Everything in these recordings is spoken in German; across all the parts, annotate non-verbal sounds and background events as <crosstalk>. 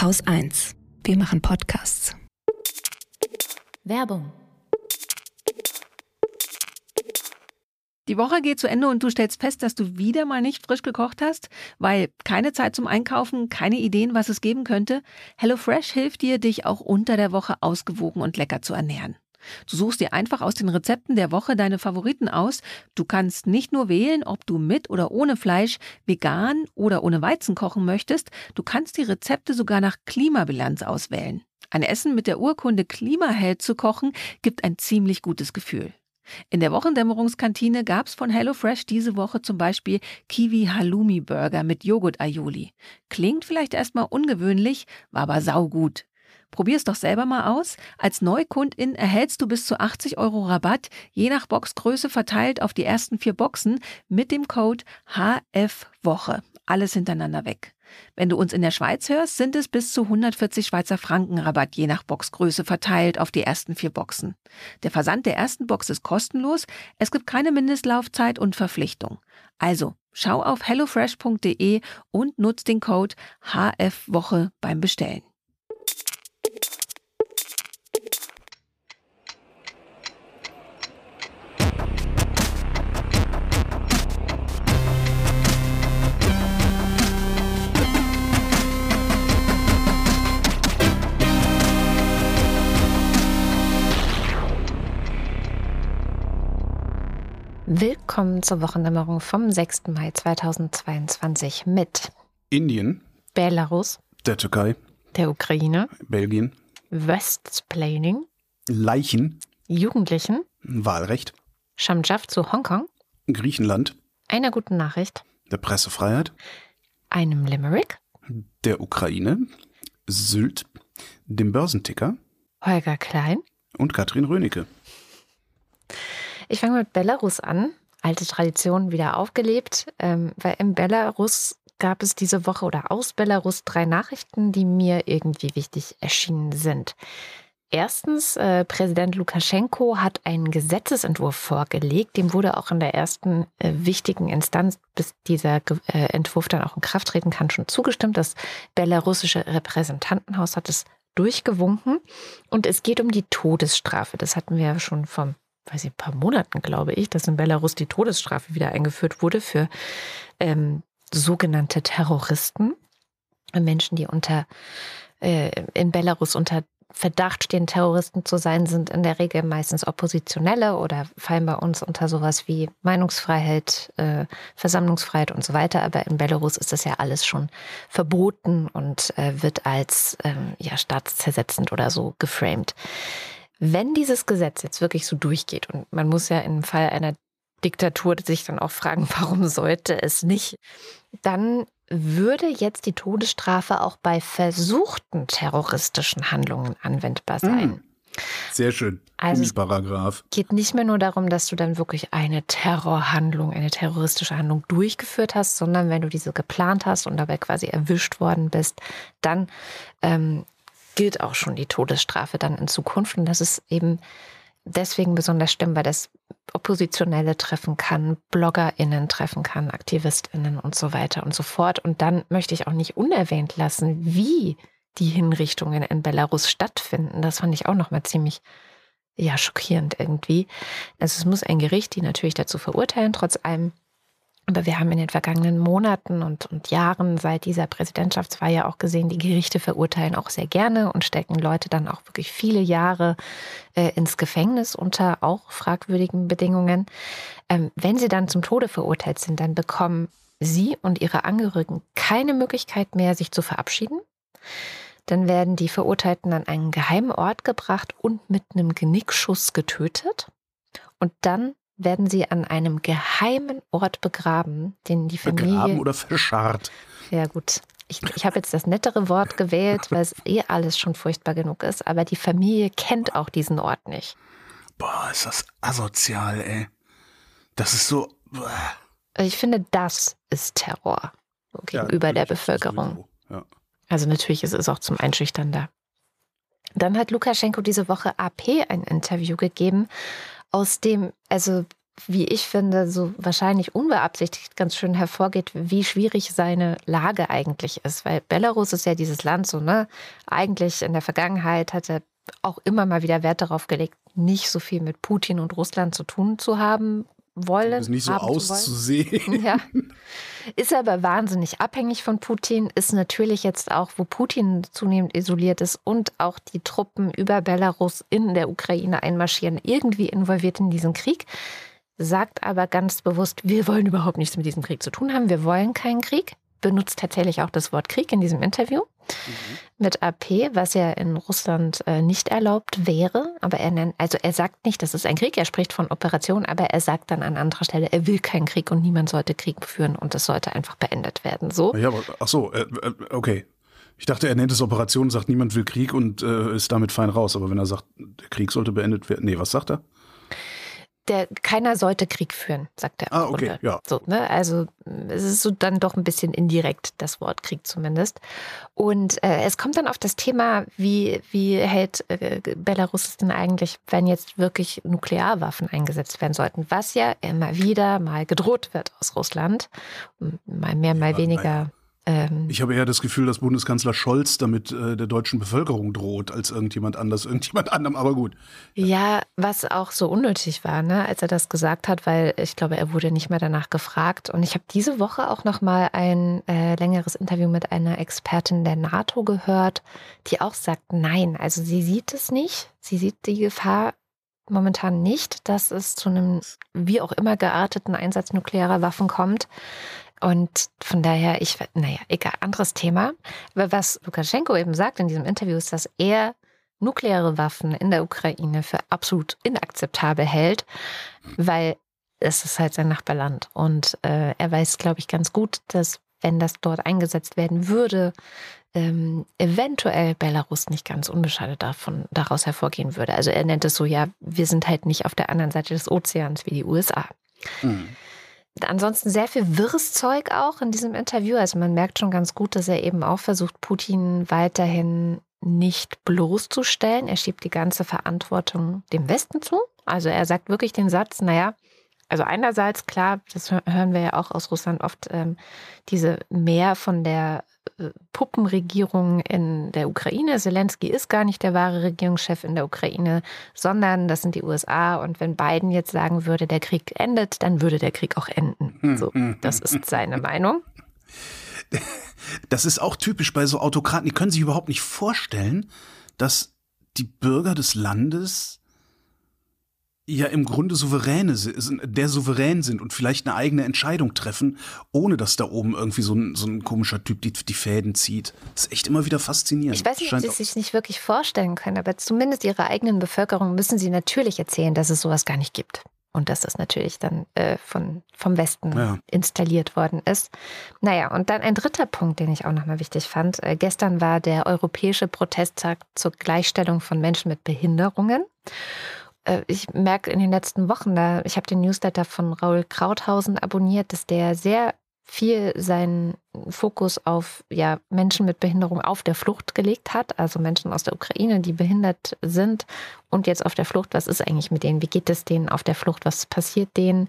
Haus 1. Wir machen Podcasts. Werbung. Die Woche geht zu Ende und du stellst fest, dass du wieder mal nicht frisch gekocht hast, weil keine Zeit zum Einkaufen, keine Ideen, was es geben könnte. HelloFresh hilft dir, dich auch unter der Woche ausgewogen und lecker zu ernähren. Du suchst dir einfach aus den Rezepten der Woche deine Favoriten aus. Du kannst nicht nur wählen, ob du mit oder ohne Fleisch, vegan oder ohne Weizen kochen möchtest, du kannst die Rezepte sogar nach Klimabilanz auswählen. Ein Essen mit der Urkunde Klimaheld zu kochen, gibt ein ziemlich gutes Gefühl. In der Wochendämmerungskantine gab's von HelloFresh diese Woche zum Beispiel Kiwi Halloumi Burger mit Joghurt Aioli. Klingt vielleicht erstmal ungewöhnlich, war aber saugut. Probier's doch selber mal aus. Als Neukundin erhältst du bis zu 80 Euro Rabatt, je nach Boxgröße verteilt auf die ersten vier Boxen mit dem Code HFWOCHE. Alles hintereinander weg. Wenn du uns in der Schweiz hörst, sind es bis zu 140 Schweizer Franken Rabatt je nach Boxgröße verteilt auf die ersten vier Boxen. Der Versand der ersten Box ist kostenlos. Es gibt keine Mindestlaufzeit und Verpflichtung. Also, schau auf hellofresh.de und nutz den Code HFWOCHE beim Bestellen. Willkommen zur Wochendämmerung vom 6. Mai 2022 mit Indien, Belarus, der Türkei, der Ukraine, Belgien, Westsplaining, Leichen, Jugendlichen, Wahlrecht, Shamjaf zu Hongkong, Griechenland, einer guten Nachricht, der Pressefreiheit, einem Limerick, der Ukraine, Sylt, dem Börsenticker Holger Klein. und Katrin Rönecke. Ich fange mit Belarus an. Alte Tradition wieder aufgelebt, ähm, weil in Belarus gab es diese Woche oder aus Belarus drei Nachrichten, die mir irgendwie wichtig erschienen sind. Erstens, äh, Präsident Lukaschenko hat einen Gesetzesentwurf vorgelegt. Dem wurde auch in der ersten äh, wichtigen Instanz, bis dieser äh, Entwurf dann auch in Kraft treten kann, schon zugestimmt. Das belarussische Repräsentantenhaus hat es durchgewunken. Und es geht um die Todesstrafe. Das hatten wir ja schon vom weiß ich, ein paar Monaten, glaube ich, dass in Belarus die Todesstrafe wieder eingeführt wurde für ähm, sogenannte Terroristen. Menschen, die unter äh, in Belarus unter Verdacht stehen, Terroristen zu sein, sind in der Regel meistens Oppositionelle oder fallen bei uns unter sowas wie Meinungsfreiheit, äh, Versammlungsfreiheit und so weiter. Aber in Belarus ist das ja alles schon verboten und äh, wird als ähm, ja, staatszersetzend oder so geframed. Wenn dieses Gesetz jetzt wirklich so durchgeht, und man muss ja im Fall einer Diktatur sich dann auch fragen, <laughs> warum sollte es nicht, dann würde jetzt die Todesstrafe auch bei versuchten terroristischen Handlungen anwendbar sein. Sehr schön. Also es Paragraph. geht nicht mehr nur darum, dass du dann wirklich eine Terrorhandlung, eine terroristische Handlung durchgeführt hast, sondern wenn du diese geplant hast und dabei quasi erwischt worden bist, dann ähm, gilt auch schon die Todesstrafe dann in Zukunft. Und das ist eben deswegen besonders schlimm, weil das Oppositionelle treffen kann, BloggerInnen treffen kann, AktivistInnen und so weiter und so fort. Und dann möchte ich auch nicht unerwähnt lassen, wie die Hinrichtungen in Belarus stattfinden. Das fand ich auch nochmal ziemlich ja, schockierend irgendwie. Also es muss ein Gericht die natürlich dazu verurteilen, trotz allem aber wir haben in den vergangenen Monaten und, und Jahren seit dieser Präsidentschaftswahl ja auch gesehen, die Gerichte verurteilen auch sehr gerne und stecken Leute dann auch wirklich viele Jahre äh, ins Gefängnis unter auch fragwürdigen Bedingungen. Ähm, wenn sie dann zum Tode verurteilt sind, dann bekommen sie und ihre Angehörigen keine Möglichkeit mehr, sich zu verabschieden. Dann werden die Verurteilten an einen geheimen Ort gebracht und mit einem Genickschuss getötet. Und dann werden sie an einem geheimen Ort begraben, den die Familie. Begraben oder verscharrt. Ja, gut. Ich, ich habe jetzt das nettere Wort gewählt, weil es eh alles schon furchtbar genug ist, aber die Familie kennt auch diesen Ort nicht. Boah, ist das asozial, ey. Das ist so. Also ich finde, das ist Terror gegenüber Ja, der Bevölkerung. Ja. Also natürlich ist es auch zum Einschüchtern da. Dann hat Lukaschenko diese Woche AP ein Interview gegeben, aus dem, also wie ich finde, so wahrscheinlich unbeabsichtigt ganz schön hervorgeht, wie schwierig seine Lage eigentlich ist. Weil Belarus ist ja dieses Land so, ne? Eigentlich in der Vergangenheit hat er auch immer mal wieder Wert darauf gelegt, nicht so viel mit Putin und Russland zu tun zu haben wollen. Das nicht so auszusehen. <laughs> Ja. <laughs> Ist aber wahnsinnig abhängig von Putin, ist natürlich jetzt auch, wo Putin zunehmend isoliert ist und auch die Truppen über Belarus in der Ukraine einmarschieren, irgendwie involviert in diesen Krieg sagt aber ganz bewusst, wir wollen überhaupt nichts mit diesem Krieg zu tun haben, wir wollen keinen Krieg, benutzt tatsächlich auch das Wort Krieg in diesem Interview mhm. mit AP, was ja in Russland äh, nicht erlaubt wäre. Aber er nennt, also er sagt nicht, das ist ein Krieg, er spricht von Operation, aber er sagt dann an anderer Stelle, er will keinen Krieg und niemand sollte Krieg führen und es sollte einfach beendet werden. So. Ja, aber, ach so, äh, äh okay. Ich dachte, er nennt es Operation, sagt niemand will Krieg und äh, ist damit fein raus. Aber wenn er sagt, der Krieg sollte beendet werden, nee, was sagt er? Der, keiner sollte Krieg führen, sagt er. Ah, okay, ja. So, ne? Also es ist so dann doch ein bisschen indirekt, das Wort Krieg zumindest. Und äh, es kommt dann auf das Thema, wie, wie hält äh, Belarus es denn eigentlich, wenn jetzt wirklich Nuklearwaffen eingesetzt werden sollten, was ja immer wieder mal gedroht wird aus Russland, mal mehr, mal ja, weniger. Nein ähm, ich habe eher das Gefühl, dass Bundeskanzler Scholz damit äh, der deutschen Bevölkerung droht, als irgendjemand anders, <laughs> irgendjemand anderem, aber gut. Ja, was auch so unnötig war, ne, als er das gesagt hat, weil ich glaube, er wurde nicht mehr danach gefragt. Und ich habe diese Woche auch noch mal ein äh, längeres Interview mit einer Expertin der NATO gehört, die auch sagt, nein, also sie sieht es nicht. Sie sieht die Gefahr momentan nicht, dass es zu einem wie auch immer gearteten Einsatz nuklearer Waffen kommt. Und von daher, ich, naja, egal, anderes Thema. Aber was Lukaschenko eben sagt in diesem Interview ist, dass er nukleare Waffen in der Ukraine für absolut inakzeptabel hält, weil es ist halt sein Nachbarland. Und äh, er weiß, glaube ich, ganz gut, dass wenn das dort eingesetzt werden würde, ähm, eventuell Belarus nicht ganz unbeschadet davon daraus hervorgehen würde. Also er nennt es so, ja, wir sind halt nicht auf der anderen Seite des Ozeans wie die USA. Mhm. Ansonsten sehr viel wirres Zeug auch in diesem Interview. Also man merkt schon ganz gut, dass er eben auch versucht, Putin weiterhin nicht bloßzustellen. Er schiebt die ganze Verantwortung dem Westen zu. Also er sagt wirklich den Satz, naja, also einerseits klar, das hören wir ja auch aus Russland oft, ähm, diese mehr von der Puppenregierung in der Ukraine. Zelensky ist gar nicht der wahre Regierungschef in der Ukraine, sondern das sind die USA. Und wenn Biden jetzt sagen würde, der Krieg endet, dann würde der Krieg auch enden. Hm, so, hm, das hm. ist seine Meinung. Das ist auch typisch bei so Autokraten. Die können sich überhaupt nicht vorstellen, dass die Bürger des Landes ja im Grunde Souveräne der souverän sind und vielleicht eine eigene Entscheidung treffen, ohne dass da oben irgendwie so ein, so ein komischer Typ die, die Fäden zieht. Das ist echt immer wieder faszinierend. Ich weiß nicht, ob Sie es sich nicht wirklich vorstellen können, aber zumindest Ihrer eigenen Bevölkerung müssen Sie natürlich erzählen, dass es sowas gar nicht gibt. Und dass das natürlich dann äh, von, vom Westen ja. installiert worden ist. Naja, und dann ein dritter Punkt, den ich auch nochmal wichtig fand. Äh, gestern war der Europäische Protesttag zur Gleichstellung von Menschen mit Behinderungen. Äh, ich merke in den letzten Wochen, da, ich habe den Newsletter von Raul Krauthausen abonniert, dass der sehr viel seinen Fokus auf ja, Menschen mit Behinderung auf der Flucht gelegt hat, also Menschen aus der Ukraine, die behindert sind und jetzt auf der Flucht. Was ist eigentlich mit denen? Wie geht es denen auf der Flucht? Was passiert denen?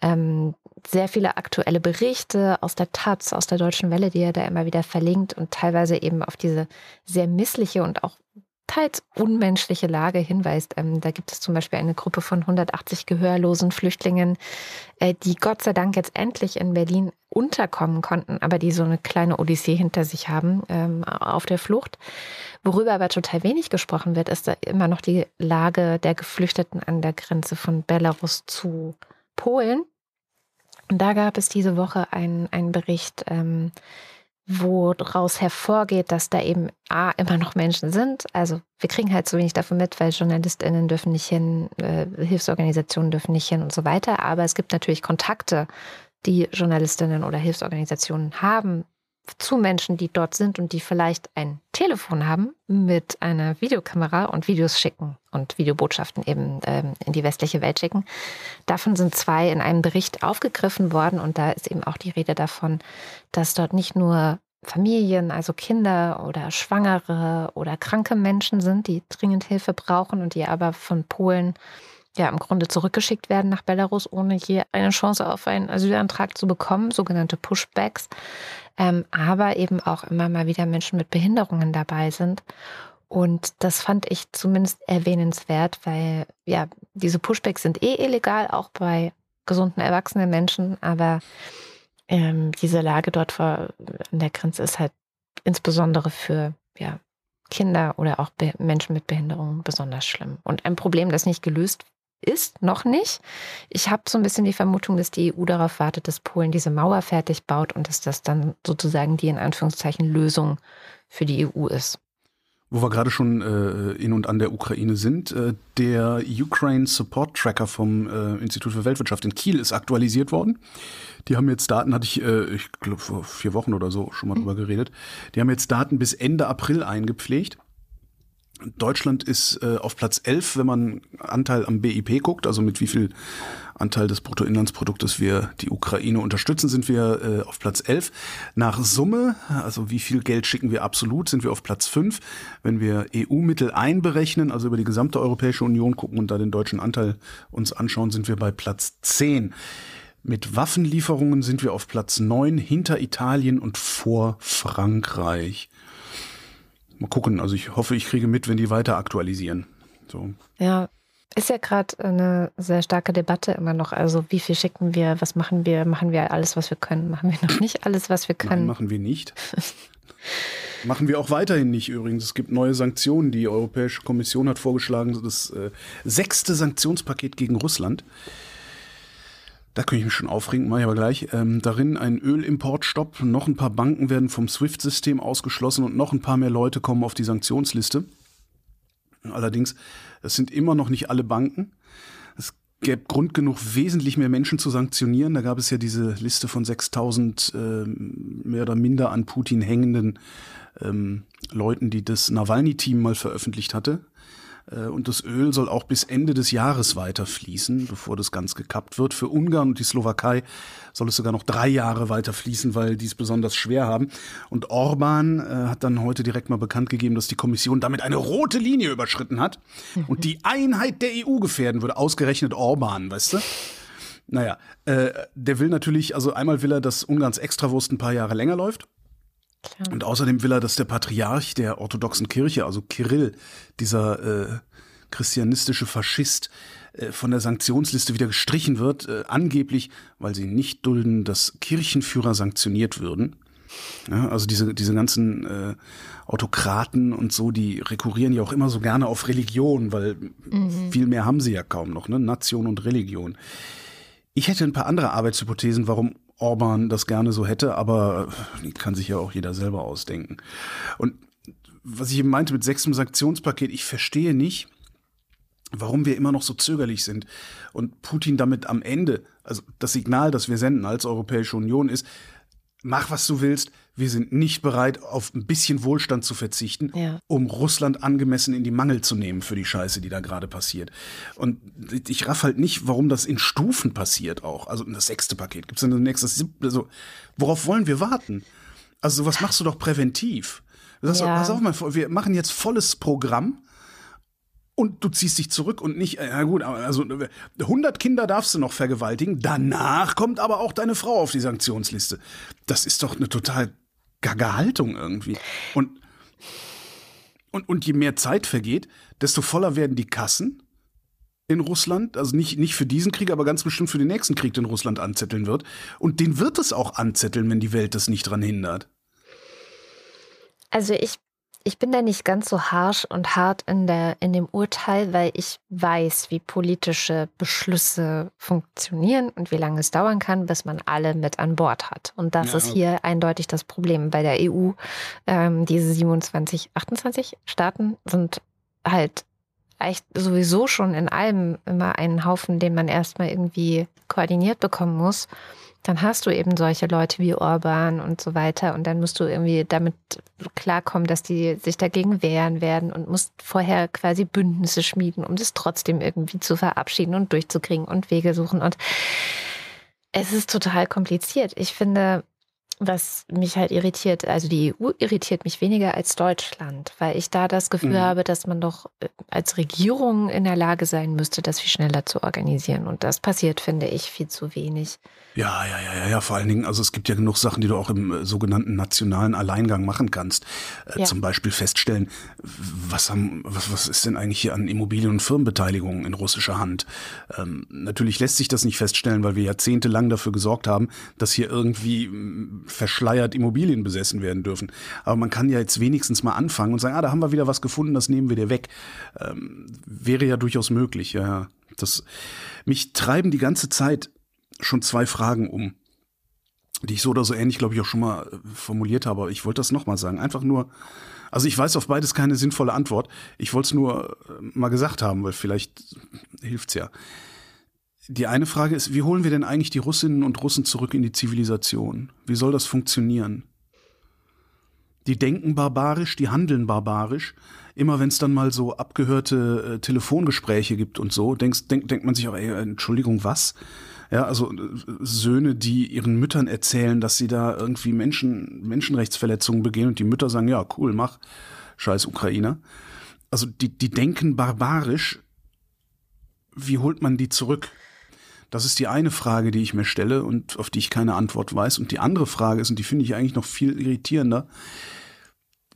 Ähm, sehr viele aktuelle Berichte aus der Taz, aus der Deutschen Welle, die er da immer wieder verlinkt und teilweise eben auf diese sehr missliche und auch teils unmenschliche Lage hinweist. Ähm, da gibt es zum Beispiel eine Gruppe von 180 gehörlosen Flüchtlingen, äh, die Gott sei Dank jetzt endlich in Berlin unterkommen konnten, aber die so eine kleine Odyssee hinter sich haben ähm, auf der Flucht. Worüber aber total wenig gesprochen wird, ist da immer noch die Lage der Geflüchteten an der Grenze von Belarus zu Polen. Und da gab es diese Woche einen, einen Bericht, ähm, woraus hervorgeht, dass da eben A, immer noch Menschen sind. Also wir kriegen halt so wenig davon mit, weil JournalistInnen dürfen nicht hin, äh, Hilfsorganisationen dürfen nicht hin und so weiter. Aber es gibt natürlich Kontakte, die Journalistinnen oder Hilfsorganisationen haben zu Menschen, die dort sind und die vielleicht ein Telefon haben mit einer Videokamera und Videos schicken und Videobotschaften eben ähm, in die westliche Welt schicken. Davon sind zwei in einem Bericht aufgegriffen worden und da ist eben auch die Rede davon, dass dort nicht nur Familien, also Kinder oder Schwangere oder kranke Menschen sind, die dringend Hilfe brauchen und die aber von Polen ja im Grunde zurückgeschickt werden nach Belarus, ohne je eine Chance auf einen Asylantrag zu bekommen, sogenannte Pushbacks. Ähm, aber eben auch immer mal wieder Menschen mit Behinderungen dabei sind. Und das fand ich zumindest erwähnenswert, weil ja, diese Pushbacks sind eh illegal, auch bei gesunden erwachsenen Menschen, aber ähm, diese Lage dort vor, an der Grenze ist halt insbesondere für ja, Kinder oder auch Be Menschen mit Behinderungen besonders schlimm. Und ein Problem, das nicht gelöst ist, noch nicht. Ich habe so ein bisschen die Vermutung, dass die EU darauf wartet, dass Polen diese Mauer fertig baut und dass das dann sozusagen die in Anführungszeichen Lösung für die EU ist. Wo wir gerade schon äh, in und an der Ukraine sind, äh, der Ukraine Support Tracker vom äh, Institut für Weltwirtschaft in Kiel ist aktualisiert worden. Die haben jetzt Daten, hatte ich, äh, ich glaube vor vier Wochen oder so schon mal mhm. drüber geredet. Die haben jetzt Daten bis Ende April eingepflegt. Deutschland ist äh, auf Platz 11, wenn man Anteil am BIP guckt, also mit wie viel Anteil des Bruttoinlandsproduktes wir die Ukraine unterstützen, sind wir äh, auf Platz 11. Nach Summe, also wie viel Geld schicken wir absolut, sind wir auf Platz 5. Wenn wir EU-Mittel einberechnen, also über die gesamte Europäische Union gucken und da den deutschen Anteil uns anschauen, sind wir bei Platz 10. Mit Waffenlieferungen sind wir auf Platz 9 hinter Italien und vor Frankreich. Mal gucken, also ich hoffe, ich kriege mit, wenn die weiter aktualisieren. So. Ja, ist ja gerade eine sehr starke Debatte immer noch. Also wie viel schicken wir, was machen wir, machen wir alles, was wir können, machen wir noch nicht alles, was wir können. Nein, machen wir nicht. <laughs> machen wir auch weiterhin nicht übrigens. Es gibt neue Sanktionen. Die Europäische Kommission hat vorgeschlagen, das äh, sechste Sanktionspaket gegen Russland. Da könnte ich mich schon aufregen, mache ich aber gleich. Ähm, darin ein Ölimportstopp, noch ein paar Banken werden vom SWIFT-System ausgeschlossen und noch ein paar mehr Leute kommen auf die Sanktionsliste. Allerdings, es sind immer noch nicht alle Banken. Es gäbe Grund genug, wesentlich mehr Menschen zu sanktionieren. Da gab es ja diese Liste von 6000 äh, mehr oder minder an Putin hängenden ähm, Leuten, die das Nawalny-Team mal veröffentlicht hatte. Äh, und das Öl soll auch bis Ende des Jahres weiter fließen, bevor das ganz gekappt wird. Für Ungarn und die Slowakei soll es sogar noch drei Jahre weiter fließen, weil die es besonders schwer haben. Und Orban äh, hat dann heute direkt mal bekannt gegeben, dass die Kommission damit eine rote Linie überschritten hat und die <laughs> Einheit der EU gefährden würde. Ausgerechnet Orban, weißt du? Naja, äh, der will natürlich, also einmal will er, dass Ungarns Extrawurst ein paar Jahre länger läuft. Klar. Und außerdem will er, dass der Patriarch der orthodoxen Kirche, also Kirill, dieser äh, christianistische Faschist, äh, von der Sanktionsliste wieder gestrichen wird, äh, angeblich, weil sie nicht dulden, dass Kirchenführer sanktioniert würden. Ja, also diese, diese ganzen äh, Autokraten und so, die rekurrieren ja auch immer so gerne auf Religion, weil mhm. viel mehr haben sie ja kaum noch, ne? Nation und Religion. Ich hätte ein paar andere Arbeitshypothesen, warum Orban das gerne so hätte, aber die kann sich ja auch jeder selber ausdenken. Und was ich eben meinte mit sechstem Sanktionspaket, ich verstehe nicht, warum wir immer noch so zögerlich sind und Putin damit am Ende, also das Signal, das wir senden als Europäische Union ist, mach was du willst, wir sind nicht bereit, auf ein bisschen Wohlstand zu verzichten, ja. um Russland angemessen in die Mangel zu nehmen für die Scheiße, die da gerade passiert. Und ich raff halt nicht, warum das in Stufen passiert auch. Also das sechste Paket. Gibt es dann ein nächstes siebte? Also, worauf wollen wir warten? Also sowas machst du doch präventiv. Du sagst, ja. pass auf mal, wir machen jetzt volles Programm und du ziehst dich zurück und nicht, na gut, also 100 Kinder darfst du noch vergewaltigen, danach kommt aber auch deine Frau auf die Sanktionsliste. Das ist doch eine total gaga Haltung irgendwie. Und, und, und je mehr Zeit vergeht, desto voller werden die Kassen in Russland, also nicht, nicht für diesen Krieg, aber ganz bestimmt für den nächsten Krieg, den Russland anzetteln wird. Und den wird es auch anzetteln, wenn die Welt das nicht dran hindert. Also ich ich bin da nicht ganz so harsch und hart in, der, in dem Urteil, weil ich weiß, wie politische Beschlüsse funktionieren und wie lange es dauern kann, bis man alle mit an Bord hat. Und das ja. ist hier eindeutig das Problem bei der EU. Ähm, diese 27, 28 Staaten sind halt echt sowieso schon in allem immer einen Haufen, den man erstmal irgendwie koordiniert bekommen muss dann hast du eben solche Leute wie Orban und so weiter und dann musst du irgendwie damit klarkommen, dass die sich dagegen wehren werden und musst vorher quasi Bündnisse schmieden, um das trotzdem irgendwie zu verabschieden und durchzukriegen und Wege suchen und es ist total kompliziert. Ich finde, was mich halt irritiert, also die EU irritiert mich weniger als Deutschland, weil ich da das Gefühl Mhm. habe, dass man doch äh, als Regierung in der Lage sein müsste, das viel schneller zu organisieren. Und das passiert, finde ich, viel zu wenig. Ja, ja, ja, ja, ja, vor allen Dingen, also es gibt ja genug Sachen, die du auch im äh, sogenannten nationalen Alleingang machen kannst. Äh, Ja. Zum Beispiel feststellen, was haben, was, was ist denn eigentlich hier an Immobilien- und Firmenbeteiligungen in russischer Hand? Ähm, natürlich lässt sich das nicht feststellen, weil wir jahrzehntelang dafür gesorgt haben, dass hier irgendwie mm, verschleiert Immobilien besessen werden dürfen. Aber man kann ja jetzt wenigstens mal anfangen und sagen, ah, da haben wir wieder was gefunden, das nehmen wir dir weg. Ähm, wäre ja durchaus möglich, ja. ja. Das, mich treiben die ganze Zeit schon zwei Fragen um, die ich so oder so ähnlich, glaube ich, auch schon mal äh, formuliert habe. Ich wollte das nochmal sagen. Einfach nur, also ich weiß auf beides keine sinnvolle Antwort. Ich wollte es nur äh, mal gesagt haben, weil vielleicht hilft's ja. Die eine Frage ist, wie holen wir denn eigentlich die Russinnen und Russen zurück in die Zivilisation? Wie soll das funktionieren? Die denken barbarisch, die handeln barbarisch. Immer wenn es dann mal so abgehörte äh, Telefongespräche gibt und so, denkst, denk, denkt man sich auch, ey, Entschuldigung, was? Ja, also äh, Söhne, die ihren Müttern erzählen, dass sie da irgendwie Menschen, Menschenrechtsverletzungen begehen und die Mütter sagen, ja, cool, mach, scheiß Ukrainer. Also die, die denken barbarisch. Wie holt man die zurück? Das ist die eine Frage, die ich mir stelle und auf die ich keine Antwort weiß. Und die andere Frage ist, und die finde ich eigentlich noch viel irritierender,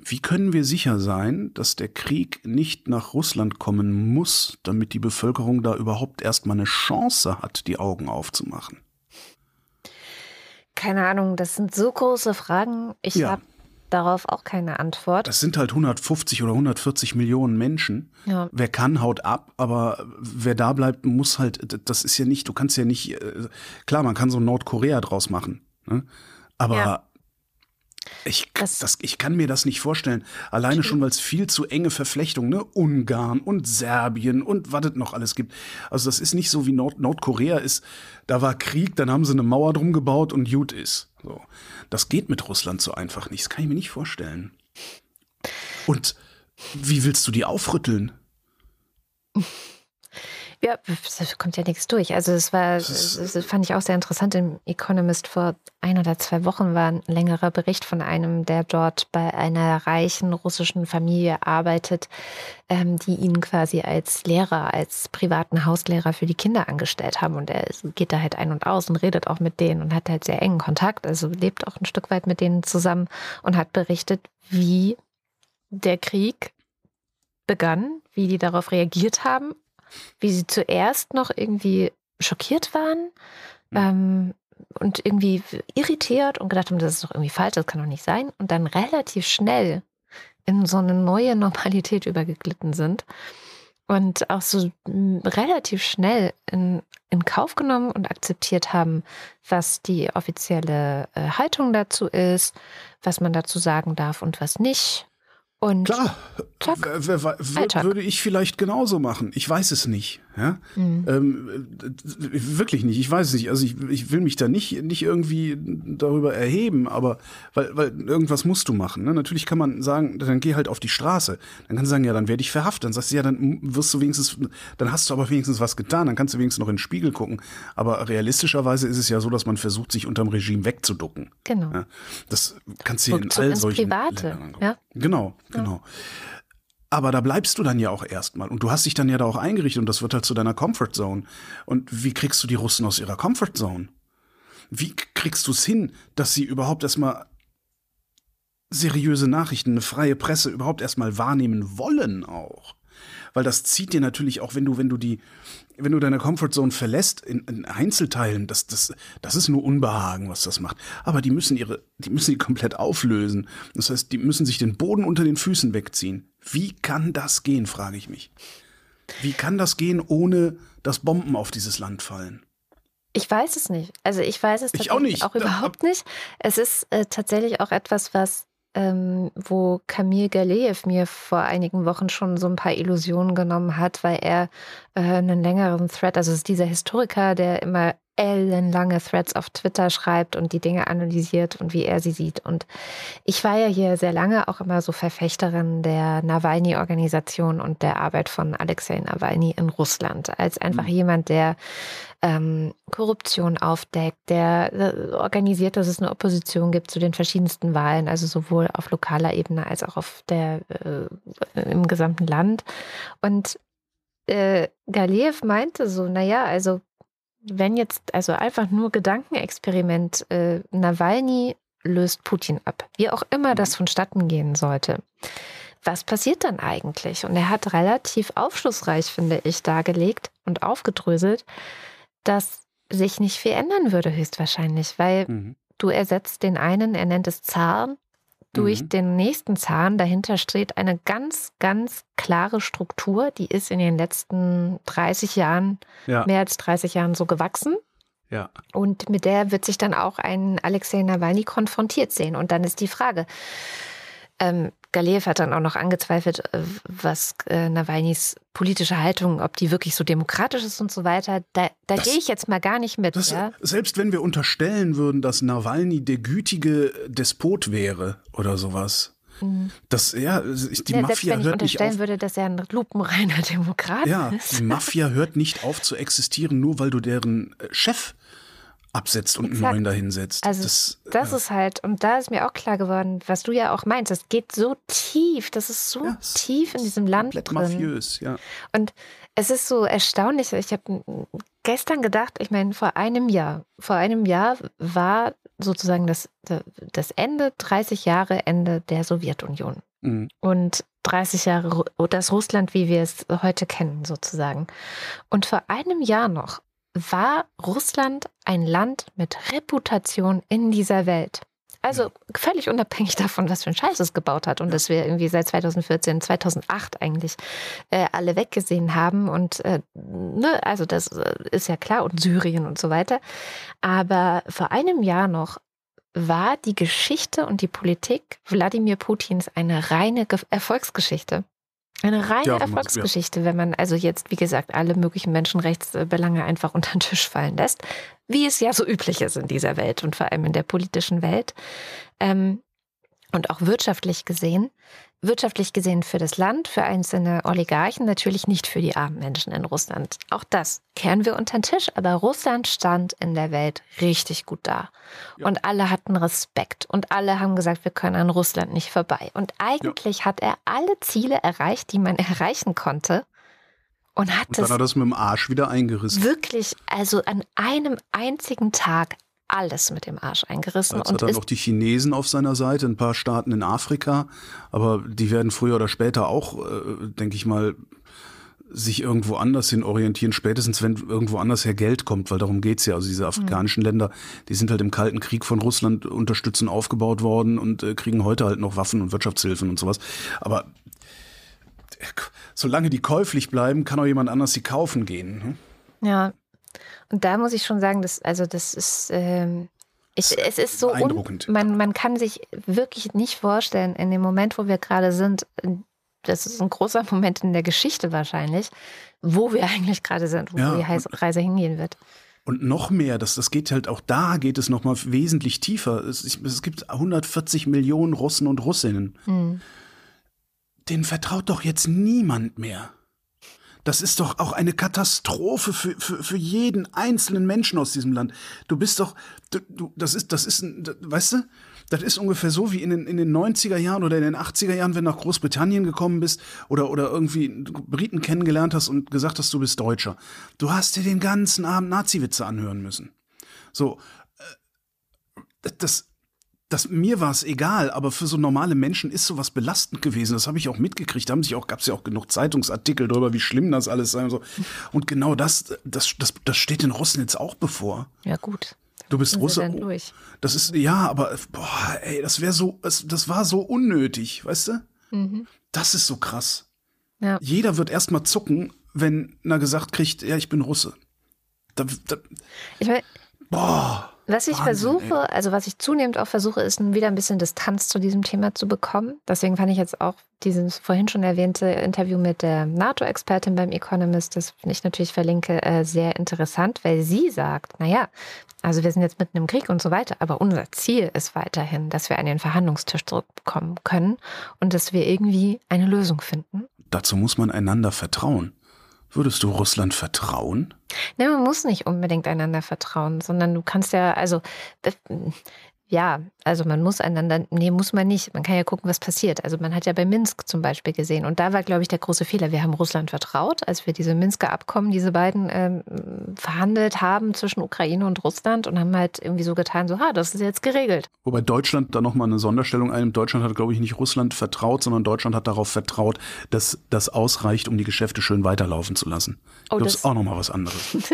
wie können wir sicher sein, dass der Krieg nicht nach Russland kommen muss, damit die Bevölkerung da überhaupt erstmal eine Chance hat, die Augen aufzumachen? Keine Ahnung, das sind so große Fragen. Ich Ja. habe darauf auch keine Antwort. Das sind halt 150 oder 140 Millionen Menschen. Ja. Wer kann, haut ab, aber wer da bleibt, muss halt, das ist ja nicht, du kannst ja nicht, äh, klar, man kann so Nordkorea draus machen, ne? aber Ja. Ich, Das- das, ich kann mir das nicht vorstellen. Alleine schon, weil es viel zu enge Verflechtungen, ne? Ungarn und Serbien und was es noch alles gibt. Also das ist nicht so wie Nord Nordkorea ist, da war Krieg, dann haben sie eine Mauer drum gebaut und gut ist. So. Das geht mit Russland so einfach nicht. Das kann ich mir nicht vorstellen. Und wie willst du die aufrütteln? <laughs> Ja, das kommt ja nichts durch. Also es war, Das fand ich auch sehr interessant. Im Economist vor ein oder zwei Wochen war ein längerer Bericht von einem, der dort bei einer reichen russischen Familie arbeitet, ähm, die ihn quasi als Lehrer, als privaten Hauslehrer für die Kinder angestellt haben. Und er geht da halt ein und aus und redet auch mit denen und hat halt sehr engen Kontakt, also lebt auch ein Stück weit mit denen zusammen und hat berichtet, wie der Krieg begann, wie die darauf reagiert haben wie sie zuerst noch irgendwie schockiert waren ähm, und irgendwie irritiert und gedacht haben, das ist doch irgendwie falsch, das kann doch nicht sein. Und dann relativ schnell in so eine neue Normalität <laughs> übergeglitten sind und auch so mm, relativ schnell in, in Kauf genommen und akzeptiert haben, was die offizielle äh, Haltung dazu ist, was man dazu sagen darf und was nicht. Und Klar, Zack. Alltag. würde ich vielleicht genauso machen. Ich weiß es nicht. Ja? Mhm. Ähm, äh, wirklich nicht. Ich weiß es nicht. Also ich, ich will mich da nicht, nicht irgendwie darüber erheben, aber weil, weil irgendwas musst du machen. Ne? Natürlich kann man sagen, dann geh halt auf die Straße. Dann kannst du sagen, ja, dann werde ich verhaftet. Dann sagst du, ja, dann wirst du wenigstens, dann hast du aber wenigstens was getan. Dann kannst du wenigstens noch in den Spiegel gucken. Aber realistischerweise ist es ja so, dass man versucht, sich unterm Regime wegzuducken. genau. Ja? Das kannst du in all solchen Private, ja. Genau, genau. Aber da bleibst du dann ja auch erstmal. Und du hast dich dann ja da auch eingerichtet und das wird halt zu deiner Comfort Zone. Und wie kriegst du die Russen aus ihrer Comfort Zone? Wie kriegst du es hin, dass sie überhaupt erstmal seriöse Nachrichten, eine freie Presse überhaupt erstmal wahrnehmen wollen auch? Weil das zieht dir natürlich auch, wenn du, wenn du die, wenn du deine Comfortzone verlässt in, in Einzelteilen, das, das, das ist nur Unbehagen, was das macht. Aber die müssen ihre, die müssen die komplett auflösen. Das heißt, die müssen sich den Boden unter den Füßen wegziehen. Wie kann das gehen, frage ich mich. Wie kann das gehen, ohne dass Bomben auf dieses Land fallen? Ich weiß es nicht. Also ich weiß es Ich auch tatsächlich nicht. auch überhaupt nicht. Es ist äh, tatsächlich auch etwas, was ähm, wo Kamil Galeev mir vor einigen Wochen schon so ein paar Illusionen genommen hat, weil er äh, einen längeren Thread, also es ist dieser Historiker, der immer ellenlange Threads auf Twitter schreibt und die Dinge analysiert und wie er sie sieht. Und ich war ja hier sehr lange auch immer so Verfechterin der Nawalny-Organisation und der Arbeit von Alexei Nawalny in Russland, als einfach mhm. jemand, der ähm, Korruption aufdeckt, der äh, organisiert, dass es eine Opposition gibt zu den verschiedensten Wahlen, also sowohl auf lokaler Ebene als auch auf der äh, im gesamten Land. Und äh, Galiev meinte so, naja, also wenn jetzt also einfach nur Gedankenexperiment, äh, Nawalny löst Putin ab, wie auch immer das mhm. vonstatten gehen sollte. Was passiert dann eigentlich? Und er hat relativ aufschlussreich, finde ich, dargelegt und aufgedröselt, dass sich nicht viel ändern würde, höchstwahrscheinlich, weil mhm. du ersetzt den einen, er nennt es Zahn, durch mhm. den nächsten Zahn. Dahinter steht eine ganz, ganz klare Struktur, die ist in den letzten 30 Jahren, ja. mehr als 30 Jahren so gewachsen. Ja. Und mit der wird sich dann auch ein Alexei Nawalny konfrontiert sehen. Und dann ist die Frage, ähm, Galiev hat dann auch noch angezweifelt, äh, was äh, Nawalnys politische Haltung, ob die wirklich so demokratisch ist und so weiter. Da, da gehe ich jetzt mal gar nicht mit. Das, ja? Selbst wenn wir unterstellen würden, dass Nawalny der gütige Despot wäre oder sowas. Mhm. Das, ja, die ja, Mafia selbst wenn ich hört unterstellen nicht auf. würde, dass er ein lupenreiner <laughs> Demokrat ja, ist. Die Mafia hört nicht auf zu existieren, nur weil du deren äh, Chef absetzt und Exakt. einen neuen dahinsetzt. Also das, das ja. ist halt, und da ist mir auch klar geworden, was du ja auch meinst, das geht so tief, das ist so ja, tief in diesem Land drin. mafiös, ja. Und es ist so erstaunlich, ich habe gestern gedacht, ich meine, vor einem Jahr, vor einem Jahr war sozusagen das, das Ende, 30 Jahre Ende der Sowjetunion. Mhm. Und 30 Jahre das Russland, wie wir es heute kennen, sozusagen. Und vor einem Jahr noch war Russland ein Land mit Reputation in dieser Welt. Also völlig unabhängig davon, was für ein Scheiß es gebaut hat und dass wir irgendwie seit 2014, 2008 eigentlich äh, alle weggesehen haben und äh, ne, also das äh, ist ja klar und Syrien und so weiter. Aber vor einem Jahr noch war die Geschichte und die Politik Wladimir Putins eine reine Erfolgsgeschichte. Eine reine ja, Erfolgsgeschichte, wenn man also jetzt, wie gesagt, alle möglichen Menschenrechtsbelange einfach unter den Tisch fallen lässt, wie es ja so üblich ist in dieser Welt und vor allem in der politischen Welt. Ähm, und auch wirtschaftlich gesehen, wirtschaftlich gesehen für das Land, für einzelne Oligarchen, natürlich nicht für die armen Menschen in Russland. Auch das kehren wir unter den Tisch, aber Russland stand in der Welt richtig gut da. Ja. Und alle hatten Respekt und alle haben gesagt, wir können an Russland nicht vorbei. Und eigentlich ja. hat er alle Ziele erreicht, die man <laughs> erreichen konnte. Und hat und dann hat er das mit dem Arsch wieder eingerissen. Wirklich, also an einem einzigen Tag alles mit dem Arsch eingerissen. Jetzt und hat er noch die Chinesen auf seiner Seite, ein paar Staaten in Afrika, aber die werden früher oder später auch, äh, denke ich mal, sich irgendwo anders hin orientieren, spätestens wenn irgendwo anders her Geld kommt, weil darum geht's ja. Also diese afrikanischen mhm. Länder, die sind halt im Kalten Krieg von Russland unterstützend aufgebaut worden und äh, kriegen heute halt noch Waffen und Wirtschaftshilfen und sowas. Aber äh, solange die käuflich bleiben, kann auch jemand anders sie kaufen gehen. Ne? Ja, und da muss ich schon sagen, dass, also das ist, ähm, ich, es ist so, un, man, man kann sich wirklich nicht vorstellen, in dem Moment, wo wir gerade sind, das ist ein großer <laughs> Moment in der Geschichte wahrscheinlich, wo wir eigentlich gerade sind, wo ja, die Reise hingehen wird. Und noch mehr, das, das geht halt auch da, geht es nochmal wesentlich tiefer. Es, es, gibt 140 Millionen Russen und Russinnen. Mhm. Denen vertraut doch jetzt niemand mehr. Das ist doch auch eine Katastrophe für, für, für jeden einzelnen Menschen aus diesem Land. Du bist doch, du, du, das ist, das ist, weißt du, das ist ungefähr so wie in den, in den 90er Jahren oder in den 80er Jahren, wenn du nach Großbritannien gekommen bist oder, oder irgendwie Briten kennengelernt hast und gesagt hast, du bist Deutscher. Du hast dir den ganzen Abend Nazi-Witze anhören müssen. So, äh, das, das, mir war es egal, aber für so normale Menschen ist sowas belastend gewesen. Das habe ich auch mitgekriegt. Da haben sich auch, gab es ja auch genug Zeitungsartikel darüber, wie schlimm das alles sei und so. Und genau das, das, das, das steht den Russen jetzt auch bevor. Ja, gut. Du bist Russe. Das ist, ja, aber, boah, ey, das wäre so, das, das war so unnötig, weißt du? Mhm. Das ist so krass. Ja. Jeder wird erstmal zucken, wenn er gesagt kriegt, ja, ich bin Russe. Da, da, ich mein, boah Was ich Wahnsinn, versuche, also was ich zunehmend auch versuche, ist wieder ein bisschen Distanz zu diesem Thema zu bekommen. Deswegen fand ich jetzt auch dieses vorhin schon erwähnte Interview mit der NATO-Expertin beim Economist, das ich natürlich verlinke, äh, sehr interessant, weil sie sagt, naja, also wir sind jetzt mitten im Krieg und so weiter, aber unser Ziel ist weiterhin, dass wir an den Verhandlungstisch zurückkommen können und dass wir irgendwie eine Lösung finden. Dazu muss man einander vertrauen. Würdest du Russland vertrauen? Ne, man muss nicht unbedingt einander vertrauen, sondern du kannst ja, also ja, also man muss einander, nee, muss man nicht. Man kann ja gucken, was passiert. Also man hat ja bei Minsk zum Beispiel gesehen. Und da war, glaube ich, der große Fehler. Wir haben Russland vertraut, als wir diese Minsker Abkommen, diese beiden ähm, verhandelt haben zwischen Ukraine und Russland und haben halt irgendwie so getan, so, ha, das ist jetzt geregelt. Wobei Deutschland da nochmal eine Sonderstellung einnimmt. Deutschland hat, glaube ich, nicht Russland vertraut, sondern Deutschland hat darauf vertraut, dass das ausreicht, um die Geschäfte schön weiterlaufen zu lassen. Oh, das das- ist auch nochmal was anderes. <laughs>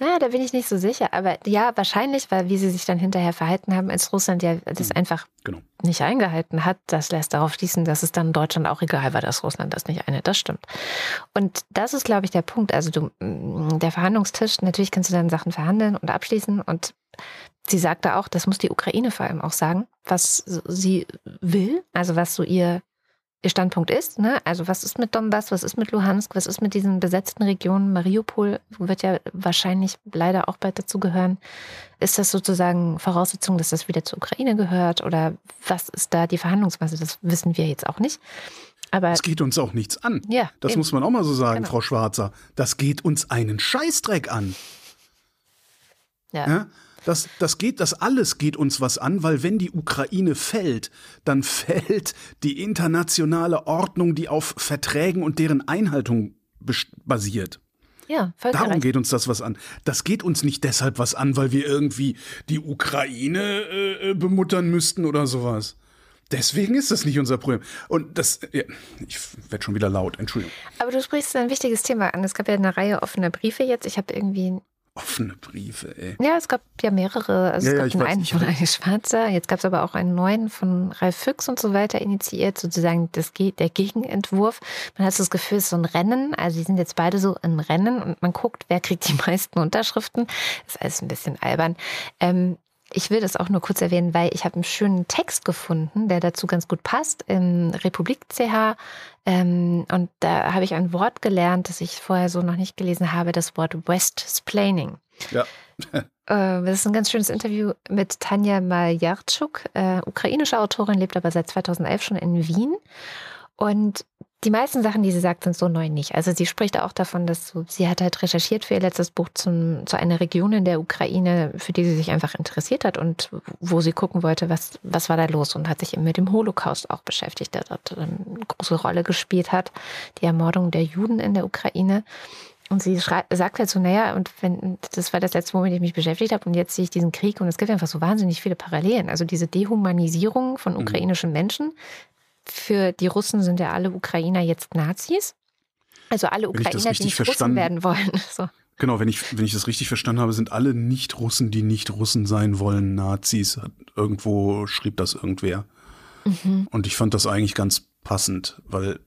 Na, da bin ich nicht so sicher. Aber ja, wahrscheinlich, weil wie sie sich dann hinterher verhalten haben, als Russland ja das einfach Genau. nicht eingehalten hat, das lässt darauf schließen, dass es dann Deutschland auch egal war, dass Russland das nicht einhält. Das stimmt. Und das ist, glaube ich, der Punkt. Also du, mm, der Verhandlungstisch, natürlich kannst du dann Sachen verhandeln und abschließen. Und sie sagte auch, das muss die Ukraine vor allem auch sagen, was sie will, also was so ihr ihr Standpunkt ist. Ne? Also was ist mit Donbass, was ist mit Luhansk, was ist mit diesen besetzten Regionen? Mariupol wird ja wahrscheinlich leider auch bald dazu gehören. Ist das sozusagen Voraussetzung, dass das wieder zur Ukraine gehört? Oder was ist da die Verhandlungsmasse? Das wissen wir jetzt auch nicht. Aber Das geht uns auch nichts an. ja, Das eben. muss man auch mal so sagen, Genau. Frau Schwarzer. Das geht uns einen Scheißdreck an. ja. Ja? Das, das geht, das alles geht uns was an, weil wenn die Ukraine fällt, dann fällt die internationale Ordnung, die auf Verträgen und deren Einhaltung basiert. ja, Darum geht uns das was an. Das geht uns nicht deshalb was an, weil wir irgendwie die Ukraine äh, äh, bemuttern müssten oder sowas. Deswegen ist das nicht unser Problem. Und das, ja, ich werde schon wieder laut, Entschuldigung. Aber du sprichst ein wichtiges Thema an. Es gab ja eine Reihe offener Briefe jetzt. Ich habe irgendwie Offene Briefe, ey. Ja, es gab ja mehrere. Also Ja, es ja, gab ich einen, weiß, einen von. Alice Schwarzer, jetzt gab es aber auch einen neuen von Ralf Füchs und so weiter initiiert, sozusagen das, der Gegenentwurf. Man hat so das Gefühl, es ist so ein Rennen. Also die sind jetzt beide so im Rennen und man guckt, wer kriegt die <laughs> meisten Unterschriften. Das ist alles ein bisschen albern. Ähm, ich will das auch nur kurz erwähnen, weil ich habe einen schönen Text gefunden, der dazu ganz gut passt, im Republik CH. Ähm, und da habe ich ein Wort gelernt, das ich vorher so noch nicht gelesen habe, das Wort Westsplaining. Ja. <laughs> Äh, Das ist ein ganz schönes Interview mit Tanja Maljarczuk, äh, ukrainische Autorin, lebt aber seit 2011 schon in Wien. Und die meisten Sachen, die sie sagt, sind so neu nicht. Also sie spricht auch davon, dass so, sie hat halt recherchiert für ihr letztes Buch zum, zu einer Region in der Ukraine, für die sie sich einfach interessiert hat und wo sie gucken wollte, was, was war da los und hat sich eben mit dem Holocaust auch beschäftigt, der dort eine große Rolle gespielt hat, die Ermordung der Juden in der Ukraine. Und sie sagt halt so, naja, und wenn, das war das letzte, womit ich mich beschäftigt habe, und jetzt sehe ich diesen Krieg und es gibt einfach so wahnsinnig viele Parallelen. Also diese Dehumanisierung von ukrainischen Menschen. Für die Russen sind ja alle Ukrainer jetzt Nazis. Also alle Ukrainer, die nicht Russen verstanden- werden wollen. <laughs> So. Genau, wenn ich, wenn ich das richtig verstanden habe, sind alle Nicht-Russen, die nicht Russen sein wollen, Nazis. Irgendwo schrieb das irgendwer. Mhm. Und ich fand das eigentlich ganz passend, weil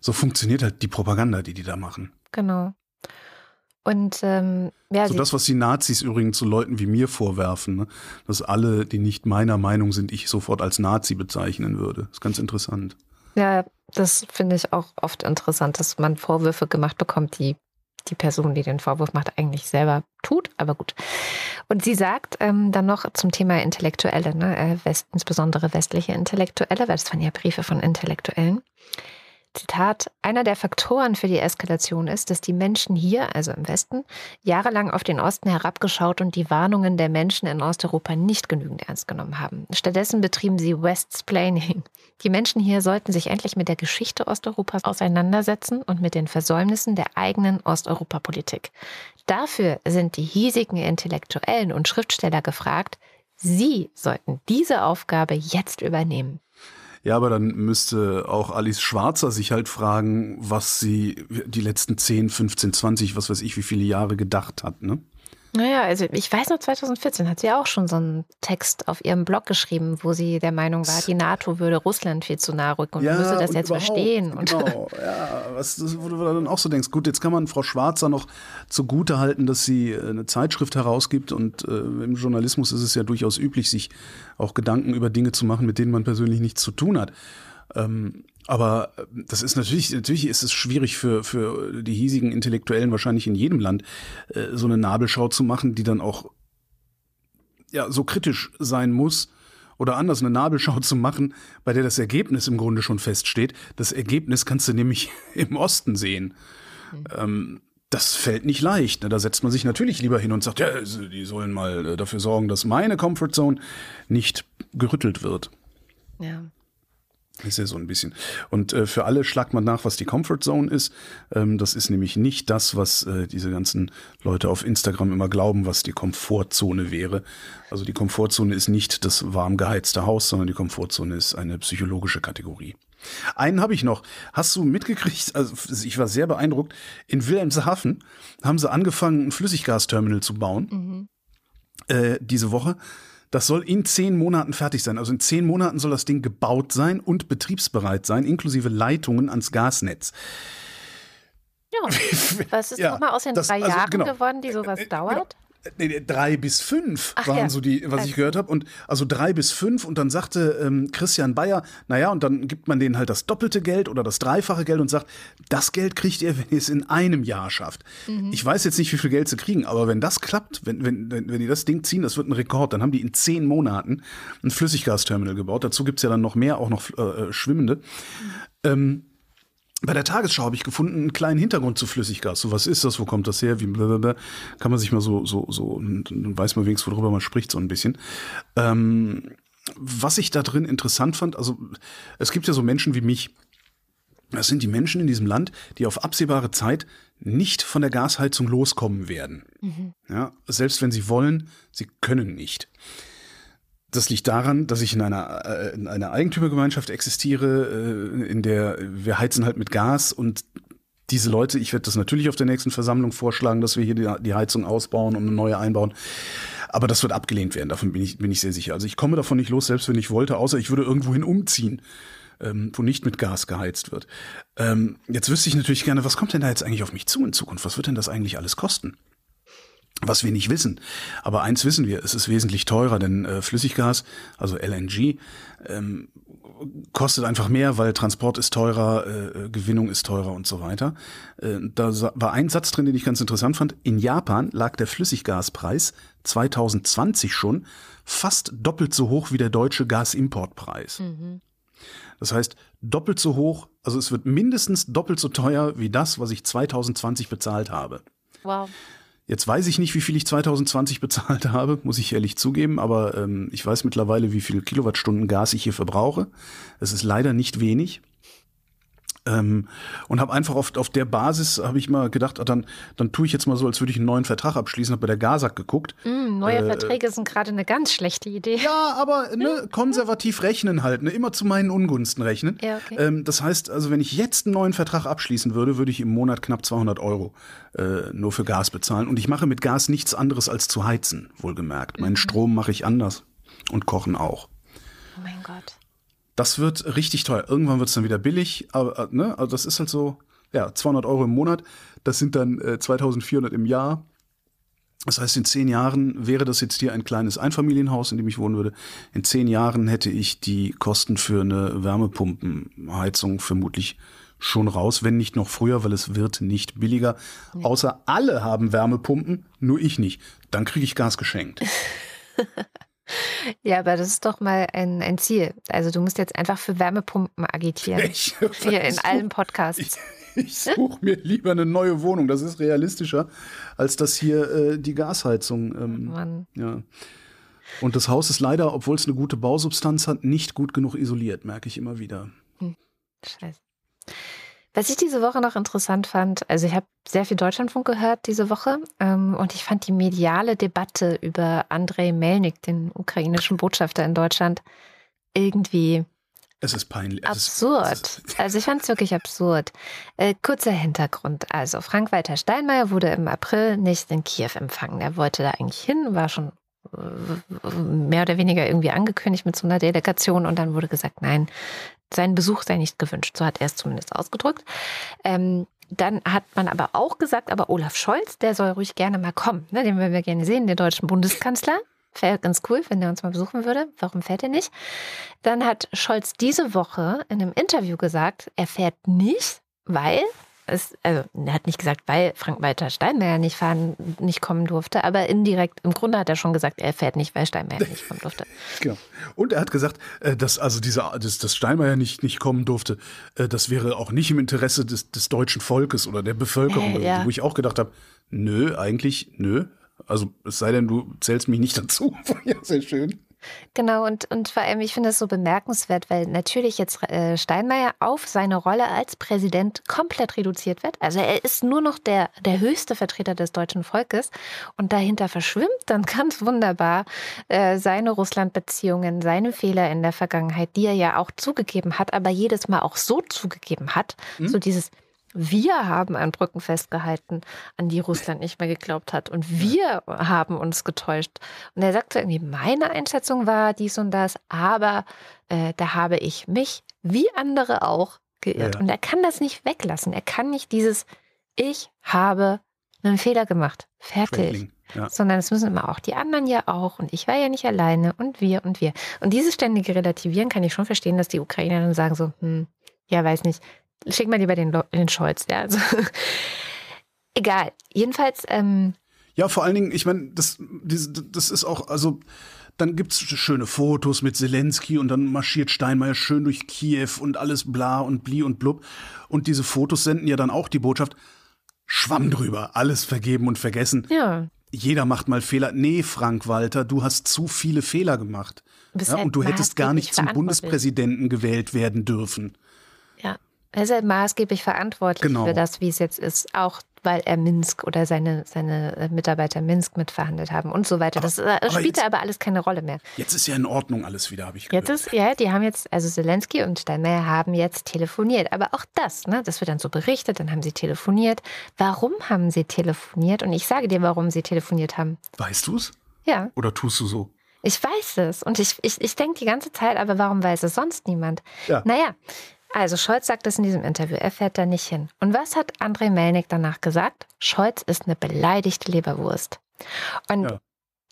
so funktioniert halt die Propaganda, die die da machen. Genau. Und ähm, ja, So das, was die Nazis übrigens zu Leuten wie mir vorwerfen, ne? dass alle, die nicht meiner Meinung sind, ich sofort als Nazi bezeichnen würde. ist ganz interessant. ja, das finde ich auch oft interessant, dass man Vorwürfe gemacht bekommt, die die Person, die den Vorwurf macht, eigentlich selber tut. Aber gut. Und sie sagt ähm, dann noch zum Thema Intellektuelle, ne, äh, West, insbesondere westliche Intellektuelle, weil das waren ja Briefe von Intellektuellen. Zitat, einer der Faktoren für die Eskalation ist, dass die Menschen hier, also im Westen, jahrelang auf den Osten herabgeschaut und die Warnungen der Menschen in Osteuropa nicht genügend ernst genommen haben. Stattdessen betrieben sie Westsplaining. Die Menschen hier sollten sich endlich mit der Geschichte Osteuropas auseinandersetzen und mit den Versäumnissen der eigenen Osteuropapolitik. Dafür sind die hiesigen Intellektuellen und Schriftsteller gefragt, sie sollten diese Aufgabe jetzt übernehmen. Ja, aber dann müsste auch Alice Schwarzer sich halt fragen, was sie die letzten 10, 15, 20, was weiß ich, wie viele Jahre gedacht hat, ne? Naja, also ich weiß noch, 2014 hat sie auch schon so einen Text auf ihrem Blog geschrieben, wo sie der Meinung war, die NATO würde Russland viel zu nahe rücken und ja, müsse das jetzt verstehen. Und genau, <laughs> ja, was, wo du dann auch so denkst, gut, jetzt kann man Frau Schwarzer noch zugute halten, dass sie äh, eine Zeitschrift herausgibt und äh, im Journalismus ist es ja durchaus üblich, sich auch Gedanken über Dinge zu machen, mit denen man persönlich nichts zu tun hat. Ähm, aber äh, das ist natürlich, natürlich ist es schwierig für, für die hiesigen Intellektuellen wahrscheinlich in jedem Land, äh, so eine Nabelschau zu machen, die dann auch ja, so kritisch sein muss. Oder anders, eine Nabelschau zu machen, bei der das Ergebnis im Grunde schon feststeht. Das Ergebnis kannst du nämlich <laughs> im Osten sehen. Mhm. Ähm, das fällt nicht leicht. Ne? Da setzt man sich natürlich lieber hin und sagt, ja, die sollen mal äh, dafür sorgen, dass meine Comfortzone nicht gerüttelt wird. Ja. Ist ja so ein bisschen. Und äh, für alle schlagt man nach, was die Comfort Zone ist. Ähm, das ist nämlich nicht das, was äh, diese ganzen Leute auf Instagram immer glauben, was die Komfortzone wäre. Also die Komfortzone ist nicht das warm geheizte Haus, sondern die Komfortzone ist eine psychologische Kategorie. Einen habe ich noch. Hast du mitgekriegt? Also ich war sehr beeindruckt. In Wilhelmshaven haben sie angefangen, ein Flüssiggasterminal zu bauen. Mhm. Äh, diese Woche. Das soll in zehn Monaten fertig sein. Also in zehn Monaten soll das Ding gebaut sein und betriebsbereit sein, inklusive Leitungen ans Gasnetz. Ja, <laughs> was ist ja, nochmal aus den das, drei also, Jahren genau. geworden, die sowas äh, genau. dauert? Nee, drei bis fünf Ach waren ja. so die, was ich gehört habe. Und also drei bis fünf und dann sagte ähm, Christian Bayer, naja, und dann gibt man denen halt das doppelte Geld oder das dreifache Geld und sagt, das Geld kriegt ihr, <laughs> wenn ihr es in einem Jahr schafft. Mhm. Ich weiß jetzt nicht, wie viel Geld sie kriegen, aber wenn das klappt, wenn, wenn, wenn, wenn die das Ding ziehen, das wird ein Rekord, dann haben die in zehn Monaten ein Flüssiggasterminal gebaut. Dazu gibt's ja dann noch mehr, auch noch äh, äh schwimmende. Mhm. Ähm, bei der Tagesschau habe ich gefunden einen kleinen Hintergrund zu Flüssiggas. So, was ist das? Wo kommt das her? Wie blablabla. kann man sich mal so, so, so, dann weiß man wenigstens, worüber man spricht, so ein bisschen. Ähm, was ich da drin interessant fand, also es gibt ja so Menschen wie mich. Das sind die Menschen in diesem Land, die auf absehbare Zeit nicht von der Gasheizung loskommen werden. Mhm. Ja, selbst wenn sie wollen, sie können nicht. Das liegt daran, dass ich in einer, äh, in einer Eigentümergemeinschaft existiere, äh, in der wir heizen halt mit Gas und diese Leute, ich werde das natürlich auf der nächsten Versammlung vorschlagen, dass wir hier die, Heizung ausbauen und eine neue einbauen. Aber das wird abgelehnt werden, davon bin ich, bin ich sehr sicher. Also ich komme davon nicht los, selbst wenn ich wollte, außer ich würde irgendwohin umziehen, ähm, wo nicht mit Gas geheizt wird. Ähm, jetzt wüsste ich natürlich gerne, was kommt denn da jetzt eigentlich auf mich zu in Zukunft? Was wird denn das eigentlich alles kosten? Was wir nicht wissen. Aber eins wissen wir, es ist wesentlich teurer, denn äh, Flüssiggas, also LNG, ähm, kostet einfach mehr, weil Transport ist teurer, äh, Gewinnung ist teurer und so weiter. Äh, da war ein Satz drin, den ich ganz interessant fand. In Japan lag der Flüssiggaspreis 2020 schon fast doppelt so hoch wie der deutsche Gasimportpreis. Mhm. Das heißt, doppelt so hoch, also es wird mindestens doppelt so teuer wie das, was ich 2020 bezahlt habe. Wow. Jetzt weiß ich nicht, wie viel ich 2020 bezahlt habe, muss ich ehrlich zugeben, aber ähm, ich weiß mittlerweile, wie viel Kilowattstunden Gas ich hier verbrauche. Es ist leider nicht wenig. Ähm, und habe einfach auf, auf der Basis, habe ich mal gedacht, ah, dann, dann tue ich jetzt mal so, als würde ich einen neuen Vertrag abschließen, habe bei der Gasak geguckt. Mm, neue äh, Verträge sind gerade eine ganz schlechte Idee. Ja, aber ne, <laughs> konservativ rechnen halt, ne, immer zu meinen Ungunsten rechnen. Ja, okay. ähm, das heißt, also wenn ich jetzt einen neuen Vertrag abschließen würde, würde ich im Monat knapp 200 Euro äh, nur für Gas bezahlen. Und ich mache mit Gas nichts anderes als zu heizen, wohlgemerkt. Meinen mhm. Strom mache ich anders und kochen auch. Oh mein Gott. Das wird richtig teuer. Irgendwann wird es dann wieder billig, aber äh, ne, also das ist halt so, ja, 200 Euro im Monat. Das sind dann äh, 2400 im Jahr. Das heißt, in zehn Jahren wäre das jetzt hier ein kleines Einfamilienhaus, in dem ich wohnen würde. In zehn Jahren hätte ich die Kosten für eine Wärmepumpenheizung vermutlich schon raus, wenn nicht noch früher, weil es wird nicht billiger. Ja. Außer alle haben Wärmepumpen, nur ich nicht. Dann kriege ich Gas geschenkt. <laughs> Ja, aber das ist doch mal ein, ein Ziel. Also du musst jetzt einfach für Wärmepumpen agitieren. Ich, <laughs> Hier in such, allen Podcasts. Ich, ich suche mir lieber eine neue Wohnung. Das ist realistischer, als das hier äh, die Gasheizung. Ähm, Mann. Ja. Und das Haus ist leider, obwohl es eine gute Bausubstanz hat, nicht gut genug isoliert, merke ich immer wieder. Hm. Scheiße. Was ich diese Woche noch interessant fand, also ich habe sehr viel Deutschlandfunk gehört diese Woche ähm, und ich fand die mediale Debatte über Andrei Melnik, den ukrainischen Botschafter in Deutschland, irgendwie Es ist peinlich. Absurd. Also ich fand es wirklich absurd. Äh, kurzer Hintergrund. Also Frank-Walter Steinmeier wurde im April nicht in Kiew empfangen. Er wollte da eigentlich hin, war schon mehr oder weniger irgendwie angekündigt mit so einer Delegation und dann wurde gesagt, nein, sein Besuch sei nicht gewünscht. So hat er es zumindest ausgedrückt. Ähm, dann hat man aber auch gesagt, aber Olaf Scholz, der soll ruhig gerne mal kommen. Ne, den würden wir gerne sehen, den deutschen Bundeskanzler. Wäre ganz cool, wenn der uns mal besuchen würde. Warum fährt er nicht? Dann hat Scholz diese Woche in einem Interview gesagt, er fährt nicht, weil es, also er hat nicht gesagt, weil Frank-Walter Steinmeier nicht fahren, nicht kommen durfte, aber indirekt, im Grunde hat er schon gesagt, er fährt nicht, weil Steinmeier nicht kommen durfte. <laughs> genau. Und er hat gesagt, äh, dass also dieser, dass, dass Steinmeier nicht, nicht kommen durfte, äh, das wäre auch nicht im Interesse des, des deutschen Volkes oder der Bevölkerung, Äh, ja. wo ich auch gedacht habe, nö, eigentlich, nö. Also es sei denn, du zählst mich nicht dazu. <laughs> ja, sehr schön. Genau, und, und vor allem, ich finde das so bemerkenswert, weil natürlich jetzt äh, Steinmeier auf seine Rolle als Präsident komplett reduziert wird. Also er ist nur noch der, der höchste Vertreter des deutschen Volkes und dahinter verschwimmt dann <laughs> ganz wunderbar äh, seine Russland-Beziehungen, seine Fehler in der Vergangenheit, die er ja auch zugegeben hat, aber jedes Mal auch so zugegeben hat. So dieses, wir haben an Brücken festgehalten, an die Russland nicht mehr geglaubt hat. Und wir haben uns getäuscht. Und er sagte irgendwie, meine Einschätzung war dies und das, aber äh, da habe ich mich, wie andere auch, geirrt. Ja. Und er kann das nicht weglassen. Er kann nicht dieses, ich habe einen Fehler gemacht. Fertig. Ja. Sondern es müssen immer auch die anderen ja auch. Und ich war ja nicht alleine und wir und wir. Und dieses ständige Relativieren kann ich schon verstehen, dass die Ukrainer dann sagen so, hm, ja, weiß nicht, schick mal lieber den, den Scholz. Ja, also, <laughs> egal. Jedenfalls, ähm, Ja, vor allen Dingen, ich meine, das, das ist auch, also dann gibt's schöne Fotos mit Zelensky und dann marschiert Steinmeier schön durch Kiew und alles bla und bli und blub. Und diese Fotos senden ja dann auch die Botschaft, Schwamm drüber, alles vergeben und vergessen. ja, Jeder macht mal Fehler. Nee, Frank Walter, du hast zu viele Fehler gemacht. Ja, und du hättest gar nicht zum. Bundespräsidenten gewählt werden dürfen. Ja, er ist halt maßgeblich verantwortlich Genau. für das, wie es jetzt ist. Auch weil er Minsk oder seine, seine äh, Mitarbeiter Minsk mitverhandelt haben und so weiter. Das äh, aber spielt jetzt- aber alles keine Rolle mehr. Jetzt ist ja in Ordnung alles wieder, habe ich gehört. Jetzt ist, ja, die haben jetzt, also Zelensky und Steinmeier haben jetzt telefoniert. Aber auch das, ne, das wird dann so berichtet, dann haben sie telefoniert. Warum haben sie telefoniert? Und ich sage dir, warum sie telefoniert haben. Weißt du's? Ja, Oder tust du so? ich weiß es. Und ich, ich, ich denke die ganze Zeit, aber warum weiß es sonst niemand? Ja. Naja, also Scholz sagt es in diesem Interview, er fährt da nicht hin. Und was hat Andrei Melnik danach gesagt? Scholz ist eine beleidigte Leberwurst. Und Ja.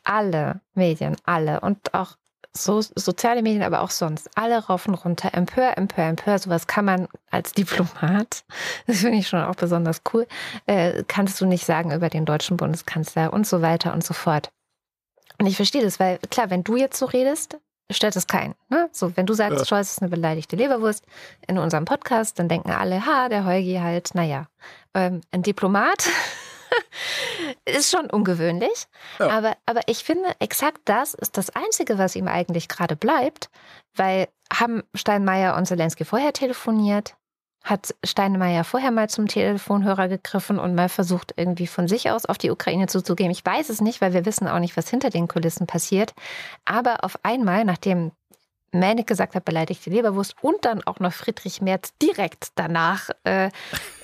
alle Medien, alle und auch so, soziale Medien, aber auch sonst, alle raufen runter, empör, empör, empör. Sowas kann man als Diplomat, <laughs> das finde ich schon auch besonders cool, äh, kannst du nicht sagen über den deutschen Bundeskanzler und so weiter und so fort. Und ich verstehe das, weil klar, wenn du jetzt so redest, stört es keinen. Ne? So, wenn du sagst, Ja. Scholz ist eine beleidigte Leberwurst in unserem Podcast, dann denken alle, ha, der Heugi halt, naja, ähm, ein Diplomat <laughs> ist schon ungewöhnlich. Ja. Aber, aber ich finde, exakt das ist das Einzige, was ihm eigentlich gerade bleibt, weil haben Steinmeier und Zelensky vorher telefoniert? Hat Steinmeier vorher mal zum Telefonhörer gegriffen und mal versucht, irgendwie von sich aus auf die Ukraine zuzugehen? Ich weiß es nicht, weil wir wissen auch nicht, was hinter den Kulissen passiert. Aber auf einmal, nachdem Mänik gesagt hat, beleidigte Leberwurst und dann auch noch Friedrich Merz direkt danach äh,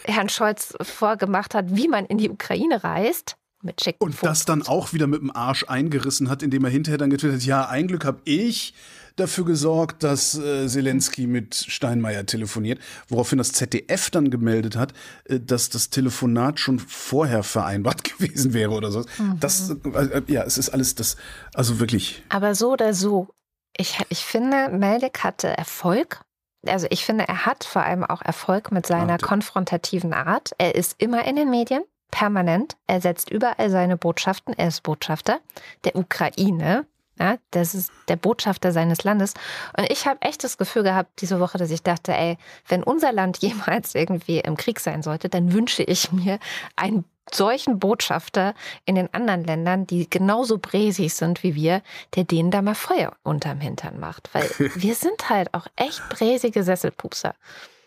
Herrn Scholz vorgemacht hat, wie man in die Ukraine reist. Mit Und das dann auch wieder mit dem Arsch eingerissen hat, indem er hinterher dann getwittert hat, ja, ein Glück habe ich dafür gesorgt, dass äh, Zelensky mit Steinmeier telefoniert, woraufhin das ZDF dann gemeldet hat, äh, dass das Telefonat schon vorher vereinbart <laughs> gewesen wäre oder so. Das, äh, ja, es ist alles das, also wirklich, Aber so oder so, ich, ich finde, Meldik hatte Erfolg. Also ich finde, er hat vor allem auch Erfolg mit seiner Warte. konfrontativen Art. Er ist immer in den Medien, permanent. Er setzt überall seine Botschaften. Er ist Botschafter der Ukraine. Ja, das ist der Botschafter seines Landes. Und ich habe echt das Gefühl gehabt diese Woche, dass ich dachte, ey, wenn unser Land <laughs> jemals irgendwie im Krieg sein sollte, dann wünsche ich mir einen solchen Botschafter in den anderen Ländern, die genauso bräsig sind wie wir, der denen da mal Feuer unterm Hintern macht. Weil <laughs> wir sind halt auch echt bräsige Sesselpupser.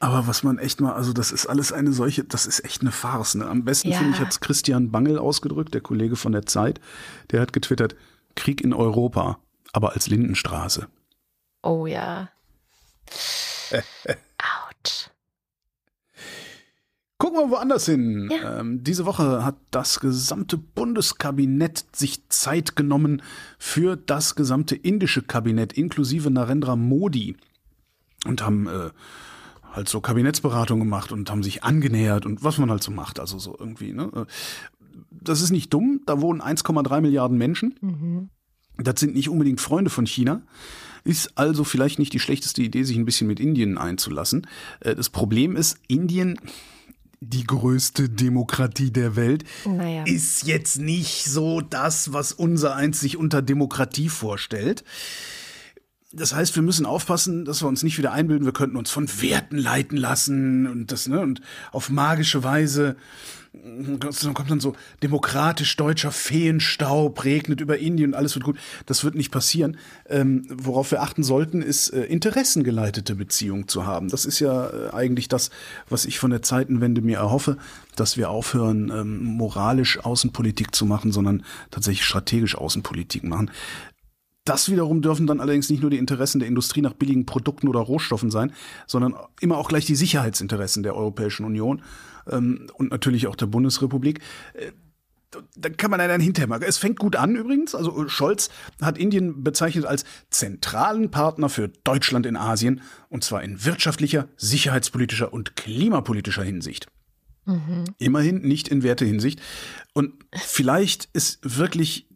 Aber was man echt mal, also das ist alles eine solche, das ist echt eine Farce. Ne? Am besten Ja. finde ich, hat es Christian Bangel ausgedrückt, der Kollege von der Zeit. Der hat getwittert, Krieg in Europa, aber als Lindenstraße. Oh ja. Autsch. Gucken wir woanders hin. Ja. Ähm, diese Woche hat das gesamte Bundeskabinett sich Zeit genommen für das gesamte indische Kabinett, inklusive Narendra Modi. Und haben äh, halt so Kabinettsberatung gemacht und haben sich angenähert und was man halt so macht. Also so irgendwie. Ne? Das ist nicht dumm. Da wohnen 1,3 Milliarden Menschen. Mhm. Das sind nicht unbedingt Freunde von China. Ist also vielleicht nicht die schlechteste Idee, sich ein bisschen mit Indien einzulassen. Äh, das Problem ist, Indien die größte Demokratie der Welt, naja. ist jetzt nicht so das, was unser eins sich unter Demokratie vorstellt. Das heißt, wir müssen aufpassen, dass wir uns nicht wieder einbilden, wir könnten uns von Werten leiten lassen und das, ne, und auf magische Weise dann kommt dann so demokratisch deutscher Feenstaub, regnet über Indien und alles wird gut. Das wird nicht passieren. Ähm, worauf wir achten sollten, ist äh, interessengeleitete Beziehungen zu haben. Das ist ja äh, eigentlich das, was ich von der Zeitenwende mir erhoffe, dass wir aufhören, ähm, moralisch Außenpolitik zu machen, sondern tatsächlich strategisch Außenpolitik machen. Das wiederum dürfen dann allerdings nicht nur die Interessen der Industrie nach billigen Produkten oder Rohstoffen sein, sondern immer auch gleich die Sicherheitsinteressen der Europäischen Union ähm, und natürlich auch der Bundesrepublik. Äh, da kann man hinterher mal. Es fängt gut an übrigens. Also Scholz hat Indien bezeichnet als zentralen Partner für Deutschland in Asien und zwar in wirtschaftlicher, sicherheitspolitischer und klimapolitischer Hinsicht. Mhm. Immerhin nicht in Wertehinsicht. Und vielleicht ist wirklich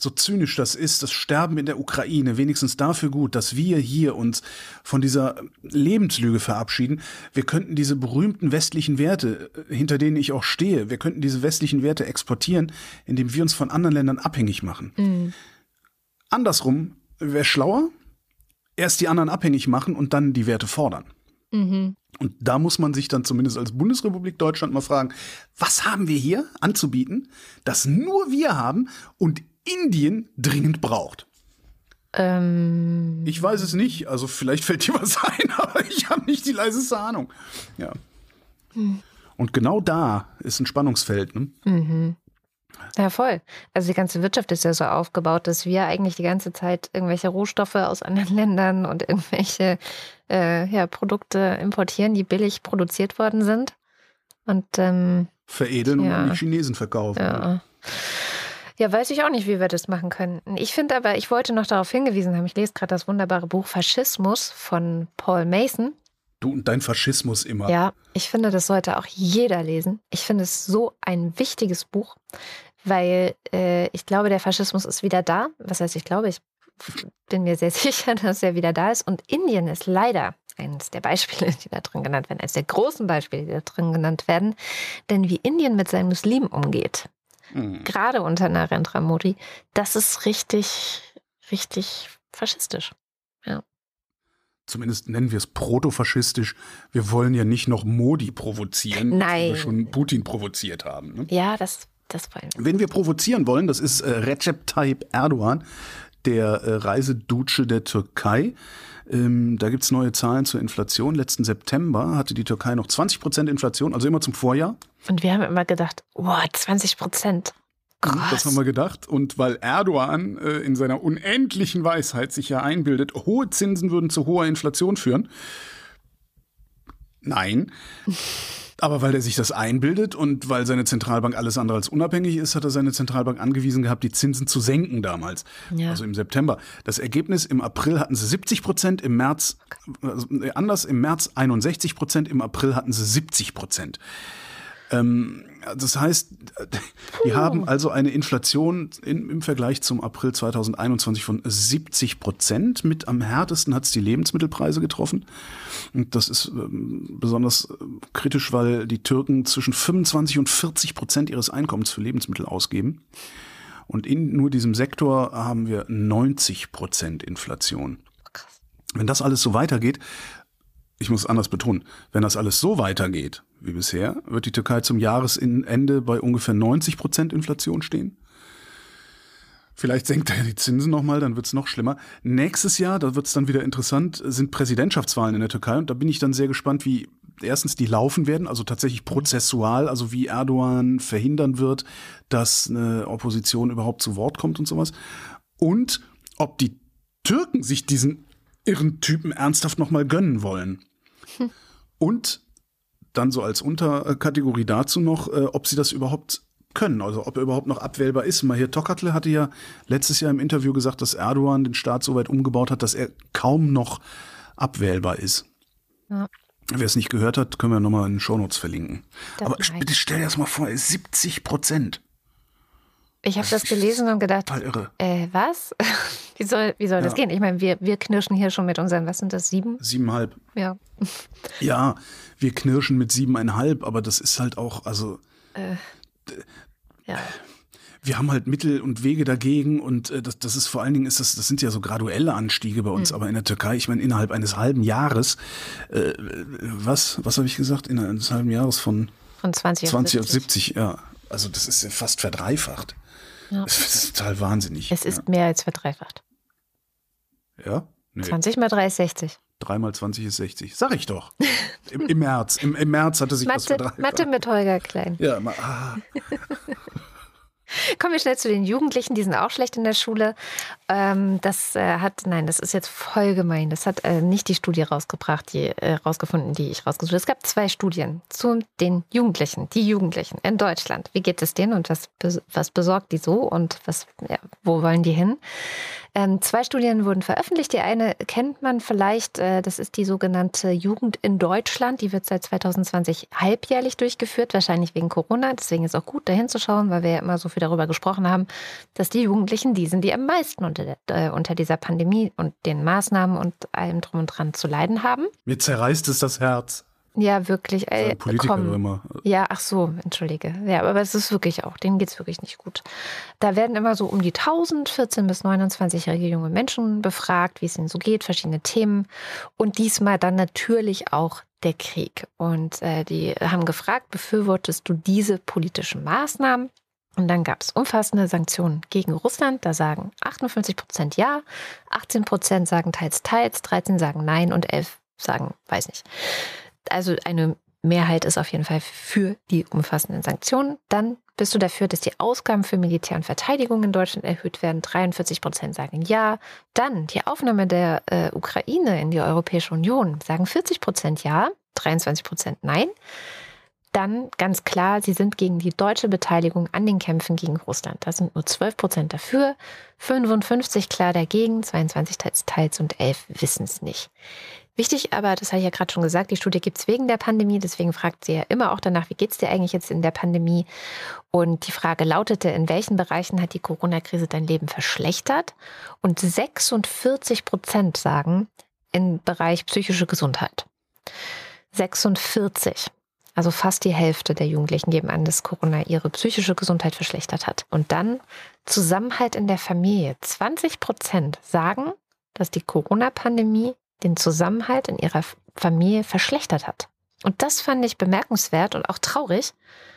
so zynisch das ist, das Sterben in der Ukraine, wenigstens dafür gut, dass wir hier uns von dieser Lebenslüge verabschieden. Wir könnten diese berühmten westlichen Werte, äh, hinter denen ich auch stehe, wir könnten diese westlichen Werte exportieren, indem wir uns von anderen Ländern abhängig machen. Mhm. Andersrum wäre schlauer, erst die anderen abhängig machen und dann die Werte fordern. Mhm. Und da muss man sich dann zumindest als Bundesrepublik Deutschland mal fragen, was haben wir hier anzubieten, das nur wir haben und Indien dringend braucht? Ähm. Ich weiß es nicht. Also vielleicht fällt dir was ein, <laughs> aber ich habe nicht die leiseste Ahnung. Ja. Hm. Und genau da ist ein Spannungsfeld. Ne? Mhm. Ja, voll. Also die ganze Wirtschaft ist ja so aufgebaut, dass wir eigentlich die ganze Zeit irgendwelche Rohstoffe aus anderen <laughs> Ländern und irgendwelche äh, ja, Produkte importieren, die billig produziert worden sind. Und ähm, veredeln ja. und an die Chinesen verkaufen. Ja. Ja, weiß ich auch nicht, wie wir das machen könnten. Ich finde aber, ich wollte noch darauf hingewiesen haben, ich lese gerade das wunderbare Buch Faschismus von Paul Mason. Du und dein Faschismus immer. Ja, ich finde, das sollte auch jeder lesen. Ich finde es so ein wichtiges Buch, weil äh, ich glaube, der Faschismus ist wieder da. Was heißt, ich glaube, ich bin mir sehr <laughs> sicher, dass er wieder da ist. Und Indien ist leider eines der Beispiele, die da drin genannt werden, eines der großen Beispiele, die da drin genannt werden. Denn wie Indien mit seinen Muslimen umgeht, mhm. gerade unter Narendra Modi, das ist richtig, richtig faschistisch. Ja. Zumindest nennen wir es protofaschistisch. Wir wollen ja nicht noch Modi provozieren, Nein. wir schon Putin provoziert haben. Ne? Ja, das, das wollen wir. Wen wir provozieren wollen, das ist äh, Recep Tayyip Erdogan, der äh, Reisedutsche der Türkei. Ähm, da es neue Zahlen zur Inflation. Letzten September hatte die Türkei noch 20 Prozent Inflation, also immer zum Vorjahr. Und wir haben immer gedacht, wow, 20 Prozent. Krass. Mhm, das haben wir gedacht. Und weil Erdogan äh, in seiner unendlichen Weisheit sich ja einbildet, hohe Zinsen würden zu hoher Inflation führen. Nein. Aber weil er sich das einbildet und weil seine Zentralbank alles andere als unabhängig ist, hat er seine Zentralbank angewiesen gehabt, die Zinsen zu senken damals. Ja. Also im September. Das Ergebnis im April hatten sie 70 Prozent, im März, also anders, im März 61 Prozent, im April hatten sie 70 Prozent. Ähm, das heißt, die haben also eine Inflation in, im Vergleich zum April 2021 von 70 Prozent. Mit am härtesten hat es die Lebensmittelpreise getroffen. Und das ist ähm, besonders äh, kritisch, weil die Türken zwischen 25 und 40 Prozent ihres Einkommens für Lebensmittel ausgeben. Und in nur diesem Sektor haben wir 90 Prozent Inflation. Wenn das alles so weitergeht, ich muss anders betonen, wenn das alles so weitergeht wie bisher, wird die Türkei zum Jahresende bei ungefähr 90 Prozent Inflation stehen. Vielleicht senkt er die Zinsen nochmal, dann wird es noch schlimmer. Nächstes Jahr, da wird es dann wieder interessant, sind Präsidentschaftswahlen in der Türkei und da bin ich dann sehr gespannt, wie erstens die laufen werden, also tatsächlich prozessual, also wie Erdogan verhindern wird, dass eine Opposition überhaupt zu Wort kommt und sowas. Und ob die Türken sich diesen irren Typen ernsthaft nochmal gönnen wollen. Hm. <laughs> Und dann so als Unterkategorie dazu noch, äh, ob sie das überhaupt können, also ob er überhaupt noch abwählbar ist. Mahir Tokatle hatte ja letztes Jahr im Interview gesagt, dass Erdogan den Staat so weit umgebaut hat, dass er kaum noch abwählbar ist. Ja. Wer es nicht gehört hat, können wir nochmal in den Shownotes verlinken. Das Aber bitte stell dir das mal vor, 70 Prozent. Ich habe das, gelesen und gedacht, total irre. Äh, was? <laughs> wie soll, wie soll ja. das gehen? Ich meine, wir, wir knirschen hier schon mit unseren, was sind das, sieben? Siebeneinhalb. Ja. Ja, wir knirschen mit siebeneinhalb, aber das ist halt auch, also. Äh, ja wir haben halt Mittel und Wege dagegen und äh, das, das ist vor allen Dingen ist das, das sind ja so graduelle Anstiege bei uns, mhm. aber in der Türkei, ich meine, innerhalb eines halben Jahres, äh, was, was habe ich gesagt, innerhalb eines halben Jahres von, von 20 auf 20 70. auf 70, ja. Also das ist ja fast verdreifacht. Ja. Das ist total wahnsinnig. Es ist ja. mehr als verdreifacht. Ja? Nee. 20 mal 3 ist 60. 3 mal 20 ist 60. Sag ich doch. <laughs> Im, im März. Im, Im März hatte sich Mathe, das verdreifacht. Mathe mit Holger Klein. Ja, ma, ah. <laughs> <laughs> Kommen wir schnell zu den Jugendlichen, die sind auch schlecht in der Schule. Ähm, das äh, hat, nein, das ist jetzt voll gemein. Das hat äh, nicht die Studie rausgebracht, die äh, rausgefunden, die ich rausgesucht habe. Es gab zwei Studien zu den Jugendlichen, die Jugendlichen in Deutschland. Wie geht es denen und was, was besorgt die so und was, ja, wo wollen die hin? Ähm, zwei Studien wurden veröffentlicht. Die eine kennt man vielleicht, äh, das ist die sogenannte Jugend in Deutschland. Die wird seit 2020 halbjährlich durchgeführt, wahrscheinlich wegen Corona. Deswegen ist auch gut, da hinzuschauen, weil wir ja immer so viel darüber gesprochen haben, dass die Jugendlichen die sind, die am meisten unter, äh, unter dieser Pandemie und den Maßnahmen und allem drum und dran zu leiden haben. Mir zerreißt es das Herz. Ja, wirklich. Ey, Politiker komm. immer. Ja, ach so, entschuldige. Ja, aber es ist wirklich auch, denen geht es wirklich nicht gut. Da werden immer so um die 1000 14- bis 29-jährige junge Menschen befragt, wie es ihnen so geht, verschiedene Themen. Und diesmal dann natürlich auch der Krieg. Und äh, die haben gefragt, befürwortest du diese politischen Maßnahmen? Und dann gab es umfassende Sanktionen gegen Russland. Da sagen 58 Prozent ja, 18 Prozent sagen teils, teils, 13 sagen nein und 11 sagen weiß nicht also eine Mehrheit ist auf jeden Fall für die umfassenden Sanktionen. Dann bist du dafür, dass die Ausgaben für Militär und Verteidigung in Deutschland erhöht werden. 43 Prozent sagen ja. Dann die Aufnahme der äh, Ukraine in die Europäische Union sagen 40 Prozent ja, 23 Prozent nein. Dann ganz klar, sie sind gegen die deutsche Beteiligung an den Kämpfen gegen Russland. Da sind nur 12 Prozent dafür, 55 klar dagegen, 22 teils, teils und 11 wissen es nicht. Wichtig aber, das habe ich ja gerade schon gesagt, die Studie gibt es wegen der Pandemie. Deswegen fragt sie ja immer auch danach, wie geht es dir eigentlich jetzt in der Pandemie? Und die Frage lautete, in welchen Bereichen hat die Corona-Krise dein Leben verschlechtert? Und 46 Prozent sagen im Bereich psychische Gesundheit. 46. Also fast die Hälfte der Jugendlichen geben an, dass Corona ihre psychische Gesundheit verschlechtert hat. Und dann Zusammenhalt in der Familie. 20 Prozent sagen, dass die Corona-Pandemie den Zusammenhalt in ihrer Familie verschlechtert hat. Und das fand ich bemerkenswert und auch traurig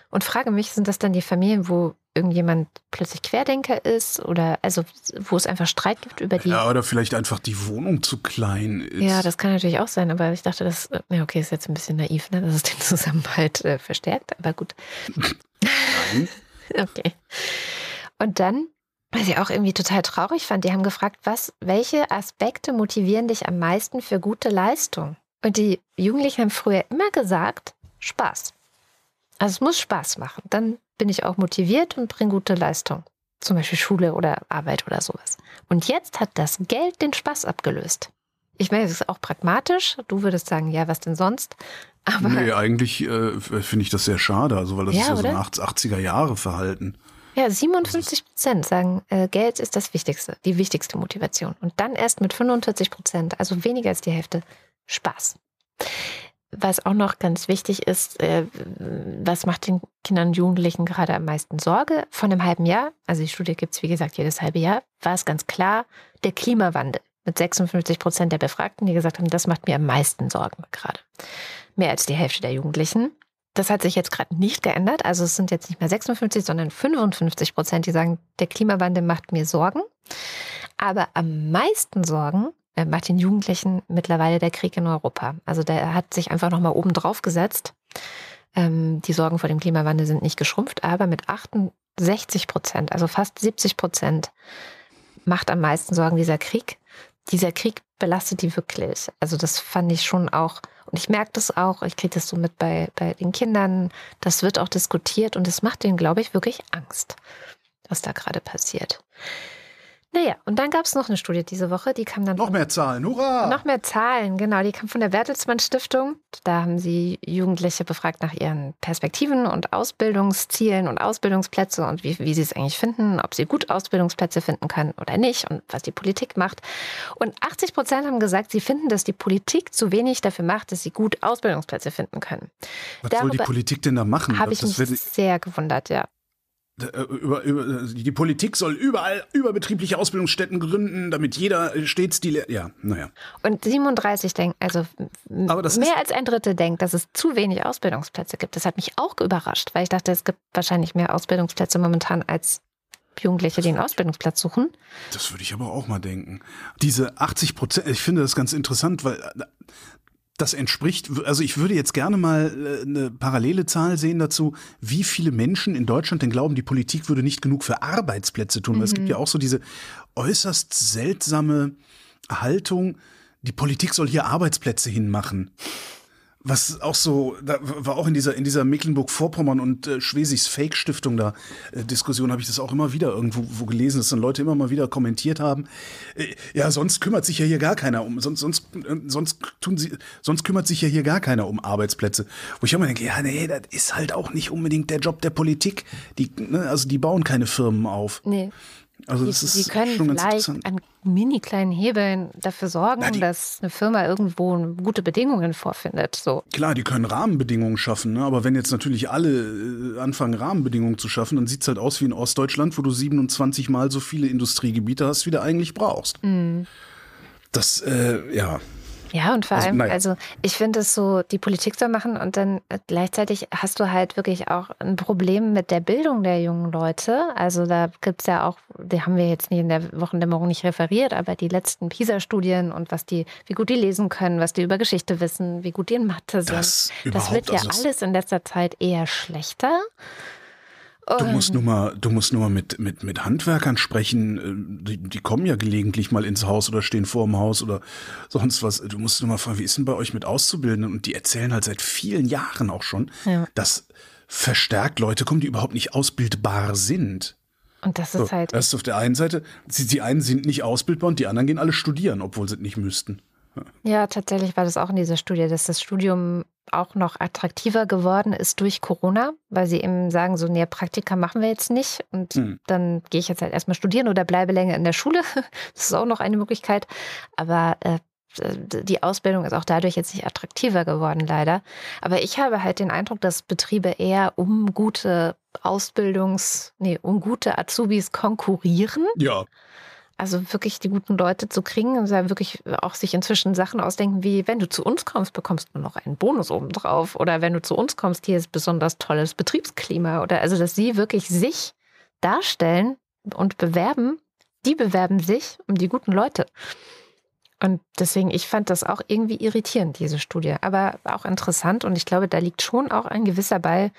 und frage mich, sind das dann die Familien, wo irgendjemand plötzlich Querdenker ist oder also wo es einfach Streit gibt über die. Ja, oder vielleicht einfach die Wohnung zu klein ist. Ja, das kann natürlich auch sein, aber ich dachte, das, ja, okay, ist jetzt ein bisschen naiv, ne, dass es den <laughs> Zusammenhalt äh, verstärkt, aber gut. Nein. <laughs> okay. Und dann was ich auch irgendwie total traurig fand, die haben gefragt, was, welche Aspekte motivieren dich am meisten für gute Leistung? Und die Jugendlichen haben früher immer gesagt, Spaß. Also es muss Spaß machen. Dann bin ich auch motiviert und bringe gute Leistung. Zum Beispiel Schule oder Arbeit oder sowas. Und jetzt hat das Geld den Spaß abgelöst. Ich meine, es ist auch pragmatisch. Du würdest sagen, ja, was denn sonst? Aber nee, eigentlich äh, finde ich das sehr schade, also weil das ja, ist ja so ein 80er Jahre Verhalten. Ja, 57 Prozent sagen, äh, Geld ist das Wichtigste, die wichtigste Motivation. Und dann erst mit 45 Prozent, also weniger als die Hälfte, Spaß. Was auch noch ganz wichtig ist, äh, was macht den Kindern und Jugendlichen gerade am meisten Sorge? Von einem halben Jahr, also die Studie gibt es wie gesagt jedes halbe Jahr, war es ganz klar, der Klimawandel. Mit 56 Prozent der Befragten, die gesagt haben, das macht mir am meisten Sorgen gerade. Mehr als die Hälfte der Jugendlichen. Das hat sich jetzt gerade nicht geändert. Also es sind jetzt nicht mehr 56, sondern 55 Prozent, die sagen, der Klimawandel macht mir Sorgen. Aber am meisten Sorgen macht den Jugendlichen mittlerweile der Krieg in Europa. Also der hat sich einfach nochmal oben drauf gesetzt. Ähm, die Sorgen vor dem Klimawandel sind nicht geschrumpft, aber mit 68 Prozent, also fast 70 Prozent, macht am meisten Sorgen dieser Krieg. dieser Krieg belastet die wirklich. Also das fand ich schon auch, und ich merke das auch, ich kriege das so mit bei, bei den Kindern, das wird auch diskutiert und es macht denen, glaube ich, wirklich Angst, was da gerade passiert. Naja, und dann gab es noch eine Studie diese Woche, die kam dann. Noch mehr Zahlen, hurra! Noch mehr Zahlen, genau. Die kam von der Bertelsmann Stiftung. Da haben sie Jugendliche befragt nach ihren Perspektiven und Ausbildungszielen und Ausbildungsplätze und wie, wie sie es eigentlich finden, ob sie gut Ausbildungsplätze finden können oder nicht und was die Politik macht. Und 80 Prozent haben gesagt, sie finden, dass die Politik zu wenig dafür macht, dass sie gut Ausbildungsplätze finden können. Was Darüber soll die Politik denn da machen? Habe ich mich sehr gewundert, ja. Äh, über, über, die Politik soll überall überbetriebliche Ausbildungsstätten gründen, damit jeder stets die. Le ja, naja. Und 37 denken, also mehr als ein Drittel denkt, dass es zu wenig Ausbildungsplätze gibt. Das hat mich auch überrascht, weil ich dachte, es gibt wahrscheinlich mehr Ausbildungsplätze momentan als Jugendliche, die einen Ausbildungsplatz suchen. Das würde ich aber auch mal denken. Diese 80 Prozent, ich finde das ganz interessant, weil das entspricht, also ich würde jetzt gerne mal äh, eine parallele Zahl sehen dazu, wie viele Menschen in Deutschland denn glauben, die Politik würde nicht genug für Arbeitsplätze tun. Mhm. Weil es gibt mhm. ja auch so diese äußerst seltsame Haltung, die Politik soll hier Arbeitsplätze hinmachen was auch so, da war auch in dieser, in dieser Mecklenburg-Vorpommern und äh, Schwesigs Fake-Stiftung da äh, Diskussion, habe ich das auch immer wieder irgendwo wo gelesen, dass dann Leute immer mal wieder kommentiert haben. Äh, ja, sonst kümmert sich ja hier gar keiner um, sonst, sonst, äh, sonst tun sie, sonst kümmert sich ja hier gar keiner um Arbeitsplätze. Wo ich immer denke, ja, nee, das ist halt auch nicht unbedingt der Job der Politik. Die, ne, also die bauen keine Firmen auf. Nee. Also das die, ist die können schon vielleicht an mini kleinen Hebeln dafür sorgen, Na, die, dass eine Firma irgendwo gute Bedingungen vorfindet. So. Klar, die können Rahmenbedingungen schaffen, ne? aber wenn jetzt natürlich alle äh, anfangen, Rahmenbedingungen zu schaffen, dann sieht es halt aus wie in Ostdeutschland, wo du 27 mal so viele Industriegebiete hast, wie du eigentlich brauchst. Mhm. Das, äh, ja, ja, und vor also, allem, naja. also ich finde es so, die Politik soll machen und dann gleichzeitig hast du halt wirklich auch ein Problem mit der Bildung der jungen Leute. Also da gibt es ja auch, die haben wir jetzt nicht in der Wochendämmerung nicht referiert, aber die letzten PISA-Studien und was die, wie gut die lesen können, was die über Geschichte wissen, wie gut die in Mathe sind. Das, das wird ja also alles in letzter Zeit eher schlechter. Du musst nur mal, du musst nur mal mit, mit, mit Handwerkern sprechen. Äh, die, die kommen ja gelegentlich mal ins Haus oder stehen vor dem Haus oder sonst was. Du musst nur mal fragen, wie ist denn bei euch mit Auszubildenden? Und die erzählen halt seit vielen Jahren auch schon, ja. dass verstärkt Leute kommen, die überhaupt nicht ausbildbar sind. Und das ist so, halt. Das ist auf der einen Seite, die, die einen sind nicht ausbildbar und die anderen gehen alle studieren, obwohl sie nicht müssten. Ja, tatsächlich war das auch in dieser Studie, dass das Studium auch noch attraktiver geworden ist durch Corona, weil sie eben sagen, so, nee, Praktika machen wir jetzt nicht und hm. dann gehe ich jetzt halt erstmal studieren oder bleibe länger in der Schule. <laughs> Das ist auch noch eine Möglichkeit. Aber äh, die Ausbildung ist auch dadurch jetzt nicht attraktiver geworden, leider. Aber ich habe halt den Eindruck, dass Betriebe eher um gute Ausbildungs-, nee, um gute Azubis konkurrieren. Ja. Also wirklich die guten Leute zu kriegen und wirklich auch sich inzwischen Sachen ausdenken, wie wenn du zu uns kommst, bekommst du noch einen Bonus obendrauf. Oder wenn du zu uns kommst, hier ist besonders tolles Betriebsklima. Oder also, dass sie wirklich sich darstellen und bewerben, die bewerben sich um die guten Leute. Und deswegen, ich fand das auch irgendwie irritierend, diese Studie, aber auch interessant. Und ich glaube, da liegt schon auch ein gewisser Ball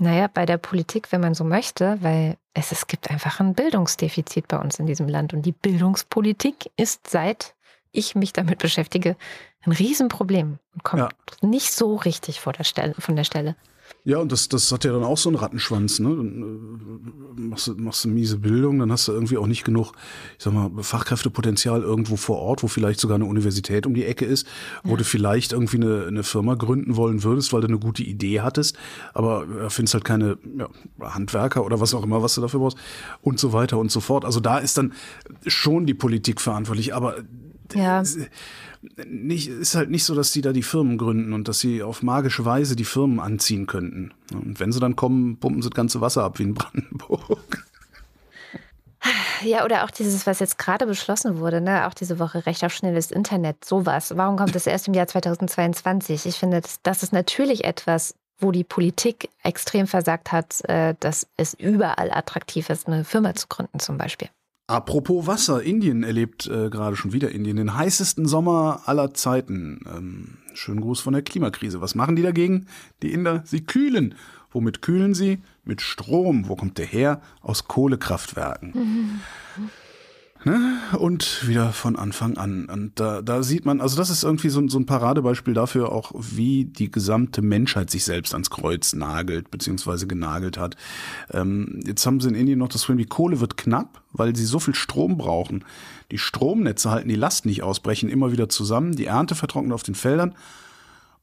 naja, bei der Politik, wenn man so möchte, weil es, es gibt einfach ein Bildungsdefizit bei uns in diesem Land. Und die Bildungspolitik ist, seit ich mich damit beschäftige, ein Riesenproblem und kommt ja. nicht so richtig vor der Stelle, von der Stelle. Ja, und das, das hat ja dann auch so einen Rattenschwanz, ne? Dann äh, machst du, machst du miese Bildung, dann hast du irgendwie auch nicht genug, ich sag mal, Fachkräftepotenzial irgendwo vor Ort, wo vielleicht sogar eine Universität um die Ecke ist, wo ja. du vielleicht irgendwie eine, eine Firma gründen wollen würdest, weil du eine gute Idee hattest, aber äh, findest halt keine ja, Handwerker oder was auch immer, was du dafür brauchst und so weiter und so fort. Also da ist dann schon die Politik verantwortlich, aber ja nicht, ist halt nicht so, dass die da die Firmen gründen und dass sie auf magische Weise die Firmen anziehen könnten. Und wenn sie dann kommen, pumpen sie das ganze Wasser ab wie in Brandenburg. Ja, oder auch dieses, was jetzt gerade beschlossen wurde, ne? auch diese Woche Recht auf schnelles Internet, sowas. Warum kommt das erst im Jahr 2022? Ich finde, das, das ist natürlich etwas, wo die Politik extrem versagt hat, äh, dass es überall attraktiv ist, eine Firma zu gründen zum Beispiel. Apropos Wasser, Indien erlebt äh, gerade schon wieder Indien den heißesten Sommer aller Zeiten. Ähm, schönen Gruß von der Klimakrise. Was machen die dagegen? Die Inder, sie kühlen. Womit kühlen sie? Mit Strom. Wo kommt der her? Aus Kohlekraftwerken. <laughs> Ne? Und wieder von Anfang an. Und da, da sieht man, also das ist irgendwie so, so ein Paradebeispiel dafür auch, wie die gesamte Menschheit sich selbst ans Kreuz nagelt, beziehungsweise genagelt hat. Ähm, jetzt haben sie in Indien noch das Problem, die Kohle wird knapp, weil sie so viel Strom brauchen. Die Stromnetze halten die Last nicht aus, brechen immer wieder zusammen, die Ernte vertrocknet auf den Feldern.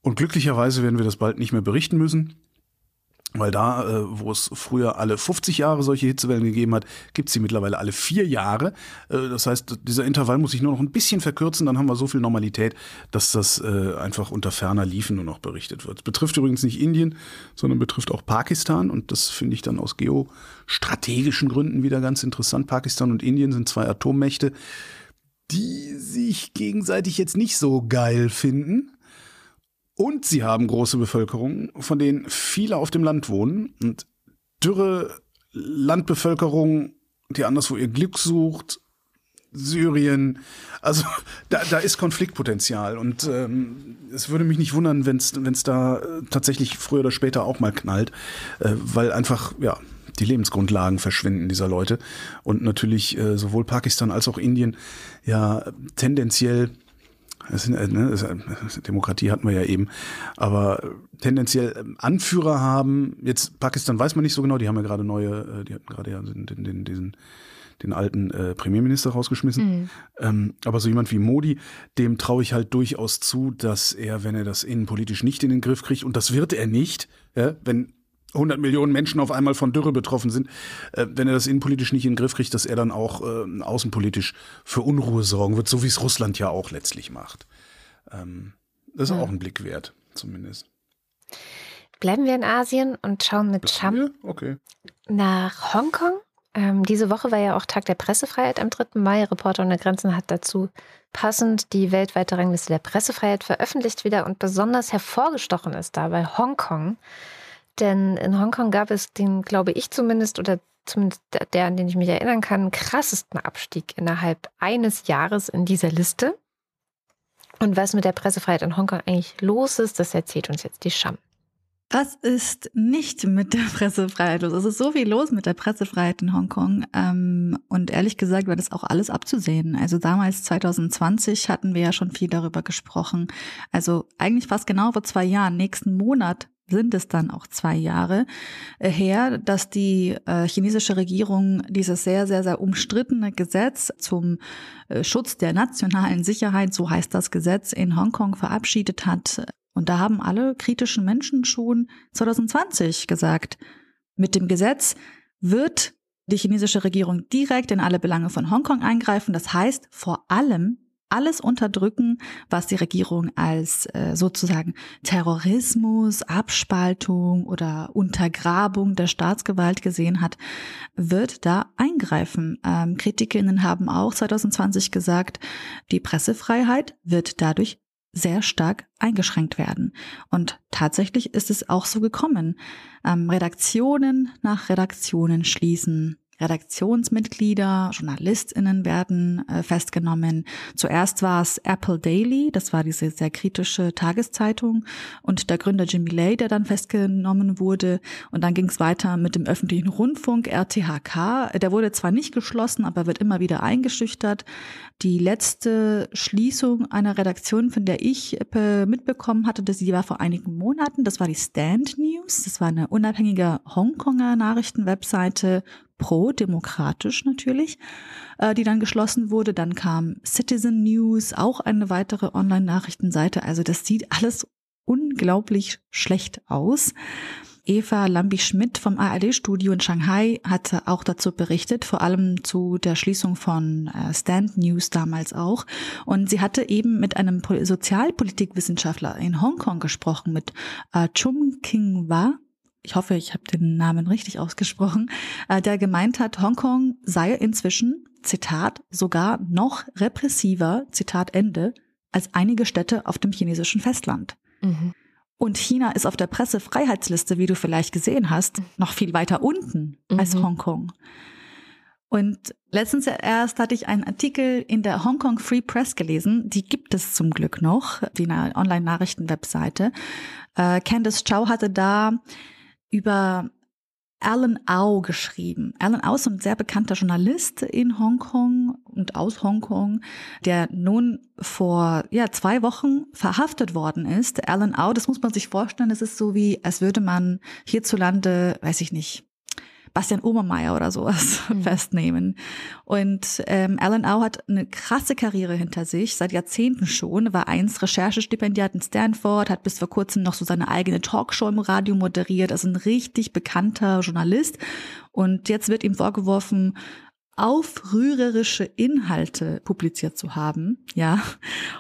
Und glücklicherweise werden wir das bald nicht mehr berichten müssen. Weil da, äh, wo es früher alle 50 Jahre solche Hitzewellen gegeben hat, gibt es sie mittlerweile alle vier Jahre. Äh, das heißt, dieser Intervall muss sich nur noch ein bisschen verkürzen, dann haben wir so viel Normalität, dass das äh, einfach unter ferner Liefen nur noch berichtet wird. Betrifft übrigens nicht Indien, sondern betrifft auch Pakistan und das finde ich dann aus geostrategischen Gründen wieder ganz interessant. Pakistan und Indien sind zwei Atommächte, die sich gegenseitig jetzt nicht so geil finden. Und sie haben große Bevölkerungen, von denen viele auf dem Land wohnen. Und dürre Landbevölkerung, die anderswo ihr Glück sucht, Syrien. Also da, da ist Konfliktpotenzial. Und ähm, es würde mich nicht wundern, wenn es da äh, tatsächlich früher oder später auch mal knallt, äh, weil einfach, ja, die Lebensgrundlagen verschwinden dieser Leute. Und natürlich äh, sowohl Pakistan als auch Indien ja tendenziell das, ne, das, Demokratie hatten wir ja eben. Aber tendenziell ähm, Anführer haben, jetzt Pakistan weiß man nicht so genau, die haben ja gerade neue, äh, die hatten gerade ja den, den, diesen den alten äh, Premierminister rausgeschmissen. Mhm. Ähm, aber so jemand wie Modi, dem traue ich halt durchaus zu, dass er, wenn er das innenpolitisch nicht in den Griff kriegt, und das wird er nicht, ja, wenn 100 Millionen Menschen auf einmal von Dürre betroffen sind, äh, wenn er das innenpolitisch nicht in den Griff kriegt, dass er dann auch äh, außenpolitisch für Unruhe sorgen wird, so wie es Russland ja auch letztlich macht. Ähm, das ist ja. auch ein Blick wert, zumindest. Bleiben wir in Asien und schauen mit Cham okay. nach Hongkong. Ähm, diese Woche war ja auch Tag der Pressefreiheit am 3. Mai. Reporter ohne Grenzen hat dazu passend die weltweite Rangliste der Pressefreiheit veröffentlicht wieder und besonders hervorgestochen ist dabei Hongkong. Denn in Hongkong gab es den, glaube ich zumindest, oder zumindest der, an den ich mich erinnern kann, krassesten Abstieg innerhalb eines Jahres in dieser Liste. Und was mit der Pressefreiheit in Hongkong eigentlich los ist, das erzählt uns jetzt die Scham. Was ist nicht mit der Pressefreiheit los? Es ist so viel los mit der Pressefreiheit in Hongkong. Ähm, und ehrlich gesagt war das auch alles abzusehen. Also damals 2020 hatten wir ja schon viel darüber gesprochen. Also eigentlich fast genau vor zwei Jahren. Nächsten Monat sind es dann auch zwei Jahre äh, her, dass die äh, chinesische Regierung dieses sehr, sehr, sehr umstrittene Gesetz zum äh, Schutz der nationalen Sicherheit, so heißt das Gesetz, in Hongkong verabschiedet hat. Und da haben alle kritischen Menschen schon 2020 gesagt, mit dem Gesetz wird die chinesische Regierung direkt in alle Belange von Hongkong eingreifen. Das heißt vor allem alles unterdrücken, was die Regierung als äh, sozusagen Terrorismus, Abspaltung oder Untergrabung der Staatsgewalt gesehen hat, wird da eingreifen. Ähm, Kritikerinnen haben auch 2020 gesagt, die Pressefreiheit wird dadurch sehr stark eingeschränkt werden. Und tatsächlich ist es auch so gekommen. Ähm, Redaktionen nach Redaktionen schließen. Redaktionsmitglieder, JournalistInnen werden äh, festgenommen. Zuerst war es Apple Daily, das war diese sehr kritische Tageszeitung und der Gründer Jimmy Lay, der dann festgenommen wurde. Und dann ging es weiter mit dem öffentlichen Rundfunk, RTHK. Der wurde zwar nicht geschlossen, aber wird immer wieder eingeschüchtert. Die letzte Schließung einer Redaktion, von der ich äh, mitbekommen hatte, das, war vor einigen Monaten, das war die Stand News. Das war eine unabhängige Hongkonger Nachrichtenwebseite pro-demokratisch natürlich, äh, die dann geschlossen wurde. Dann kam Citizen News, auch eine weitere Online-Nachrichtenseite. Also das sieht alles unglaublich schlecht aus. Eva Lambi-Schmidt vom ARD-Studio in Shanghai hatte auch dazu berichtet, vor allem zu der Schließung von äh, Stand News damals auch. Und sie hatte eben mit einem Sozialpolitikwissenschaftler in Hongkong gesprochen, mit äh, Chum King Wa ich hoffe, ich habe den Namen richtig ausgesprochen, äh, der gemeint hat, Hongkong sei inzwischen, Zitat, sogar noch repressiver, Zitat Ende, als einige Städte auf dem chinesischen Festland. Mhm. Und China ist auf der Pressefreiheitsliste, wie du vielleicht gesehen hast, noch viel weiter unten mhm. als Hongkong. Und letztens erst hatte ich einen Artikel in der Hong Kong Free Press gelesen. Die gibt es zum Glück noch, die Online-Nachrichten-Webseite. Äh, Candice Chow hatte da über Alan Au geschrieben. Alan Au ist ein sehr bekannter Journalist in Hongkong und aus Hongkong, der nun vor ja, zwei Wochen verhaftet worden ist. Alan Au, das muss man sich vorstellen, das ist so wie, als würde man hierzulande, weiß ich nicht, Bastian Obermeier oder sowas <laughs> mhm. festnehmen. Und ähm, Alan Au hat eine krasse Karriere hinter sich, seit Jahrzehnten schon, war einst Recherchestipendiat in Stanford, hat bis vor kurzem noch so seine eigene Talkshow im Radio moderiert, also ein richtig bekannter Journalist. Und jetzt wird ihm vorgeworfen, aufrührerische Inhalte publiziert zu haben. Ja,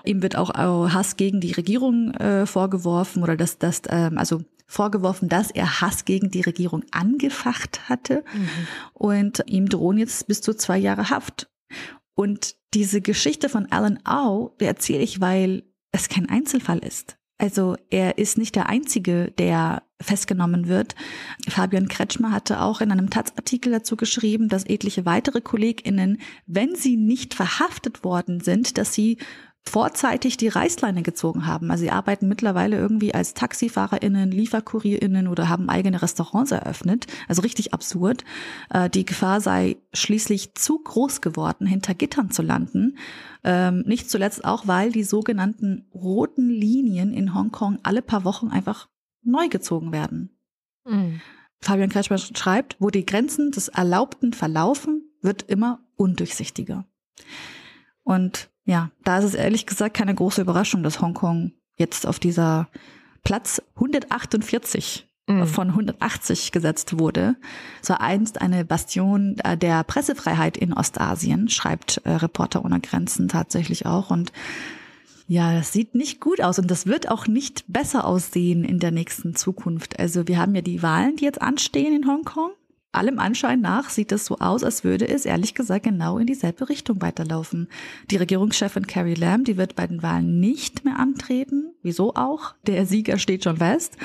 ihm wird auch Hass gegen die Regierung äh, vorgeworfen oder dass das ähm, also vorgeworfen, dass er Hass gegen die Regierung angefacht hatte. Mhm. Und ihm drohen jetzt bis zu zwei Jahre Haft. Und diese Geschichte von Alan Au, die erzähle ich, weil es kein Einzelfall ist. Also er ist nicht der Einzige, der festgenommen wird. Fabian Kretschmer hatte auch in einem Taz-Artikel dazu geschrieben, dass etliche weitere KollegInnen, wenn sie nicht verhaftet worden sind, dass sie vorzeitig die Reißleine gezogen haben. Also sie arbeiten mittlerweile irgendwie als TaxifahrerInnen, LieferkurierInnen oder haben eigene Restaurants eröffnet. Also richtig absurd. Äh, die Gefahr sei schließlich zu groß geworden, hinter Gittern zu landen. Ähm, nicht zuletzt auch, weil die sogenannten roten Linien in Hongkong alle paar Wochen einfach neu gezogen werden. Mhm. Fabian Kretschmer schreibt, wo die Grenzen des Erlaubten verlaufen, wird immer undurchsichtiger. Und ja, da ist es ehrlich gesagt keine große Überraschung, dass Hongkong jetzt auf dieser Platz 148 mhm. von 180 gesetzt wurde. Es war einst eine Bastion äh, der Pressefreiheit in Ostasien, schreibt äh, Reporter ohne Grenzen tatsächlich auch. Und ja, das sieht nicht gut aus und das wird auch nicht besser aussehen in der nächsten Zukunft. Also wir haben ja die Wahlen, die jetzt anstehen in Hongkong allem Anschein nach sieht es so aus, als würde es ehrlich gesagt genau in dieselbe Richtung weiterlaufen. Die Regierungschefin Carrie Lam, die wird bei den Wahlen nicht mehr antreten. Wieso auch? Der Sieger steht schon fest.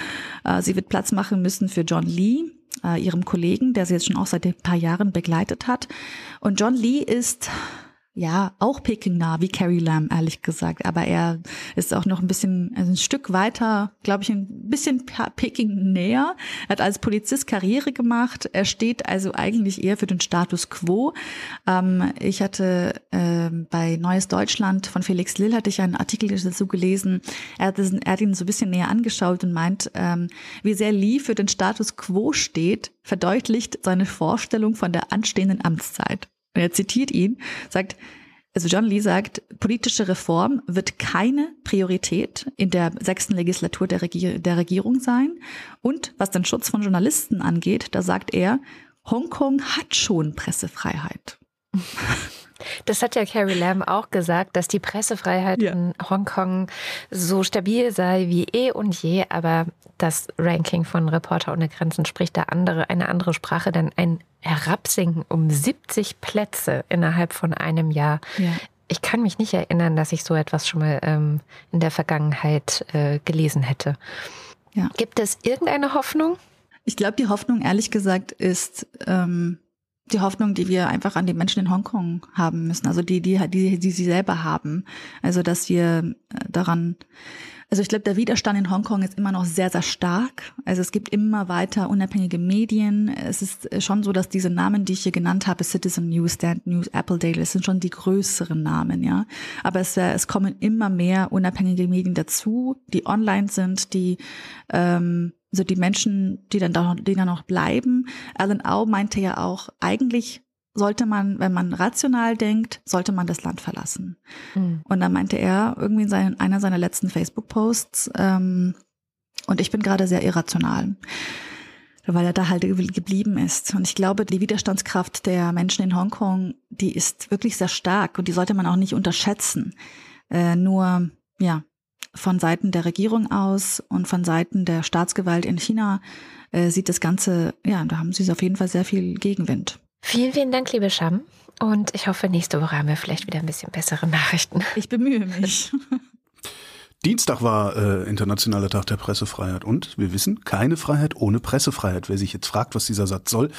Äh, sie wird Platz machen müssen für John Lee, äh, ihrem Kollegen, der sie jetzt schon auch seit ein paar Jahren begleitet hat. Und John Lee ist ja, auch Peking nah, wie Carrie Lam, ehrlich gesagt. Aber er ist auch noch ein bisschen, also ein Stück weiter, glaube ich, ein bisschen Peking näher. Er hat als Polizist Karriere gemacht. Er steht also eigentlich eher für den Status quo. Ähm, ich hatte äh, bei Neues Deutschland von Felix Lill hatte ich einen Artikel dazu gelesen. Er hat, das, er hat ihn so ein bisschen näher angeschaut und meint, ähm, wie sehr Lee für den Status quo steht, verdeutlicht seine Vorstellung von der anstehenden Amtszeit. Und er zitiert ihn, sagt, also John Lee sagt, politische Reform wird keine Priorität in der sechsten Legislatur der, Regier der Regierung sein. Und was den Schutz von Journalisten angeht, da sagt er, Hongkong hat schon Pressefreiheit. <laughs> Das hat ja Carrie Lam auch gesagt, dass die Pressefreiheit ja. in Hongkong so stabil sei wie eh und je, aber das Ranking von Reporter ohne Grenzen spricht da andere, eine andere Sprache, denn ein Herabsinken um 70 Plätze innerhalb von einem Jahr. Ja. Ich kann mich nicht erinnern, dass ich so etwas schon mal ähm, in der Vergangenheit äh, gelesen hätte. Ja. Gibt es irgendeine Hoffnung? Ich glaube, die Hoffnung, ehrlich gesagt, ist, ähm, die Hoffnung, die wir einfach an die Menschen in Hongkong haben müssen, also die, die, die, die sie selber haben. Also, dass wir äh, daran, also ich glaube, der Widerstand in Hongkong ist immer noch sehr, sehr stark. Also es gibt immer weiter unabhängige Medien. Es ist schon so, dass diese Namen, die ich hier genannt habe, Citizen News, Stand News, Apple Daily, das sind schon die größeren Namen, ja. Aber es, äh, es kommen immer mehr unabhängige Medien dazu, die online sind, die ähm, also die Menschen, die dann da, die dann noch bleiben. Alan Au meinte ja auch, eigentlich sollte man, wenn man rational denkt, sollte man das Land verlassen. Mhm. Und dann meinte er irgendwie in seinen, einer seiner letzten Facebook-Posts, ähm, und ich bin gerade sehr irrational, weil er da halt geblieben ist. Und ich glaube, die Widerstandskraft der Menschen in Hongkong, die ist wirklich sehr stark und die sollte man auch nicht unterschätzen. Äh, nur, ja, von Seiten der Regierung aus und von Seiten der Staatsgewalt in China äh, sieht das Ganze, ja, da haben sie auf jeden Fall sehr viel Gegenwind. Vielen, vielen Dank, liebe Scham. Und ich hoffe, nächste Woche haben wir vielleicht wieder ein bisschen bessere Nachrichten. Ich bemühe mich. <laughs> Dienstag war äh, Internationaler Tag der Pressefreiheit und wir wissen, keine Freiheit ohne Pressefreiheit. Wer sich jetzt fragt, was dieser Satz soll,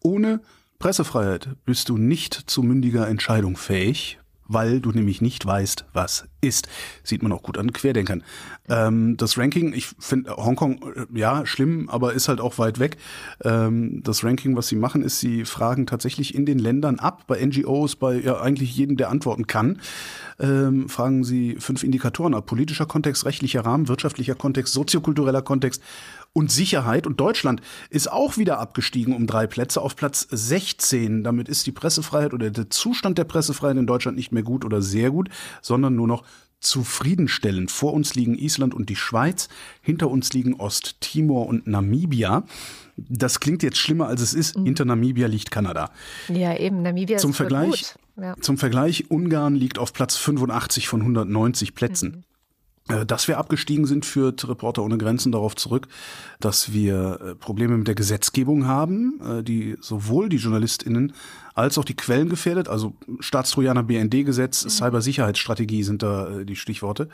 ohne Pressefreiheit bist du nicht zu mündiger Entscheidung fähig, weil du nämlich nicht weißt, was ist. Sieht man auch gut an Querdenkern. Ähm, das Ranking, ich finde Hongkong, äh, ja, schlimm, aber ist halt auch weit weg. Ähm, das Ranking, was sie machen, ist, sie fragen tatsächlich in den Ländern ab, bei NGOs, bei ja, eigentlich jedem, der antworten kann, ähm, fragen sie fünf Indikatoren ab. Politischer Kontext, rechtlicher Rahmen, wirtschaftlicher Kontext, soziokultureller Kontext und Sicherheit. Und Deutschland ist auch wieder abgestiegen um drei Plätze auf Platz 16. Damit ist die Pressefreiheit oder der Zustand der Pressefreiheit in Deutschland nicht mehr gut oder sehr gut, sondern nur noch zufriedenstellend. Vor uns liegen Island und die Schweiz, hinter uns liegen Osttimor und Namibia. Das klingt jetzt schlimmer, als es ist. Mhm. Hinter Namibia liegt Kanada. Ja, eben, Namibia zum ist Vergleich, gut. Ja. Zum Vergleich, Ungarn liegt auf Platz 85 von 190 Plätzen. Mhm. Äh, dass wir abgestiegen sind, führt Reporter ohne Grenzen darauf zurück, dass wir äh, Probleme mit der Gesetzgebung haben, äh, die sowohl die JournalistInnen als auch die Quellen gefährdet. Also Staatstrojaner BND-Gesetz, mhm. Cybersicherheitsstrategie sind da die Stichworte.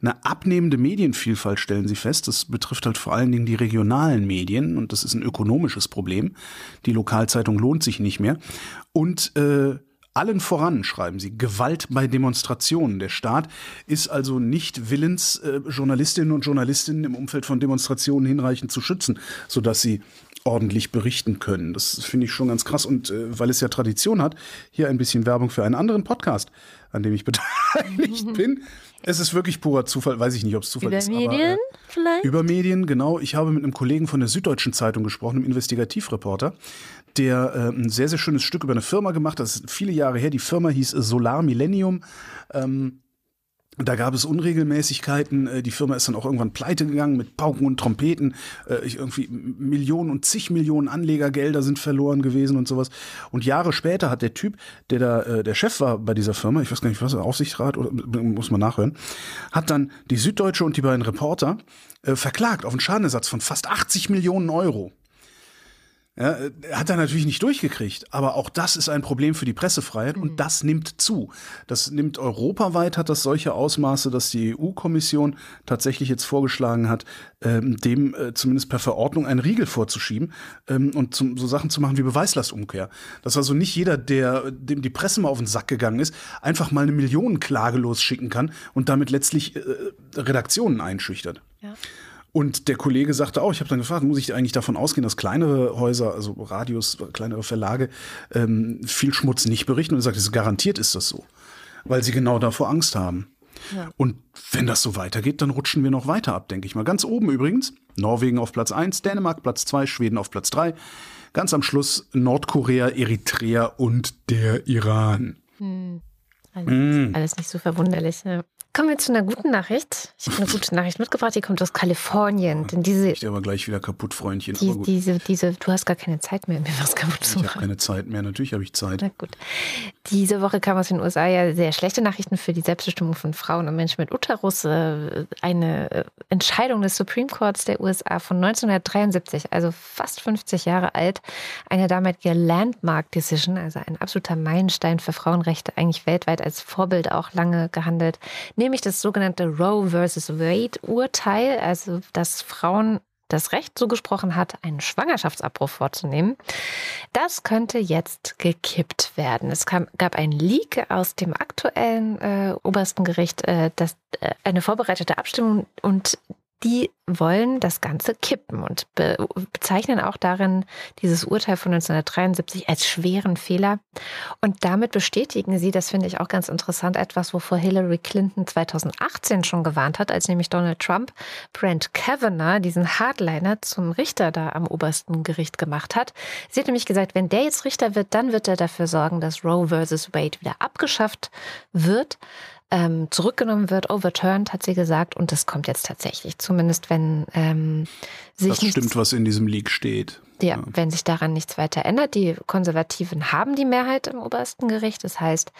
Eine abnehmende Medienvielfalt stellen sie fest. Das betrifft halt vor allen Dingen die regionalen Medien und das ist ein ökonomisches Problem. Die Lokalzeitung lohnt sich nicht mehr. Und äh, allen voran, schreiben sie, Gewalt bei Demonstrationen. Der Staat ist also nicht willens, äh, Journalistinnen und Journalistinnen im Umfeld von Demonstrationen hinreichend zu schützen, sodass sie ordentlich berichten können. Das finde ich schon ganz krass. Und äh, weil es ja Tradition hat, hier ein bisschen Werbung für einen anderen Podcast, an dem ich <laughs> beteiligt bin. Es ist wirklich purer Zufall, weiß ich nicht, ob es Zufall über ist. Über Medien aber, äh, vielleicht? Über Medien, genau. Ich habe mit einem Kollegen von der Süddeutschen Zeitung gesprochen, einem Investigativreporter der äh, ein sehr, sehr schönes Stück über eine Firma gemacht. Das ist viele Jahre her. Die Firma hieß Solar Millennium. Ähm, da gab es Unregelmäßigkeiten. Äh, die Firma ist dann auch irgendwann pleite gegangen mit Pauken und Trompeten. Äh, irgendwie Millionen und zig Millionen Anlegergelder sind verloren gewesen und sowas. Und Jahre später hat der Typ, der da äh, der Chef war bei dieser Firma, ich weiß gar nicht, was, Aufsichtsrat oder muss man nachhören, hat dann die Süddeutsche und die beiden Reporter verklagt auf einen Schadenersatz von fast 80 Millionen Euro. Ja, hat er natürlich nicht durchgekriegt, aber auch das ist ein Problem für die Pressefreiheit mhm. und das nimmt zu. Das nimmt europaweit, hat das solche Ausmaße, dass die EU-Kommission tatsächlich jetzt vorgeschlagen hat, ähm, dem äh, zumindest per Verordnung einen Riegel vorzuschieben ähm, und zum, so Sachen zu machen wie Beweislastumkehr. Dass also nicht jeder, der dem die Presse mal auf den Sack gegangen ist, einfach mal eine Millionenklage losschicken kann und damit letztlich äh, Redaktionen einschüchtert. Ja. Und der Kollege sagte auch, ich habe dann gefragt, muss ich eigentlich davon ausgehen, dass kleinere Häuser, also Radios, kleinere Verlage, ähm, viel Schmutz nicht berichten? Und er sagte, garantiert ist das so, weil sie genau davor Angst haben. Ja. Und wenn das so weitergeht, dann rutschen wir noch weiter ab, denke ich mal. Ganz oben übrigens, Norwegen auf Platz 1, Dänemark Platz 2, Schweden auf Platz 3. Ganz am Schluss Nordkorea, Eritrea und der Iran. Hm. Alles, mm. alles, nicht so verwunderlich. Ja. Kommen wir zu einer guten Nachricht. Ich habe eine gute Nachricht mitgebracht, die kommt aus Kalifornien. Denn diese, ich aber gleich wieder kaputt, Freundchen. Die, diese, diese, du hast gar keine Zeit mehr, mir was kaputt zu machen. Ich habe keine Zeit mehr, natürlich habe ich Zeit. Na gut. Diese Woche kam aus den USA ja sehr schlechte Nachrichten für die Selbstbestimmung von Frauen und Menschen mit Uterus. Äh, eine äh, Entscheidung des Supreme Courts der USA von 1973, also fast 50 Jahre alt. Eine damalige Landmark Decision, also ein absoluter Meilenstein für Frauenrechte, eigentlich weltweit als Vorbild auch lange gehandelt nämlich das sogenannte Roe versus Wade Urteil, also dass Frauen das Recht zugesprochen hat, einen Schwangerschaftsabbruch vorzunehmen. Das könnte jetzt gekippt werden. Es kam, gab ein Leak aus dem aktuellen äh, obersten Gericht, äh, das, äh, eine vorbereitete Abstimmung und die wollen das Ganze kippen und be bezeichnen auch darin dieses Urteil von 1973 als schweren Fehler. Und damit bestätigen sie, das finde ich auch ganz interessant, etwas, wovor Hillary Clinton 2018 schon gewarnt hat, als nämlich Donald Trump Brent Kavanaugh, diesen Hardliner, zum Richter da am obersten Gericht gemacht hat. Sie hat nämlich gesagt, wenn der jetzt Richter wird, dann wird er dafür sorgen, dass Roe versus Wade wieder abgeschafft wird ähm, zurückgenommen wird, overturned, hat sie gesagt. Und das kommt jetzt tatsächlich, zumindest wenn ähm, sich. Das stimmt, was in diesem Leak steht. Ja, ja, wenn sich daran nichts weiter ändert. Die Konservativen haben die Mehrheit im obersten Gericht. Das heißt,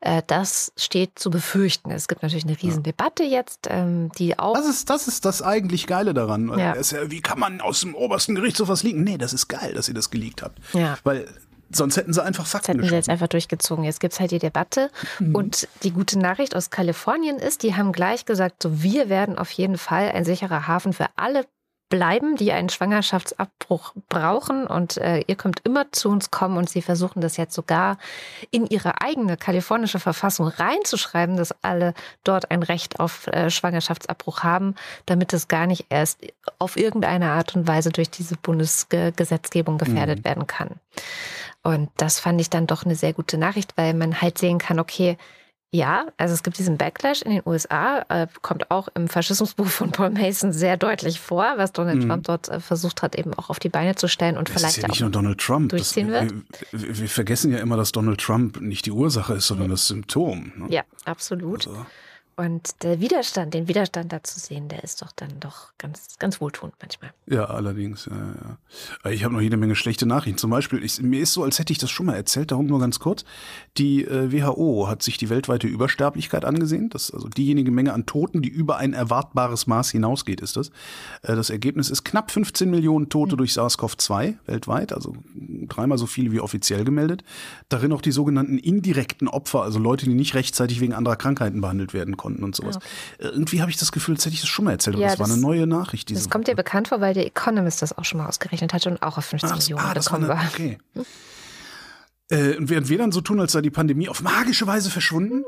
äh, das steht zu befürchten. Es gibt natürlich eine Riesendebatte ja. jetzt, ähm, die auch. Das ist, das ist das eigentlich Geile daran. Ja. wie kann man aus dem obersten Gericht sowas liegen? Nee, das ist geil, dass ihr das geleakt habt. Ja. Weil Sonst hätten sie einfach Fakten Das hätten sie jetzt einfach durchgezogen. Jetzt gibt es halt die Debatte. Mhm. Und die gute Nachricht aus Kalifornien ist, die haben gleich gesagt, so wir werden auf jeden Fall ein sicherer Hafen für alle bleiben, die einen Schwangerschaftsabbruch brauchen und äh, ihr könnt immer zu uns kommen und sie versuchen das jetzt sogar in ihre eigene kalifornische Verfassung reinzuschreiben, dass alle dort ein Recht auf äh, Schwangerschaftsabbruch haben, damit es gar nicht erst auf irgendeine Art und Weise durch diese Bundesgesetzgebung gefährdet mhm. werden kann. Und das fand ich dann doch eine sehr gute Nachricht, weil man halt sehen kann, okay, ja, also es gibt diesen Backlash in den USA, äh, kommt auch im Faschismusbuch von Paul Mason sehr deutlich vor, was Donald mhm. Trump dort äh, versucht hat, eben auch auf die Beine zu stellen und das vielleicht ist ja nicht nur Donald Trump. durchziehen das, wird. Wir, wir, vergessen ja immer, dass Donald Trump nicht die Ursache ist, sondern das Symptom. Ne? Ja, absolut. Also. Und der Widerstand, den Widerstand da zu sehen, der ist doch dann doch ganz, ganz wohltuend manchmal. Ja, allerdings. Ja, ja. Ich habe noch jede Menge schlechte Nachrichten. Zum Beispiel, ich, mir ist so, als hätte ich das schon mal erzählt, darum nur ganz kurz. Die äh, WHO hat sich die weltweite Übersterblichkeit angesehen. Das also diejenige Menge an Toten, die über ein erwartbares Maß hinausgeht, ist das. Äh, das Ergebnis ist knapp 15 Millionen Tote mhm. durch SARS-CoV-2 weltweit, also dreimal so viele wie offiziell gemeldet. Darin auch die sogenannten indirekten Opfer, also Leute, die nicht rechtzeitig wegen anderer Krankheiten behandelt werden konnten konnten und sowas. Okay. Äh, irgendwie habe ich das Gefühl, als hätte ich das schon mal erzählt, aber ja, das, das, war eine neue Nachricht. das kommt dir bekannt vor, weil der Economist das auch schon mal ausgerechnet hatte und auch auf 15 Ach, Millionen ah, das gekommen war. Eine, okay. Äh, und während wir dann so tun, als sei die Pandemie auf magische Weise verschwunden,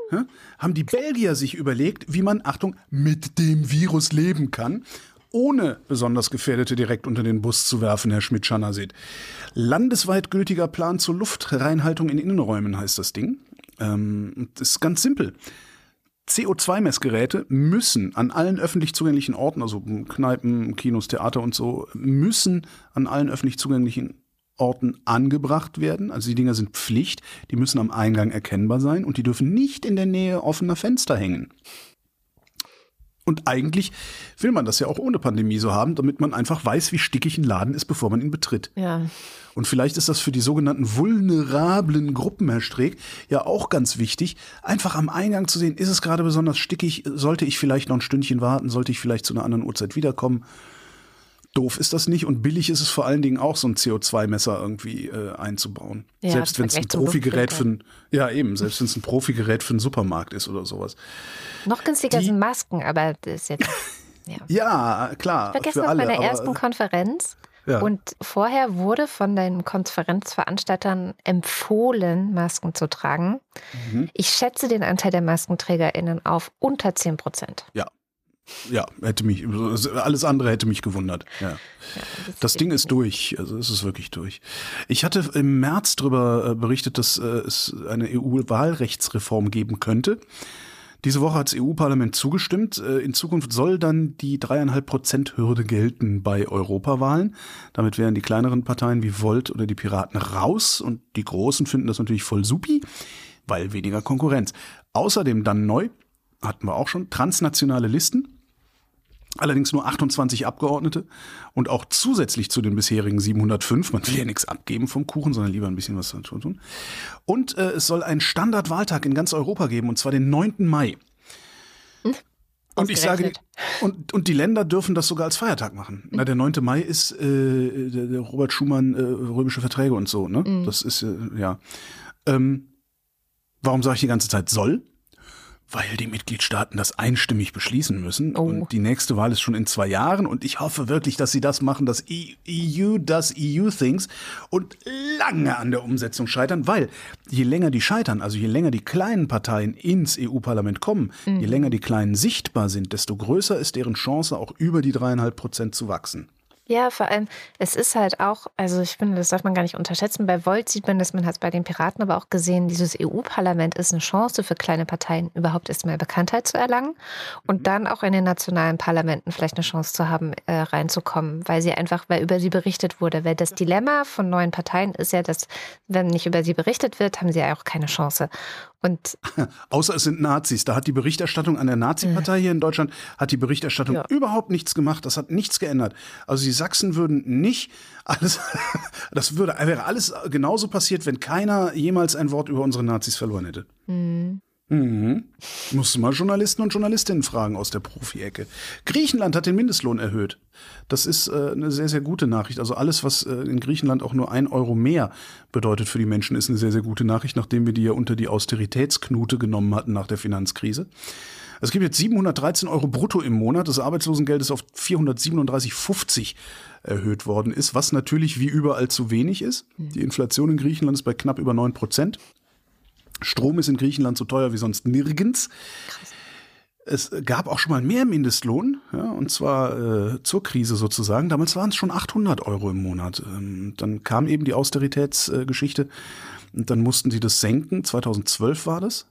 haben die Belgier sich überlegt, wie man, Achtung, mit dem Virus leben kann, ohne besonders Gefährdete direkt unter den Bus zu werfen, Herr Schmidt-Schanner sieht. Landesweit gültiger Plan zur Luftreinhaltung in Innenräumen heißt das Ding. Ähm, das ist ganz simpel. CO2-Messgeräte müssen an allen öffentlich zugänglichen Orten, also Kneipen, Kinos, Theater und so, müssen an allen öffentlich zugänglichen Orten angebracht werden. Also die Dinger sind Pflicht, die müssen am Eingang erkennbar sein und die dürfen nicht in der Nähe offener Fenster hängen. Und eigentlich will man das ja auch ohne Pandemie so haben, damit man einfach weiß, wie stickig ein Laden ist, bevor man ihn betritt. Ja. Und vielleicht ist das für die sogenannten vulnerablen Gruppen, Herr Streeck, ja auch ganz wichtig, einfach am Eingang zu sehen, ist es gerade besonders stickig, sollte ich vielleicht noch ein Stündchen warten, sollte ich vielleicht zu einer anderen Uhrzeit wiederkommen. Doof ist das nicht und billig ist es vor allen Dingen auch, so ein CO2-Messer irgendwie äh, einzubauen. Ja, selbst wenn es ein Profigerät für ein, ja eben, selbst wenn es ein Profigerät für einen Supermarkt ist oder sowas. Noch günstiger Die, sind Masken, aber das ist jetzt. <laughs> Ja, ja klar. Ich vergesse auf meiner ersten Konferenz. Ja. Und vorher wurde von den Konferenzveranstaltern empfohlen, Masken zu tragen. Mhm. Ich schätze den Anteil der MaskenträgerInnen auf unter 10 Prozent. Ja, ja, hätte mich, alles andere hätte mich gewundert. Ja. ja das, das Ding ist durch, also es ist wirklich durch. Ich hatte im März darüber äh, berichtet, dass äh, es eine EU-Wahlrechtsreform geben könnte. Diese Woche hat das EU-Parlament zugestimmt. Äh, in Zukunft soll dann die dreieinhalb Prozent Hürde gelten bei Europawahlen. Damit wären die kleineren Parteien wie Volt oder die Piraten raus und die großen finden das natürlich voll supi, weil weniger Konkurrenz. Außerdem dann neu, hatten wir auch schon, transnationale Listen. Allerdings nur 28 Abgeordnete und auch zusätzlich zu den bisherigen 705. Man will ja nichts abgeben vom Kuchen, sondern lieber ein bisschen was tun. Und äh, es soll einen Standardwahltag in ganz Europa geben, und zwar den 9. Mai. Hm? Und ich sage, und, und die Länder dürfen das sogar als Feiertag machen. Mhm. Na, der 9. Mai ist äh, der, der Robert Schumann äh, römische Verträge und so, ne? Mhm. Das ist, äh, ja. Ähm, warum sage ich die ganze Zeit soll? Weil die Mitgliedstaaten das einstimmig beschließen müssen. Oh. Und die nächste Wahl ist schon in zwei Jahren. Und ich hoffe wirklich, dass sie das machen, dass EU das EU-Things und lange an der Umsetzung scheitern, weil je länger die scheitern, also je länger die kleinen Parteien ins EU-Parlament kommen, mhm. je länger die kleinen sichtbar sind, desto größer ist deren Chance, auch über die dreieinhalb Prozent zu wachsen. Ja, vor allem, es ist halt auch, also ich finde, das darf man gar nicht unterschätzen. Bei Volt sieht man das, man hat es bei den Piraten aber auch gesehen, dieses EU-Parlament ist eine Chance für kleine Parteien, überhaupt erstmal Bekanntheit zu erlangen und mhm. dann auch in den nationalen Parlamenten vielleicht eine Chance zu haben, äh, reinzukommen, weil sie einfach, weil über sie berichtet wurde. Weil das Dilemma von neuen Parteien ist ja, dass, wenn nicht über sie berichtet wird, haben sie ja auch keine Chance. Und <laughs> Außer es sind Nazis. Da hat die Berichterstattung an der Nazi-Partei hier in Deutschland, hat die Berichterstattung ja. überhaupt nichts gemacht. Das hat nichts geändert. Also die Sachsen würden nicht alles, <laughs> das würde, wäre alles genauso passiert, wenn keiner jemals ein Wort über unsere Nazis verloren hätte. Mhm. Mhm. Musst du mal Journalisten und Journalistinnen fragen aus der Profi-Ecke. Griechenland hat den Mindestlohn erhöht. Das ist äh, eine sehr, sehr gute Nachricht. Also alles, was äh, in Griechenland auch nur ein Euro mehr bedeutet für die Menschen, ist eine sehr, sehr gute Nachricht, nachdem wir die ja unter die Austeritätsknute genommen hatten nach der Finanzkrise. Es gibt jetzt 713 Euro brutto im Monat. Das Arbeitslosengeld ist auf 437,50 erhöht worden ist, was natürlich wie überall zu wenig ist. Die Inflation in Griechenland ist bei knapp über 9 Prozent. Strom ist in Griechenland so teuer wie sonst nirgends. Es gab auch schon mal mehr Mindestlohn, ja, und zwar äh, zur Krise sozusagen. Damals waren es schon 800 Euro im Monat. Ähm, dann kam eben die Austeritätsgeschichte äh, und dann mussten sie das senken. 2012 war das.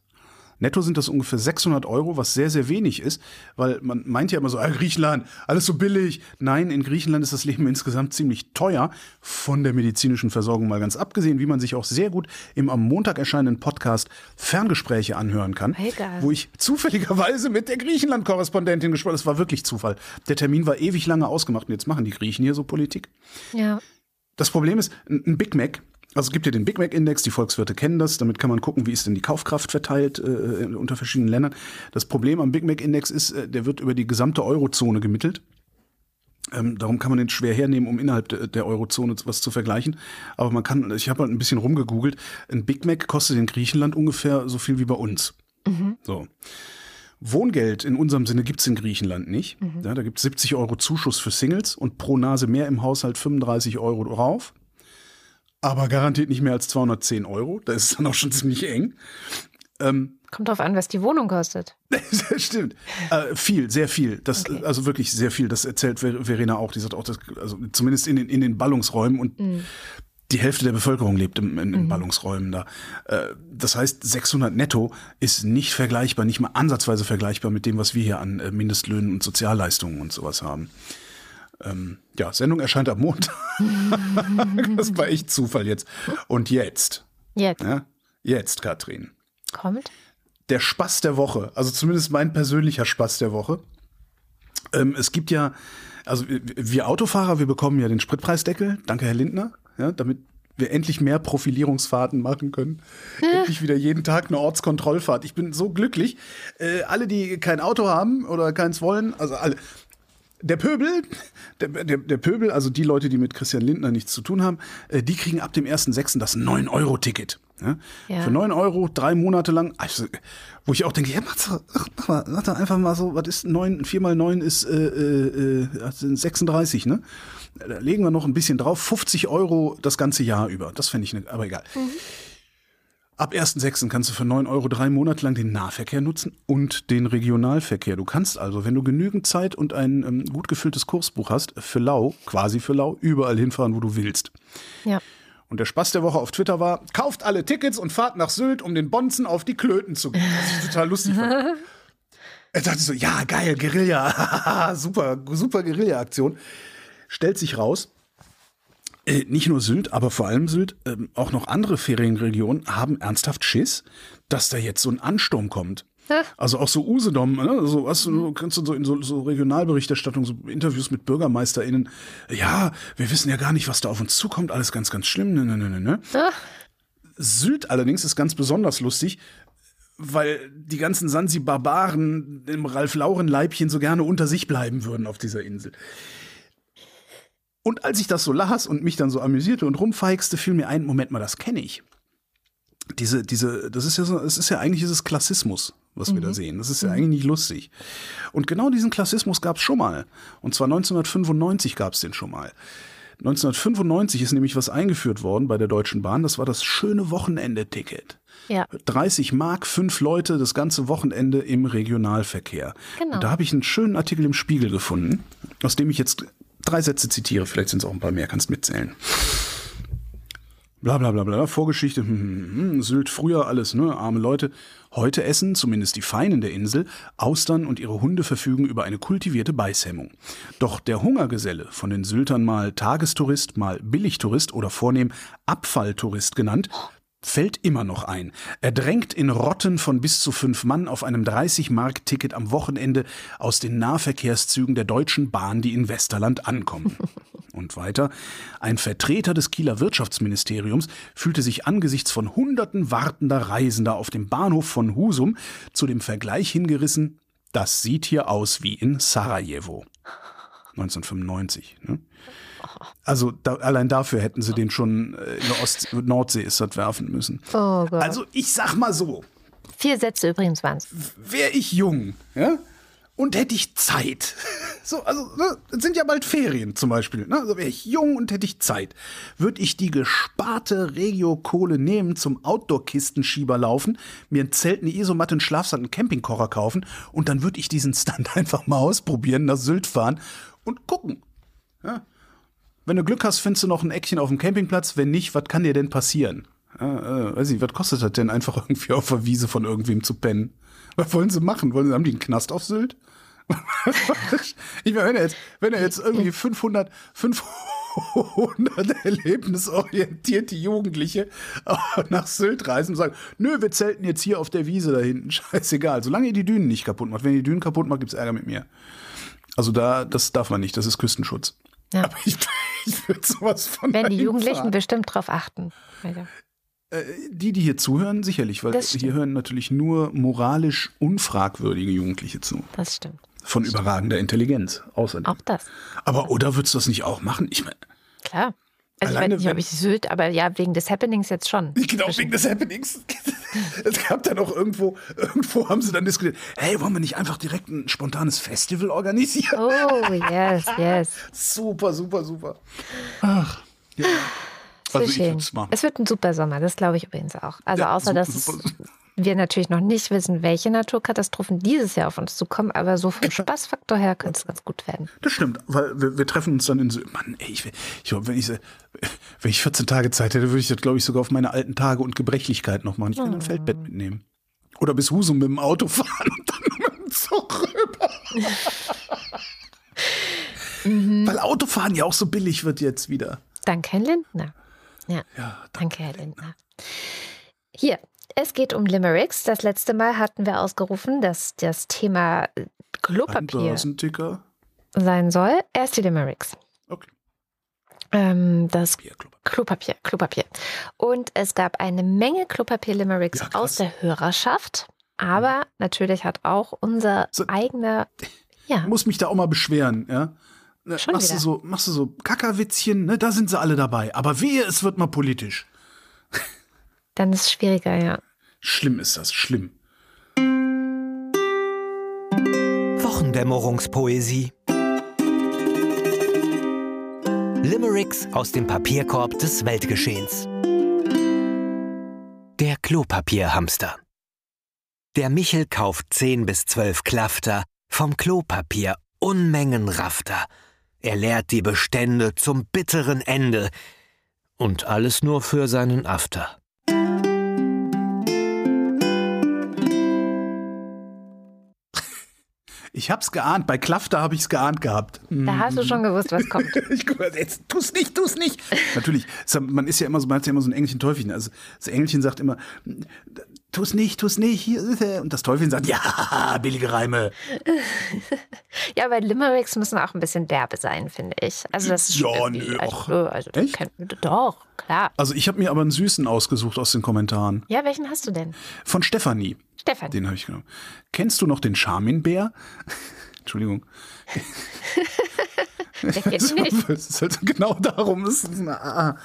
Netto sind das ungefähr 600 Euro, was sehr, sehr wenig ist, weil man meint ja immer so, ah, Griechenland, alles so billig. Nein, in Griechenland ist das Leben <laughs> insgesamt ziemlich teuer, von der medizinischen Versorgung mal ganz abgesehen, wie man sich auch sehr gut im am Montag erscheinenden Podcast Ferngespräche anhören kann, Egal. wo ich zufälligerweise mit der Griechenland-Korrespondentin gesprochen habe. Das war wirklich Zufall. Der Termin war ewig lange ausgemacht und jetzt machen die Griechen hier so Politik. Ja. Das Problem ist, ein ein Big Mac, also es gibt ja den Big Mac Index, die Volkswirte kennen das, damit kann man gucken, wie ist denn die Kaufkraft verteilt äh, unter verschiedenen Ländern. Das Problem am Big Mac Index ist, äh, der wird über die gesamte Eurozone gemittelt. Ähm, darum kann man den schwer hernehmen, um innerhalb de, der Eurozone was zu vergleichen. Aber man kann, ich habe halt ein bisschen rumgegoogelt, ein Big Mac kostet in Griechenland ungefähr so viel wie bei uns. So. Wohngeld in unserem Sinne gibt's in Griechenland nicht. Ja, da gibt's 70 Euro Zuschuss für Singles und pro Nase mehr im Haushalt 35 Euro drauf. Aber garantiert nicht mehr als 210 Euro. Da ist es dann auch schon ziemlich eng. Ähm, Kommt drauf an, was die Wohnung kostet. <laughs> stimmt. Äh, viel, sehr viel. Das, Okay. Also wirklich sehr viel. Das erzählt Ver- Verena auch. Die sagt auch, das, also zumindest in den, in den Ballungsräumen und die Hälfte der Bevölkerung lebt im, in, in Ballungsräumen da. Äh, das heißt, 600 netto ist nicht vergleichbar, nicht mal ansatzweise vergleichbar mit dem, was wir hier an äh, Mindestlöhnen und Sozialleistungen und sowas haben. Ähm, ja, Sendung erscheint am Montag. <laughs> das war echt Zufall jetzt. Und jetzt, Jetzt ja, jetzt, Katrin kommt. der Spaß der Woche, also zumindest mein persönlicher Spaß der Woche. Ähm, es gibt ja, also wir- Autofahrer, wir bekommen ja den Spritpreisdeckel, danke Herr Lindner, ja, damit wir endlich mehr Profilierungsfahrten machen können. Endlich wieder jeden Tag eine Ortskontrollfahrt. Ich bin so glücklich. Äh, alle, die kein Auto haben oder keins wollen, also alle. Der Pöbel, der, der, der Pöbel, also die Leute, die mit Christian Lindner nichts zu tun haben, äh, die kriegen ab dem 1.6. das 9-Euro-Ticket. Ja? Ja. Für 9 Euro, drei Monate lang. Also, wo ich auch denke, ja, mach, mach, mal, mach doch einfach mal so, was ist 9, 4 mal 9 ist äh, äh, äh, das sind 36, ne? Da legen wir noch ein bisschen drauf. 50 Euro das ganze Jahr über. Das fände ich, ne, aber egal. Ab 1.6. kannst du für 9 Euro drei Monate lang den Nahverkehr nutzen und den Regionalverkehr. Du kannst also, wenn du genügend Zeit und ein ähm, gut gefülltes Kursbuch hast, für lau, quasi für lau, überall hinfahren, wo du willst. Ja. Und der Spaß der Woche auf Twitter war, kauft alle Tickets und fahrt nach Sylt, um den Bonzen auf die Klöten zu gehen. Was ich total lustig fand. <laughs> Er dachte so, ja, geil, Guerilla, <laughs> super, super Guerilla-Aktion. Stellt sich raus, äh, nicht nur Sylt, aber vor allem Sylt, ähm, auch noch andere Ferienregionen haben ernsthaft Schiss, dass da jetzt so ein Ansturm kommt. Also auch so Usedom, ne? so, was, du kannst du so in so, so Regionalberichterstattung, so Interviews mit BürgermeisterInnen, ja, wir wissen ja gar nicht, was da auf uns zukommt, alles ganz, ganz schlimm, ne, ne, ne, ne, ne. Sylt allerdings ist ganz besonders lustig, weil die ganzen Sansi-Barbaren im Ralf-Lauren-Leibchen so gerne unter sich bleiben würden auf dieser Insel. Und als ich das so las und mich dann so amüsierte und rumfeixte, fiel mir ein, Moment mal, das kenne ich. Diese, diese, das ist ja so, es ist ja eigentlich dieses Klassismus, was wir da sehen. Das ist ja eigentlich nicht lustig. Und genau diesen Klassismus gab es schon mal. Und zwar 1995 gab es den schon mal. 1995 ist nämlich was eingeführt worden bei der Deutschen Bahn. Das war das schöne Wochenende-Ticket. Ja. 30 Mark, fünf Leute, das ganze Wochenende im Regionalverkehr. Genau. Und da habe ich einen schönen Artikel im Spiegel gefunden, aus dem ich jetzt drei Sätze zitiere. Vielleicht sind es auch ein paar mehr, kannst mitzählen. Bla bla bla bla, Vorgeschichte, hm, hm, hm, Sylt früher alles, ne, arme Leute. Heute essen, zumindest die Feinen der Insel, Austern und ihre Hunde verfügen über eine kultivierte Beißhemmung. Doch der Hungergeselle, von den Syltern mal Tagestourist, mal Billigtourist oder vornehm Abfalltourist genannt, fällt immer noch ein. Er drängt in Rotten von bis zu fünf Mann auf einem 30-Mark-Ticket am Wochenende aus den Nahverkehrszügen der Deutschen Bahn, die in Westerland ankommen. <laughs> Und weiter, ein Vertreter des Kieler Wirtschaftsministeriums fühlte sich angesichts von hunderten wartender Reisender auf dem Bahnhof von Husum zu dem Vergleich hingerissen, das sieht hier aus wie in Sarajevo. <laughs> 1995. Ne? Also da, allein dafür hätten sie den schon äh, in der Ost Nordsee ist das werfen müssen. Oh Gott. Also ich sag mal so, Vier Sätze übrigens waren es. Wäre ich jung, ja? Und hätte ich Zeit. <laughs> So, also, ne, es sind ja bald Ferien zum Beispiel. Ne? Also wäre ich jung und hätte ich Zeit. Würde ich die gesparte Regio-Kohle nehmen, zum Outdoor-Kistenschieber laufen, mir ein Zelt, eine Isomatte, einen Schlafsack, einen Campingkocher kaufen und dann würde ich diesen Stunt <laughs> einfach mal ausprobieren, nach Sylt fahren und gucken. Ja? Wenn du Glück hast, findest du noch ein Eckchen auf dem Campingplatz. Wenn nicht, was kann dir denn passieren? Ja, äh, weiß ich, was kostet das denn, einfach <laughs> irgendwie auf der Wiese von irgendwem zu pennen? Was wollen sie machen? Wollen, haben die einen Knast auf Sylt? <laughs> ich meine, wenn er jetzt, wenn er jetzt irgendwie 500, 500 <laughs> erlebnisorientierte Jugendliche nach Sylt reisen und sagen, nö, wir zelten jetzt hier auf der Wiese da hinten, scheißegal. Solange ihr die Dünen nicht kaputt macht. Wenn ihr die Dünen kaputt macht, gibt's Ärger mit mir. Also da, das darf man nicht, das ist Küstenschutz. Ja. Aber ich, <laughs> ich würde sowas von Werden die Jugendlichen fahren. bestimmt drauf achten. Also, Äh, Die, die hier zuhören, sicherlich, weil hier hören natürlich nur moralisch unfragwürdige Jugendliche zu. das stimmt. Von überragender Intelligenz, außerdem. Auch das. Aber oder würdest du das nicht auch machen? Ich meine, Klar. Also ich Alleine weiß nicht, ob ich Sylt, aber ja, wegen des Happenings jetzt schon. genau wegen des Happenings. <laughs> Es gab dann auch irgendwo, irgendwo haben sie dann diskutiert, hey, wollen wir nicht einfach direkt ein spontanes Festival organisieren? Oh, yes, <laughs> yes. Super, super, super. Ach, ja. Also Sehr ich schön. Es wird ein super Sommer, das glaube ich übrigens auch. Also Ja, außer, super, dass super. Wir natürlich noch nicht wissen, welche Naturkatastrophen dieses Jahr auf uns zukommen, aber so vom Spaßfaktor her könnte es ganz gut werden. Das stimmt, weil wir, wir treffen uns dann in so, Mann, ey, ich, ich, wenn, ich, <laughs> wenn ich 14 Tage Zeit hätte, würde ich das, glaube ich, sogar auf meine alten Tage und Gebrechlichkeit noch machen. Ich kann ein Feldbett mitnehmen. Oder bis Husum mit dem Auto <laughs> fahren und dann mit dem Zug rüber. Weil Autofahren ja auch so billig wird jetzt wieder. Danke, Herr Lindner. Ja, Ja, danke, Herr Lindner. Hier, es geht um Limericks. Das letzte Mal hatten wir ausgerufen, dass das Thema äh, Klopapier sein soll. Erst die Limericks. Okay. Ähm, das Bier, Klopapier. Klopapier, Klopapier. Und es gab eine Menge Klopapier-Limericks Ja, aus der Hörerschaft. Aber natürlich hat auch unser So- eigener, ja, muss mich da auch mal beschweren, ja. Ne, Schon machst du so, machst du so Kackerwitzchen, ne, da sind sie alle dabei. Aber wehe, es wird mal politisch. dann ist es schwieriger, ja. Schlimm ist das, schlimm. Wochendämmerungspoesie. Limericks aus dem Papierkorb des Weltgeschehens. Der Klopapierhamster. Der Michel kauft 10 bis 12 Klafter, vom Klopapier Unmengen Rafter. Er leert die Bestände zum bitteren Ende. Und alles nur für seinen After. Ich hab's geahnt, bei Klafter habe ich's geahnt gehabt. Da hast du schon gewusst, was kommt. <laughs> Ich jetzt tu's nicht, tu's nicht. Natürlich, man ist ja immer so, man hat ja immer so ein Engelchen Teufelchen. Also das Engelchen sagt immer, tu's nicht, tu's nicht, hier ist er. Und das Teufelchen sagt, ja, billige Reime. <laughs> Ja, aber Limericks müssen auch ein bisschen derbe sein, finde ich. Also das ist Ja, nö, also, nö, also das Echt? doch, klar. Also ich habe mir aber einen süßen ausgesucht aus den Kommentaren. Ja, welchen hast du denn? Von Stefanie. Stefan. Den habe ich genommen. Kennst du noch den Charmin-Bär? <laughs> Entschuldigung. <laughs> Der kennt nicht. Es ist halt genau darum. Es ist eine, ah.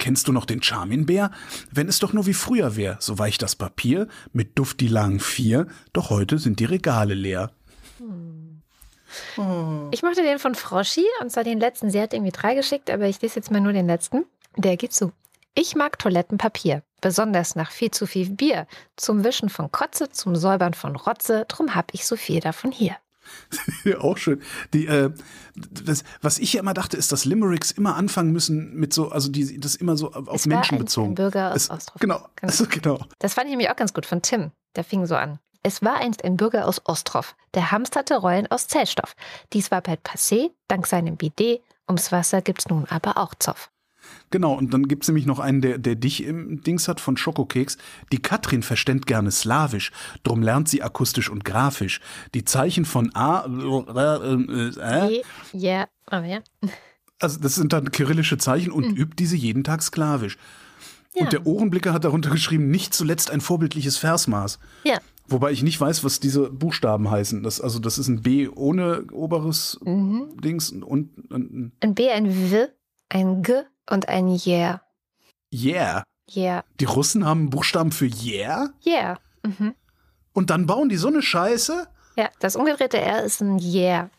Kennst du noch den Charmin-Bär? Wenn es doch nur wie früher wäre, so weich das Papier, mit Duft die langen vier, doch heute sind die Regale leer. Ich mochte den von Froschi und zwar den letzten. Sie hat irgendwie drei geschickt, aber ich lese jetzt mal nur den letzten. Der geht so. Ich mag Toilettenpapier, besonders nach viel zu viel Bier. Zum Wischen von Kotze, zum Säubern von Rotze, drum hab ich so viel davon hier. <laughs> Auch schön. Die, äh, das, was ich ja immer dachte, ist, dass Limericks immer anfangen müssen mit so, also die, das immer so auf Es war Menschen ein- bezogen. ein Bürger aus Ostrov. Genau, Genau. also genau. Das fand ich nämlich auch ganz gut von Tim. Der fing so an. Es war einst ein Bürger aus Ostrov, der hamsterte Rollen aus Zellstoff. Dies war bald passé, dank seinem Bidet. Ums Wasser gibt's nun aber auch Zoff. Genau, und dann gibt's nämlich noch einen, der, der dich im Dings hat von Schokokeks. Die Katrin verständ gerne Slawisch, drum lernt sie akustisch und grafisch. Die Zeichen von A, äh, äh, Je- Ja, aber ja. also das sind dann kyrillische Zeichen und übt diese jeden Tag sklavisch. Ja. Und der Ohrenblicker hat darunter geschrieben, nicht zuletzt ein vorbildliches Versmaß. Ja, Wobei ich nicht weiß, was diese Buchstaben heißen. Das, also das ist ein B ohne oberes Mhm. Dings und, und ein ein B, ein W, ein G und ein Yeah. Yeah. Yeah. Die Russen haben Buchstaben für Yeah? Yeah. Mhm. Und dann bauen die so eine Scheiße? Ja, das umgedrehte R ist ein Yeah.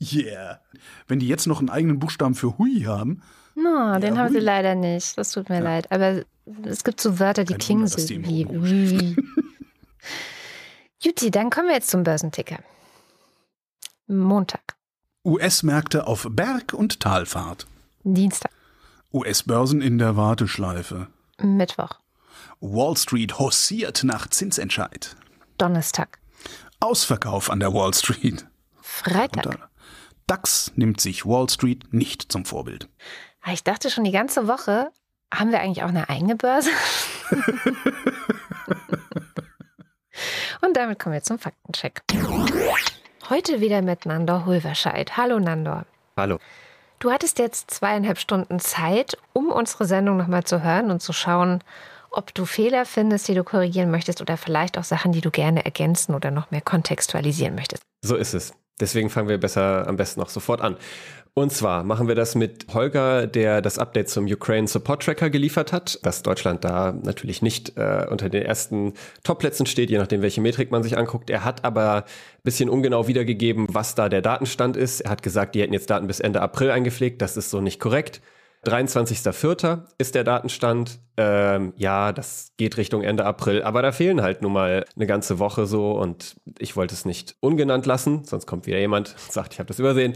Yeah. Wenn die jetzt noch einen eigenen Buchstaben für Hui haben. No, den haben hui. sie leider nicht. Das tut mir leid. Aber es gibt so Wörter, die Kein klingen so wie Hui. <laughs> Juti, dann kommen wir jetzt zum Börsenticker. Montag, US-Märkte auf Berg- und Talfahrt. Dienstag, US-Börsen in der Warteschleife. Mittwoch, Wall Street hossiert nach Zinsentscheid. Donnerstag, Ausverkauf an der Wall Street. Freitag. Äh, DAX nimmt sich Wall Street nicht zum Vorbild. Ah, Ich dachte schon die ganze Woche, haben wir eigentlich auch eine eigene Börse? <laughs> Und damit kommen wir zum Faktencheck. Heute wieder mit Nandor Hulverscheid. Hallo Nandor. Hallo. Du hattest jetzt zweieinhalb Stunden Zeit, um unsere Sendung nochmal zu hören und zu schauen, ob du Fehler findest, die du korrigieren möchtest oder vielleicht auch Sachen, die du gerne ergänzen oder noch mehr kontextualisieren möchtest. So ist es. Deswegen fangen wir besser am besten noch sofort an. Und zwar machen wir das mit Holger, der das Update zum Ukraine Support Tracker geliefert hat, dass Deutschland da natürlich nicht äh, unter den ersten Topplätzen steht, je nachdem, welche Metrik man sich anguckt. Er hat aber ein bisschen ungenau wiedergegeben, was da der Datenstand ist. Er hat gesagt, die hätten jetzt Daten bis Ende April eingepflegt. Das ist so nicht korrekt. 23.04. ist der Datenstand. Ähm, ja, das geht Richtung Ende April, aber da fehlen halt nun mal eine ganze Woche so und ich wollte es nicht ungenannt lassen, sonst kommt wieder jemand und sagt, ich habe das übersehen.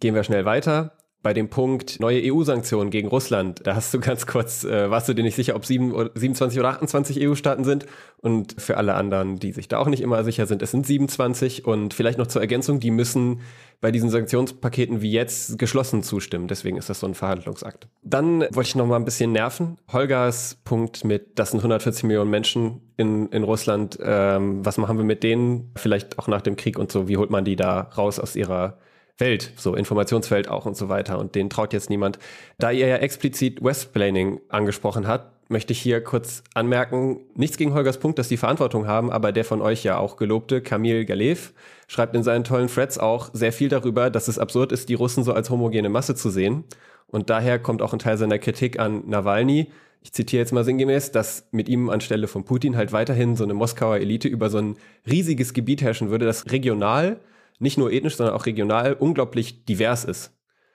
Gehen wir schnell weiter. Bei dem Punkt neue EU-Sanktionen gegen Russland, da hast du ganz kurz, äh, warst du dir nicht sicher, ob sieben, oder 27 oder 28 EU-Staaten sind. Und für alle anderen, die sich da auch nicht immer sicher sind, es sind 27. Und vielleicht noch zur Ergänzung, die müssen bei diesen Sanktionspaketen wie jetzt geschlossen zustimmen. Deswegen ist das so ein Verhandlungsakt. Dann wollte ich noch mal ein bisschen nerven. Holgers Punkt mit, das sind 140 Millionen Menschen in, in Russland. Ähm, was machen wir mit denen? Vielleicht auch nach dem Krieg und so. Wie holt man die da raus aus ihrer Welt, so Informationswelt auch und so weiter. Und denen traut jetzt niemand. Da ihr ja explizit Westplaning angesprochen habt, möchte ich hier kurz anmerken, nichts gegen Holgers Punkt, dass die Verantwortung haben, aber der von euch ja auch gelobte Kamil Galev schreibt in seinen tollen Threads auch sehr viel darüber, dass es absurd ist, die Russen so als homogene Masse zu sehen. Und daher kommt auch ein Teil seiner Kritik an Nawalny. Ich zitiere jetzt mal sinngemäß, dass mit ihm anstelle von Putin halt weiterhin so eine Moskauer Elite über so ein riesiges Gebiet herrschen würde, das regional, nicht nur ethnisch, sondern auch regional unglaublich divers ist.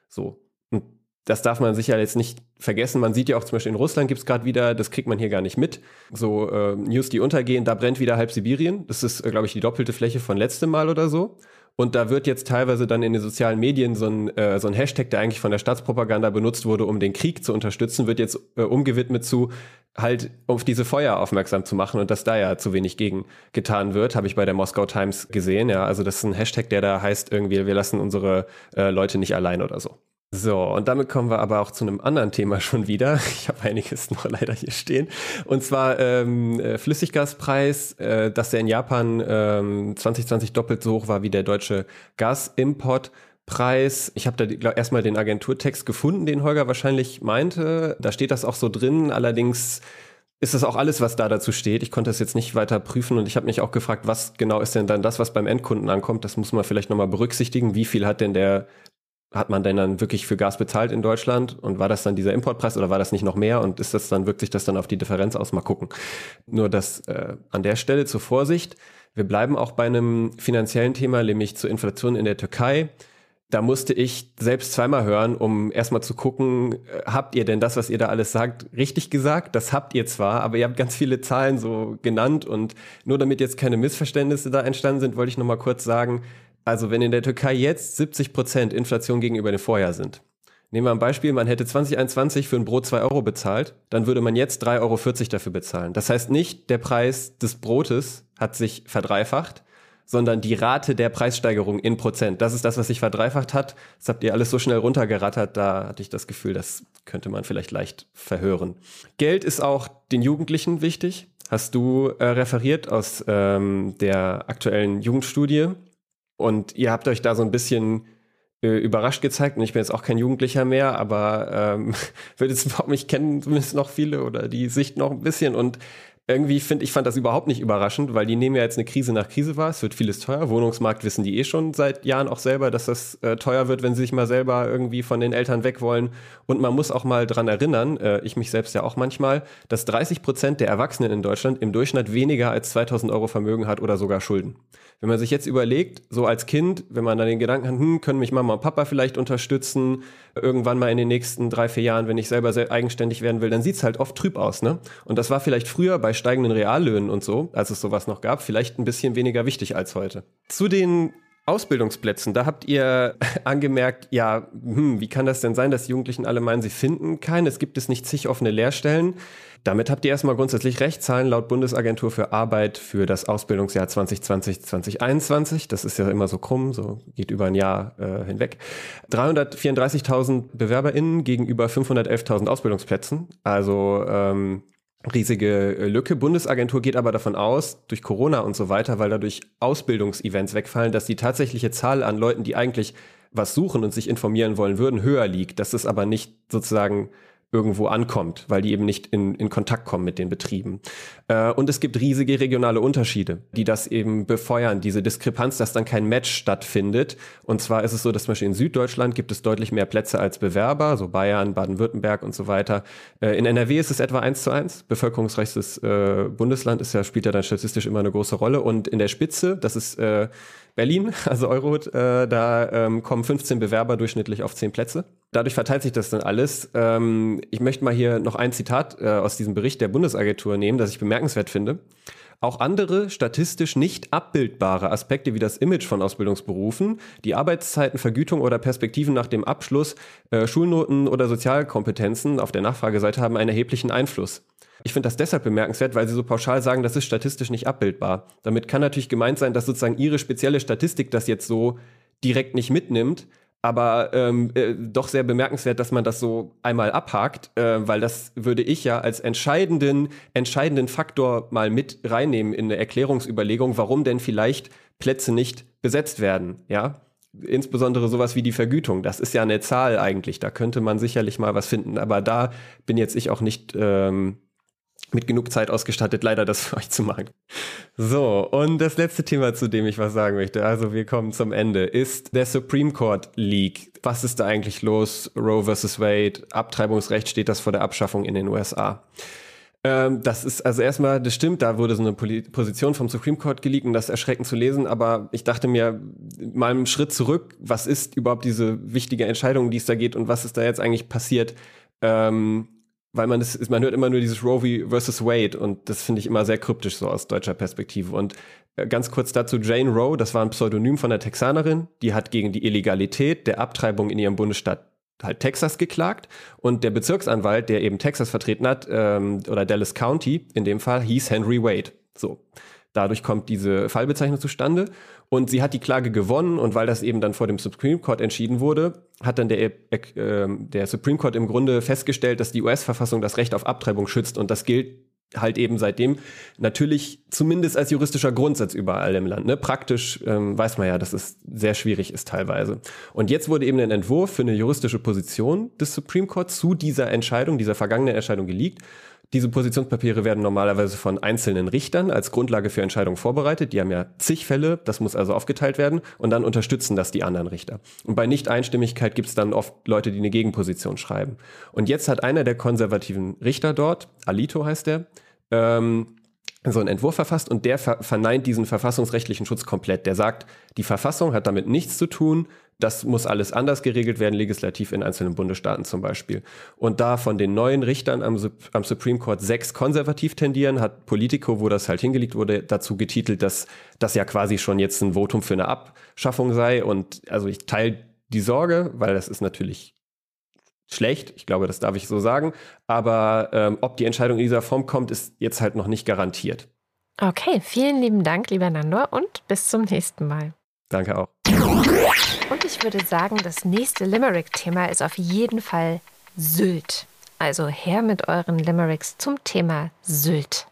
So. Und das darf man sicher jetzt nicht vergessen. Man sieht ja auch zum Beispiel in Russland gibt es gerade wieder, das kriegt man hier gar nicht mit, so äh, News, die untergehen, da brennt wieder halb Sibirien. Das ist, äh, glaube ich, die doppelte Fläche von letztem Mal oder so. Und da wird jetzt teilweise dann in den sozialen Medien so ein, äh, so ein Hashtag, der eigentlich von der Staatspropaganda benutzt wurde, um den Krieg zu unterstützen, wird jetzt äh, umgewidmet zu halt auf diese Feuer aufmerksam zu machen und dass da ja zu wenig gegen getan wird, habe ich bei der Moskau Times gesehen. Ja, also das ist ein Hashtag, der da heißt irgendwie, wir lassen unsere äh, Leute nicht allein oder so. So, und damit kommen wir aber auch zu einem anderen Thema schon wieder. <laughs> Ich habe einiges noch leider hier stehen. Und zwar ähm, äh, Flüssiggaspreis, äh, dass der in Japan ähm, 2020 doppelt so hoch war wie der deutsche Gasimportpreis. Ich habe da glaub, erstmal den Agenturtext gefunden, den Holger wahrscheinlich meinte. Da steht das auch so drin. Allerdings ist das auch alles, was da dazu steht. Ich konnte das jetzt nicht weiter prüfen und ich habe mich auch gefragt, was genau ist denn dann das, was beim Endkunden ankommt. Das muss man vielleicht nochmal berücksichtigen. Wie viel hat denn der hat man denn dann wirklich für Gas bezahlt in Deutschland? Und war das dann dieser Importpreis oder war das nicht noch mehr? Und ist das dann, wirkt sich das dann auf die Differenz aus? Mal gucken. Nur das äh, an der Stelle zur Vorsicht. Wir bleiben auch bei einem finanziellen Thema, nämlich zur Inflation in der Türkei. Da musste ich selbst zweimal hören, um erstmal zu gucken, äh, habt ihr denn das, was ihr da alles sagt, richtig gesagt? Das habt ihr zwar, aber ihr habt ganz viele Zahlen so genannt und nur damit jetzt keine Missverständnisse da entstanden sind, wollte ich nochmal kurz sagen, also wenn in der Türkei jetzt 70 Prozent Inflation gegenüber dem Vorjahr sind, nehmen wir ein Beispiel, man hätte 2021 für ein Brot 2 Euro bezahlt, dann würde man jetzt 3,40 Euro dafür bezahlen. Das heißt nicht, der Preis des Brotes hat sich verdreifacht, sondern die Rate der Preissteigerung in Prozent. Das ist das, was sich verdreifacht hat. Das habt ihr alles so schnell runtergerattert, da hatte ich das Gefühl, das könnte man vielleicht leicht verhören. Geld ist auch den Jugendlichen wichtig. Hast du äh, referiert aus ähm, der aktuellen Jugendstudie. Und ihr habt euch da so ein bisschen äh, überrascht gezeigt. Und ich bin jetzt auch kein Jugendlicher mehr, aber ähm, <laughs> würde jetzt überhaupt nicht kennen, zumindest noch viele oder die Sicht noch ein bisschen. Und irgendwie finde ich fand das überhaupt nicht überraschend, weil die nehmen ja jetzt eine Krise nach Krise wahr. Es wird vieles teuer. Wohnungsmarkt wissen die eh schon seit Jahren auch selber, dass das äh, teuer wird, wenn sie sich mal selber irgendwie von den Eltern weg wollen. Und man muss auch mal dran erinnern, äh, ich mich selbst ja auch manchmal, dass 30 Prozent der Erwachsenen in Deutschland im Durchschnitt weniger als 2000 Euro Vermögen hat oder sogar Schulden. Wenn man sich jetzt überlegt, so als Kind, wenn man dann den Gedanken hat, hm, können mich Mama und Papa vielleicht unterstützen, irgendwann mal in den nächsten drei, vier Jahren, wenn ich selber sehr eigenständig werden will, dann sieht's halt oft trüb aus. Ne? Und das war vielleicht früher bei steigenden Reallöhnen und so, als es sowas noch gab, vielleicht ein bisschen weniger wichtig als heute. Zu den Ausbildungsplätzen, da habt ihr <laughs> angemerkt, ja, hm, wie kann das denn sein, dass die Jugendlichen alle meinen, sie finden keinen? Es gibt es nicht zig offene Lehrstellen. Damit habt ihr erstmal grundsätzlich recht. Zahlen laut Bundesagentur für Arbeit für das Ausbildungsjahr 2020, 2021. Das ist ja immer so krumm, so geht über ein Jahr äh, hinweg. 334.000 BewerberInnen gegenüber 511.000 Ausbildungsplätzen. Also ähm, riesige äh, Lücke. Bundesagentur geht aber davon aus, durch Corona und so weiter, weil dadurch Ausbildungsevents wegfallen, dass die tatsächliche Zahl an Leuten, die eigentlich was suchen und sich informieren wollen würden, höher liegt. Das ist aber nicht sozusagen irgendwo ankommt, weil die eben nicht in, in Kontakt kommen mit den Betrieben. Äh, und es gibt riesige regionale Unterschiede, die das eben befeuern, diese Diskrepanz, dass dann kein Match stattfindet. Und zwar ist es so, dass zum Beispiel in Süddeutschland gibt es deutlich mehr Plätze als Bewerber, so Bayern, Baden-Württemberg und so weiter. Äh, in NRW ist es etwa eins zu eins. Bevölkerungsreichstes äh, Bundesland ist ja, spielt ja dann statistisch immer eine große Rolle. Und in der Spitze, das ist äh, Berlin, <laughs> also Eurohut, äh, da ähm, kommen 15 Bewerber durchschnittlich auf 10 Plätze. Dadurch verteilt sich das dann alles. Ähm, ich möchte mal hier noch ein Zitat äh, aus diesem Bericht der Bundesagentur nehmen, das ich bemerkenswert finde. Auch andere statistisch nicht abbildbare Aspekte wie das Image von Ausbildungsberufen, die Arbeitszeiten, Vergütung oder Perspektiven nach dem Abschluss, äh, Schulnoten oder Sozialkompetenzen auf der Nachfrageseite haben einen erheblichen Einfluss. Ich finde das deshalb bemerkenswert, weil sie so pauschal sagen, das ist statistisch nicht abbildbar. Damit kann natürlich gemeint sein, dass sozusagen ihre spezielle Statistik das jetzt so direkt nicht mitnimmt. Aber ähm, äh, doch sehr bemerkenswert, dass man das so einmal abhakt, äh, weil das würde ich ja als entscheidenden, entscheidenden Faktor mal mit reinnehmen in eine Erklärungsüberlegung, warum denn vielleicht Plätze nicht besetzt werden, ja? Insbesondere sowas wie die Vergütung, das ist ja eine Zahl eigentlich, da könnte man sicherlich mal was finden, aber da bin jetzt ich auch nicht ähm, mit genug Zeit ausgestattet, leider das für euch zu machen. So, und das letzte Thema, zu dem ich was sagen möchte, also wir kommen zum Ende, ist der Supreme Court League. Was ist da eigentlich los? Roe versus Wade, Abtreibungsrecht steht das vor der Abschaffung in den USA. Ähm, das ist also erstmal, das stimmt, da wurde so eine Position vom Supreme Court geleakt und das erschreckend zu lesen, aber ich dachte mir mal einen Schritt zurück, was ist überhaupt diese wichtige Entscheidung, die es da geht und was ist da jetzt eigentlich passiert? Ähm, weil man das, man hört immer nur dieses Roe versus Wade und das finde ich immer sehr kryptisch so aus deutscher Perspektive. Und äh, ganz kurz dazu, Jane Roe, das war ein Pseudonym von der Texanerin, die hat gegen die Illegalität der Abtreibung in ihrem Bundesstaat halt Texas geklagt und der Bezirksanwalt, der eben Texas vertreten hat, ähm, oder Dallas County in dem Fall, hieß Henry Wade. So. Dadurch kommt diese Fallbezeichnung zustande und sie hat die Klage gewonnen und weil das eben dann vor dem Supreme Court entschieden wurde, hat dann der, äh, der Supreme Court im Grunde festgestellt, dass die US-Verfassung das Recht auf Abtreibung schützt und das gilt halt eben seitdem natürlich zumindest als juristischer Grundsatz überall im Land. Ne? Praktisch ähm, weiß man ja, dass es sehr schwierig ist teilweise. Und jetzt wurde eben ein Entwurf für eine juristische Position des Supreme Court zu dieser Entscheidung, dieser vergangenen Entscheidung geleakt. Diese Positionspapiere werden normalerweise von einzelnen Richtern als Grundlage für Entscheidungen vorbereitet. Die haben ja zig Fälle, das muss also aufgeteilt werden und dann unterstützen das die anderen Richter. Und bei Nicht-Einstimmigkeit gibt es dann oft Leute, die eine Gegenposition schreiben. Und jetzt hat einer der konservativen Richter dort, Alito heißt der, ähm, so einen Entwurf verfasst und der verneint diesen verfassungsrechtlichen Schutz komplett. Der sagt, die Verfassung hat damit nichts zu tun, das muss alles anders geregelt werden, legislativ in einzelnen Bundesstaaten zum Beispiel. Und da von den neuen Richtern am, am Supreme Court sechs konservativ tendieren, hat Politico, wo das halt hingelegt wurde, dazu getitelt, dass das ja quasi schon jetzt ein Votum für eine Abschaffung sei. Und also ich teile die Sorge, weil das ist natürlich schlecht. Ich glaube, das darf ich so sagen. Aber ähm, ob die Entscheidung in dieser Form kommt, ist jetzt halt noch nicht garantiert. Okay, vielen lieben Dank, lieber Nandor, und bis zum nächsten Mal. Danke auch. Und ich würde sagen, das nächste Limerick-Thema ist auf jeden Fall Sylt. Also her mit euren Limericks zum Thema Sylt.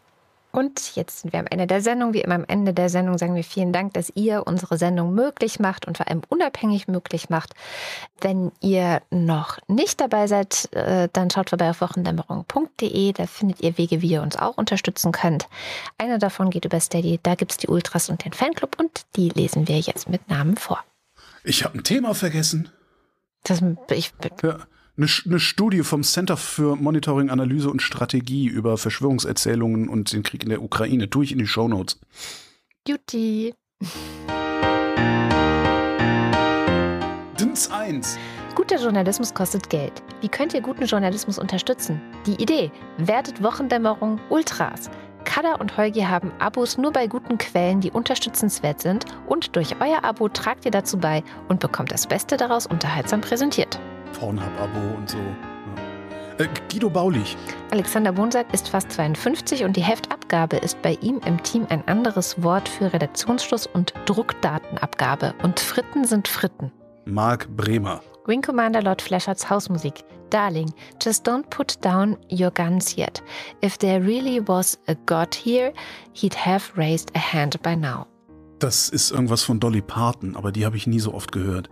Und jetzt sind wir am Ende der Sendung. Wie immer am Ende der Sendung sagen wir vielen Dank, dass ihr unsere Sendung möglich macht und vor allem unabhängig möglich macht. Wenn ihr noch nicht dabei seid, äh, dann schaut vorbei auf wochendämmerung.de. Da findet ihr Wege, wie ihr uns auch unterstützen könnt. Einer davon geht über Steady. Da gibt es die Ultras und den Fanclub und die lesen wir jetzt mit Namen vor. Ich habe ein Thema vergessen. Das, ich, Ja, eine, eine Studie vom Center für Monitoring, Analyse und Strategie über Verschwörungserzählungen und den Krieg in der Ukraine. Tue ich in die Shownotes. Duty. Dins 1. Guter Journalismus kostet Geld. Wie könnt ihr guten Journalismus unterstützen? Die Idee: werdet Wochendämmerung Ultras. Kada und Holgi haben Abos nur bei guten Quellen, die unterstützenswert sind und durch euer Abo tragt ihr dazu bei und bekommt das Beste daraus unterhaltsam präsentiert. Pornhub-Abo und so. Äh, Guido Baulich. Alexander Bonsack ist fast 52 und die Heftabgabe ist bei ihm im Team ein anderes Wort für Redaktionsschluss und Druckdatenabgabe. Und Fritten sind Fritten. Marc Bremer. Wing Commander Lord Flashards Hausmusik. Darling, just don't put down your guns yet. If there really was a God here, he'd have raised a hand by now. Das ist irgendwas von Dolly Parton, aber die habe ich nie so oft gehört.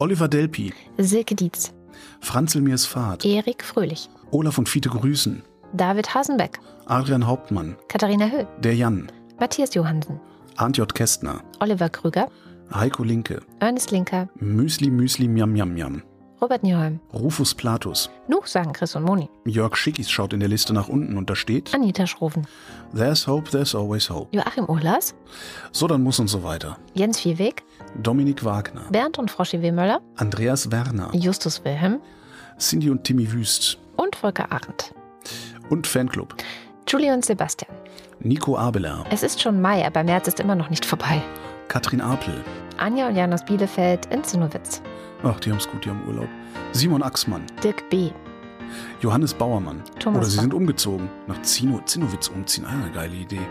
Oliver Delpi. Silke Dietz. Franzl Mirs Fahrt. Erik Fröhlich. Olaf und Fiete grüßen. David Hasenbeck. Adrian Hauptmann. Katharina Höh. Der Jan. Matthias Johansen. Arndt J. Kästner. Oliver Krüger. Heiko Linke. Ernest Linker. Müsli Müsli Miam Miam Miam. Robert Nieholm. Rufus Platus. Nu, sagen Chris und Moni. Jörg Schickis schaut in der Liste nach unten und da steht Anita Schroven. There's hope, there's always hope. Joachim Urlas. So, dann muss und so weiter. Jens Viehweg. Dominik Wagner. Bernd und Froschi W. Möller. Andreas Werner. Justus Wilhelm. Cindy und Timmy Wüst. Und Volker Arendt. Und Fanclub. Julie und Sebastian. Nico Abeler. Es ist schon Mai, aber März ist immer noch nicht vorbei. Katrin Apel. Anja und Jan aus Bielefeld in Zinnowitz. Ach, die haben's gut, die haben Urlaub. Simon Axmann. Dirk B. Johannes Bauermann. Thomas Oder sie sind umgezogen. Nach Zino, Zinnowitz umziehen. Ah, eine geile Idee.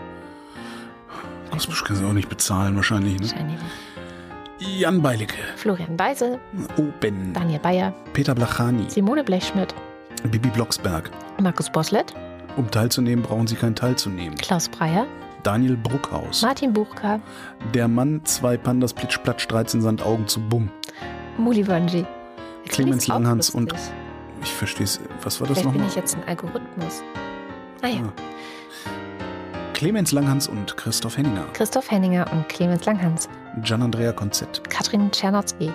Ausbusch können sie auch nicht bezahlen, wahrscheinlich. Ne? Scheini. Jan Beilicke. Florian Weise. Oben. Daniel Bayer. Peter Blachani. Simone Blechschmidt. Bibi Blocksberg. Markus Boslett. Um teilzunehmen, brauchen sie keinen teilzunehmen. Klaus Breyer. Daniel Bruckhaus. Martin Buchka. Der Mann, zwei Pandas, Plitsch, Platsch, 13 Sandaugen zu Bumm. Muli Bungee. Clemens Langhans und-. Ich verstehe es. Was war das Vielleicht bin nochmal? ich jetzt ein Algorithmus. Naja, Ah. Clemens Langhans und Christoph Henninger. Christoph Henninger und Clemens Langhans. Gian-Andrea Konzett. Katrin Czernotzki.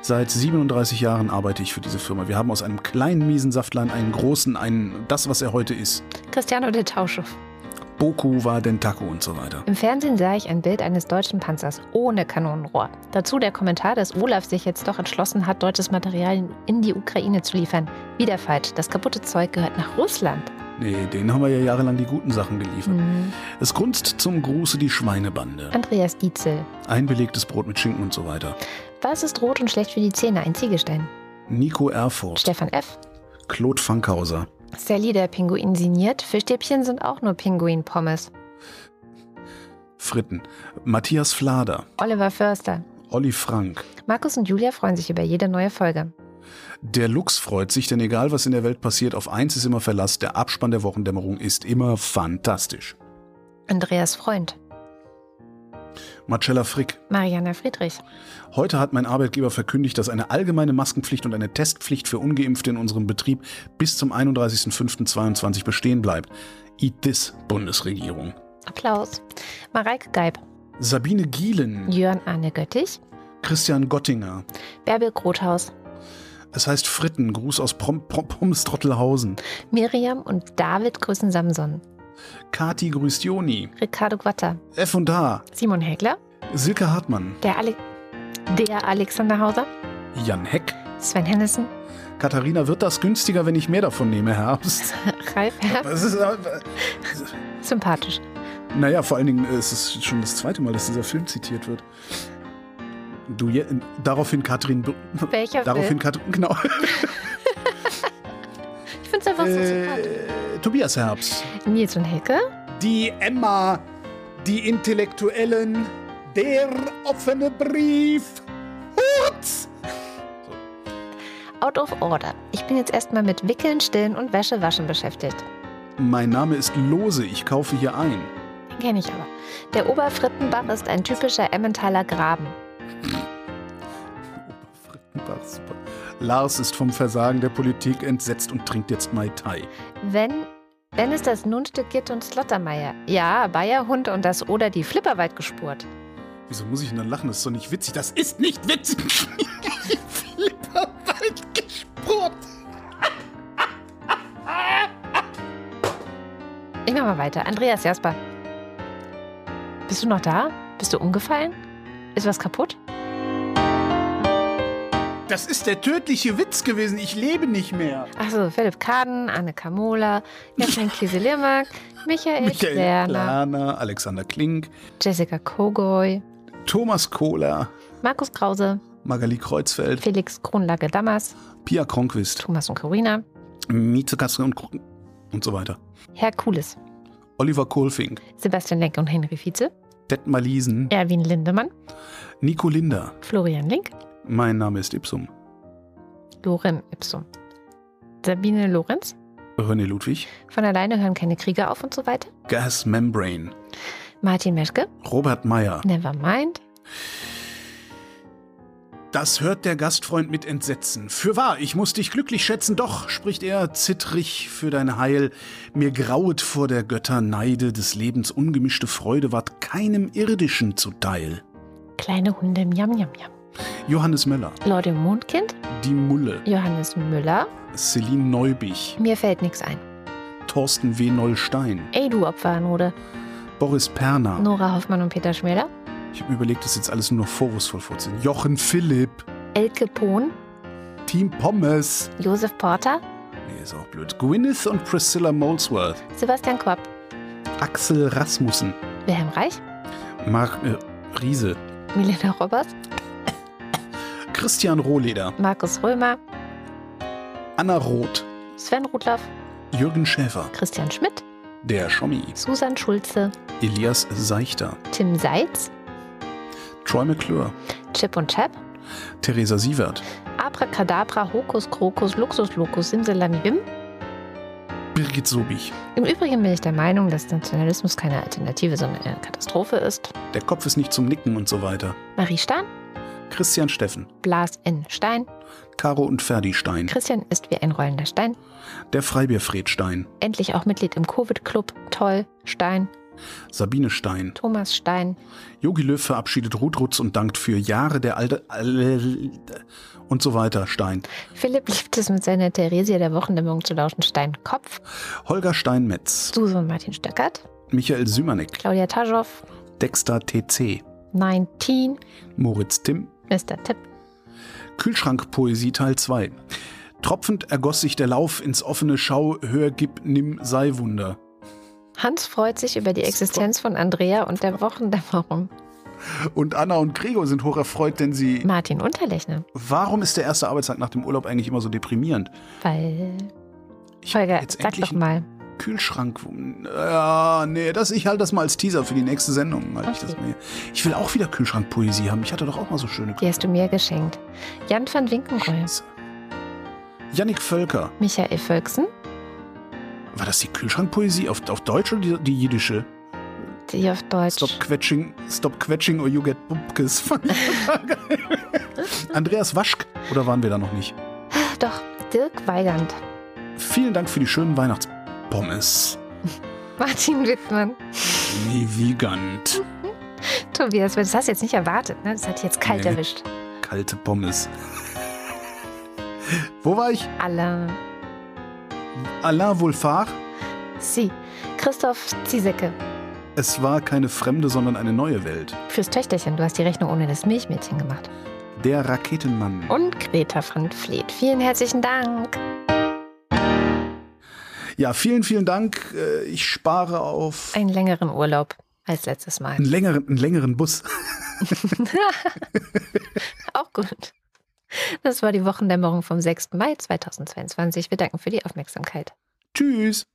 Seit 37 Jahren arbeite ich für diese Firma. Wir haben aus einem kleinen miesen Saftlein einen großen, einen, das, was er heute ist. Cristiano de Tauschow. Boku war Dentaku und so weiter. Im Fernsehen sah ich ein Bild eines deutschen Panzers ohne Kanonenrohr. Dazu der Kommentar, dass Olaf sich jetzt doch entschlossen hat, deutsches Material in die Ukraine zu liefern. Wieder falsch. Das kaputte Zeug gehört nach Russland. Nee, denen haben wir ja jahrelang die guten Sachen geliefert. Hm. Es grunzt zum Gruße die Schweinebande. Andreas Dietzel. Einbelegtes Brot mit Schinken und so weiter. Was ist rot und schlecht für die Zähne? Ein Ziegelstein. Nico Erfurt. Stefan F. Claude Fankhauser. Sally, der Pinguin signiert. Fischstäbchen sind auch nur Pinguin-Pommes. Fritten. Matthias Flader. Oliver Förster. Olli Frank. Markus und Julia freuen sich über jede neue Folge. Der Lux freut sich, denn egal was in der Welt passiert, auf eins ist immer Verlass. Der Abspann der Wochendämmerung ist immer fantastisch. Andreas Freund. Marcella Frick. Mariana Friedrich. Heute hat mein Arbeitgeber verkündigt, dass eine allgemeine Maskenpflicht und eine Testpflicht für Ungeimpfte in unserem Betrieb bis zum 31.05.22 bestehen bleibt. Eat this, Bundesregierung. Applaus. Mareike Geib. Sabine Gielen. Jörn Arne Göttich. Christian Gottinger. Bärbel Grothaus. Es heißt Fritten. Gruß aus Prom Prom Pommes-Trottelhausen. Miriam und David grüßen Samson. Kati grüßt Joni. Ricardo Guatta. F und H. Simon Hägler. Silke Hartmann. Der, Ale der Alexander Hauser. Jan Heck. Sven Hennissen. Katharina, wird das günstiger, wenn ich mehr davon nehme, Herbst? <laughs> Ralf ist, äh, Sympathisch. naja, vor allen Dingen äh, es ist es schon das zweite Mal, dass dieser Film zitiert wird. Du, je, daraufhin Katrin. Welcher Daraufhin Film? Katrin, genau. <laughs> <laughs> Finde es einfach so sympathisch. Äh, Tobias Herbst. Nils und Helke. Die Emma, die Intellektuellen, der offene Brief. Hurz! Out of Order. Ich bin jetzt erstmal mit Wickeln, Stillen und Wäschewaschen beschäftigt. Mein Name ist Lose, ich kaufe hier ein. Kenne ich aber. Der Oberfrittenbach ist ein typischer Emmentaler Graben. Oberfrittenbach, super. Lars ist vom Versagen der Politik entsetzt und trinkt jetzt Mai Tai. Wenn, wenn es das Nunstück gibt und Slottermeier. Ja, Bayerhund und das Oder die Flipperweit gespurt. Wieso muss ich denn dann lachen? Das ist doch nicht witzig. Das ist nicht witzig. <laughs> Flipperwald gespurt. Ich mach mal weiter. Andreas Jasper. Bist du noch da? Bist du umgefallen? Ist was kaputt? Das ist der tödliche Witz gewesen. Ich lebe nicht mehr. Achso, Philipp Kaden, Anne Kamola, Jasmin Kieselirmak, Michael, Michael Klerner, Klarner, Alexander Klink, Jessica Kogoy, Thomas Kohler, Markus Krause, Magali Kreuzfeld, Felix Kronlage-Dammers, Pia Kronquist, Thomas und Corina, Mieze Kassel und, Kr- und so weiter. Herr Kulis, Oliver Kohlfink, Sebastian Lenk und Henry Vize, Detmar Liesen, Erwin Lindemann, Nico Linder. Florian Link, Mein Name ist Ipsum. Lorem Ipsum, Sabine Lorenz, René Ludwig, von alleine hören keine Kriege auf und so weiter, Gas Membrane, Martin Meschke, Robert Meyer. Nevermind, Das hört der Gastfreund mit Entsetzen. Fürwahr, ich muss dich glücklich schätzen, doch, spricht er, zittrig für dein Heil. Mir grauet vor der Götter Neide, des Lebens ungemischte Freude ward keinem Irdischen zuteil. Kleine Hunde, Miam, Miam, Miam. Johannes Möller, im Mondkind, Die Mulle, Johannes Müller, Celine Neubich, mir fällt nichts ein. Thorsten W. Neulstein, Ey, du Opferanode, Boris Perner. Nora Hoffmann und Peter Schmäler, Ich habe überlegt, das jetzt alles nur noch vorwurfsvoll vorzunehmen. Jochen Philipp, Elke Pohn, Team Pommes. Josef Porter, Nee, ist auch blöd. Gwyneth und Priscilla Molesworth, Sebastian Quapp, Axel Rasmussen, Wilhelm Reich, Marc äh, Riese, Milena Roberts, Christian Rohleder, Markus Römer, Anna Roth, Sven Rudloff, Jürgen Schäfer, Christian Schmidt, der Schommi, Susan Schulze, Elias Seichter, Tim Seitz, Troy McClure, Chip und Chap, Theresa Sievert, Abracadabra, Hokus Krokus, Luxus Locus, Simsalami Bim. Birgit Sobich. Im Übrigen bin ich der Meinung, dass Nationalismus keine Alternative, sondern eine Katastrophe ist. Der Kopf ist nicht zum Nicken und so weiter. Marie Stahn, Christian Steffen, Blas N. Stein, Caro und Ferdi Stein, Christian ist wie ein rollender Stein, der Freibierfred Stein, endlich auch Mitglied im Covid-Club, Toll, Stein, Sabine Stein, Thomas Stein, Yogi Löw verabschiedet Ruth Rutz und dankt für Jahre der alte und so weiter. Stein, Philipp liebt es mit seiner Theresia der Wochendämmerung zu lauschen, Stein Kopf, Holger Steinmetz, Susan Martin Stöckert, Michael Sümanek, Claudia Taschow, Dexter TC, 19, Moritz Timm, Mr. Tipp, Kühlschrankpoesie Teil 2. Tropfend ergoss sich der Lauf ins offene Schau, hör, gib, nimm, sei Wunder. Hans freut sich über die Existenz von Andrea und der Wochendämmerung. Und Anna und Gregor sind hocherfreut, denn sie. Martin Unterlechner, Warum ist der erste Arbeitstag nach dem Urlaub eigentlich immer so deprimierend? weil. Ich Holger, jetzt sag doch mal. Kühlschrank. Ja, nee, das, ich halte das mal als Teaser für die nächste Sendung. Halte ich, das Okay. mal. ich will auch wieder Kühlschrankpoesie haben. Ich hatte doch auch mal so schöne Die hast du mir geschenkt. Jan van Winkenroll. Yannick Völker. Michael Völksen, War das die Kühlschrankpoesie auf, auf Deutsch oder die, die jiddische? die auf Deutsch. Stop quetching, stop quetching or you get <laughs> geil. Andreas Waschk, oder waren wir da noch nicht? Doch, Dirk Weigand, Vielen Dank für die schönen Weihnachtspommes. Martin Wittmann, Nie wiegand. <laughs> Tobias, das hast du jetzt nicht erwartet, ne? Das hat dich jetzt kalt Nee. erwischt. Kalte Pommes. <laughs> Wo war ich? Alain, Alain Wolfard. Sie, Christoph Ziesecke, Es war keine fremde, sondern eine neue Welt. fürs Töchterchen, du hast die Rechnung ohne das Milchmädchen gemacht. Der Raketenmann. Und Greta van Vliet, vielen herzlichen Dank. Ja, vielen, vielen Dank. Äh, Ich spare auf Einen längeren Urlaub als letztes Mal. einen längeren, einen längeren Bus. <laughs> <laughs> Auch gut. Das war die Wochendämmerung vom 6. Mai 2022. Wir danken für die Aufmerksamkeit. Tschüss.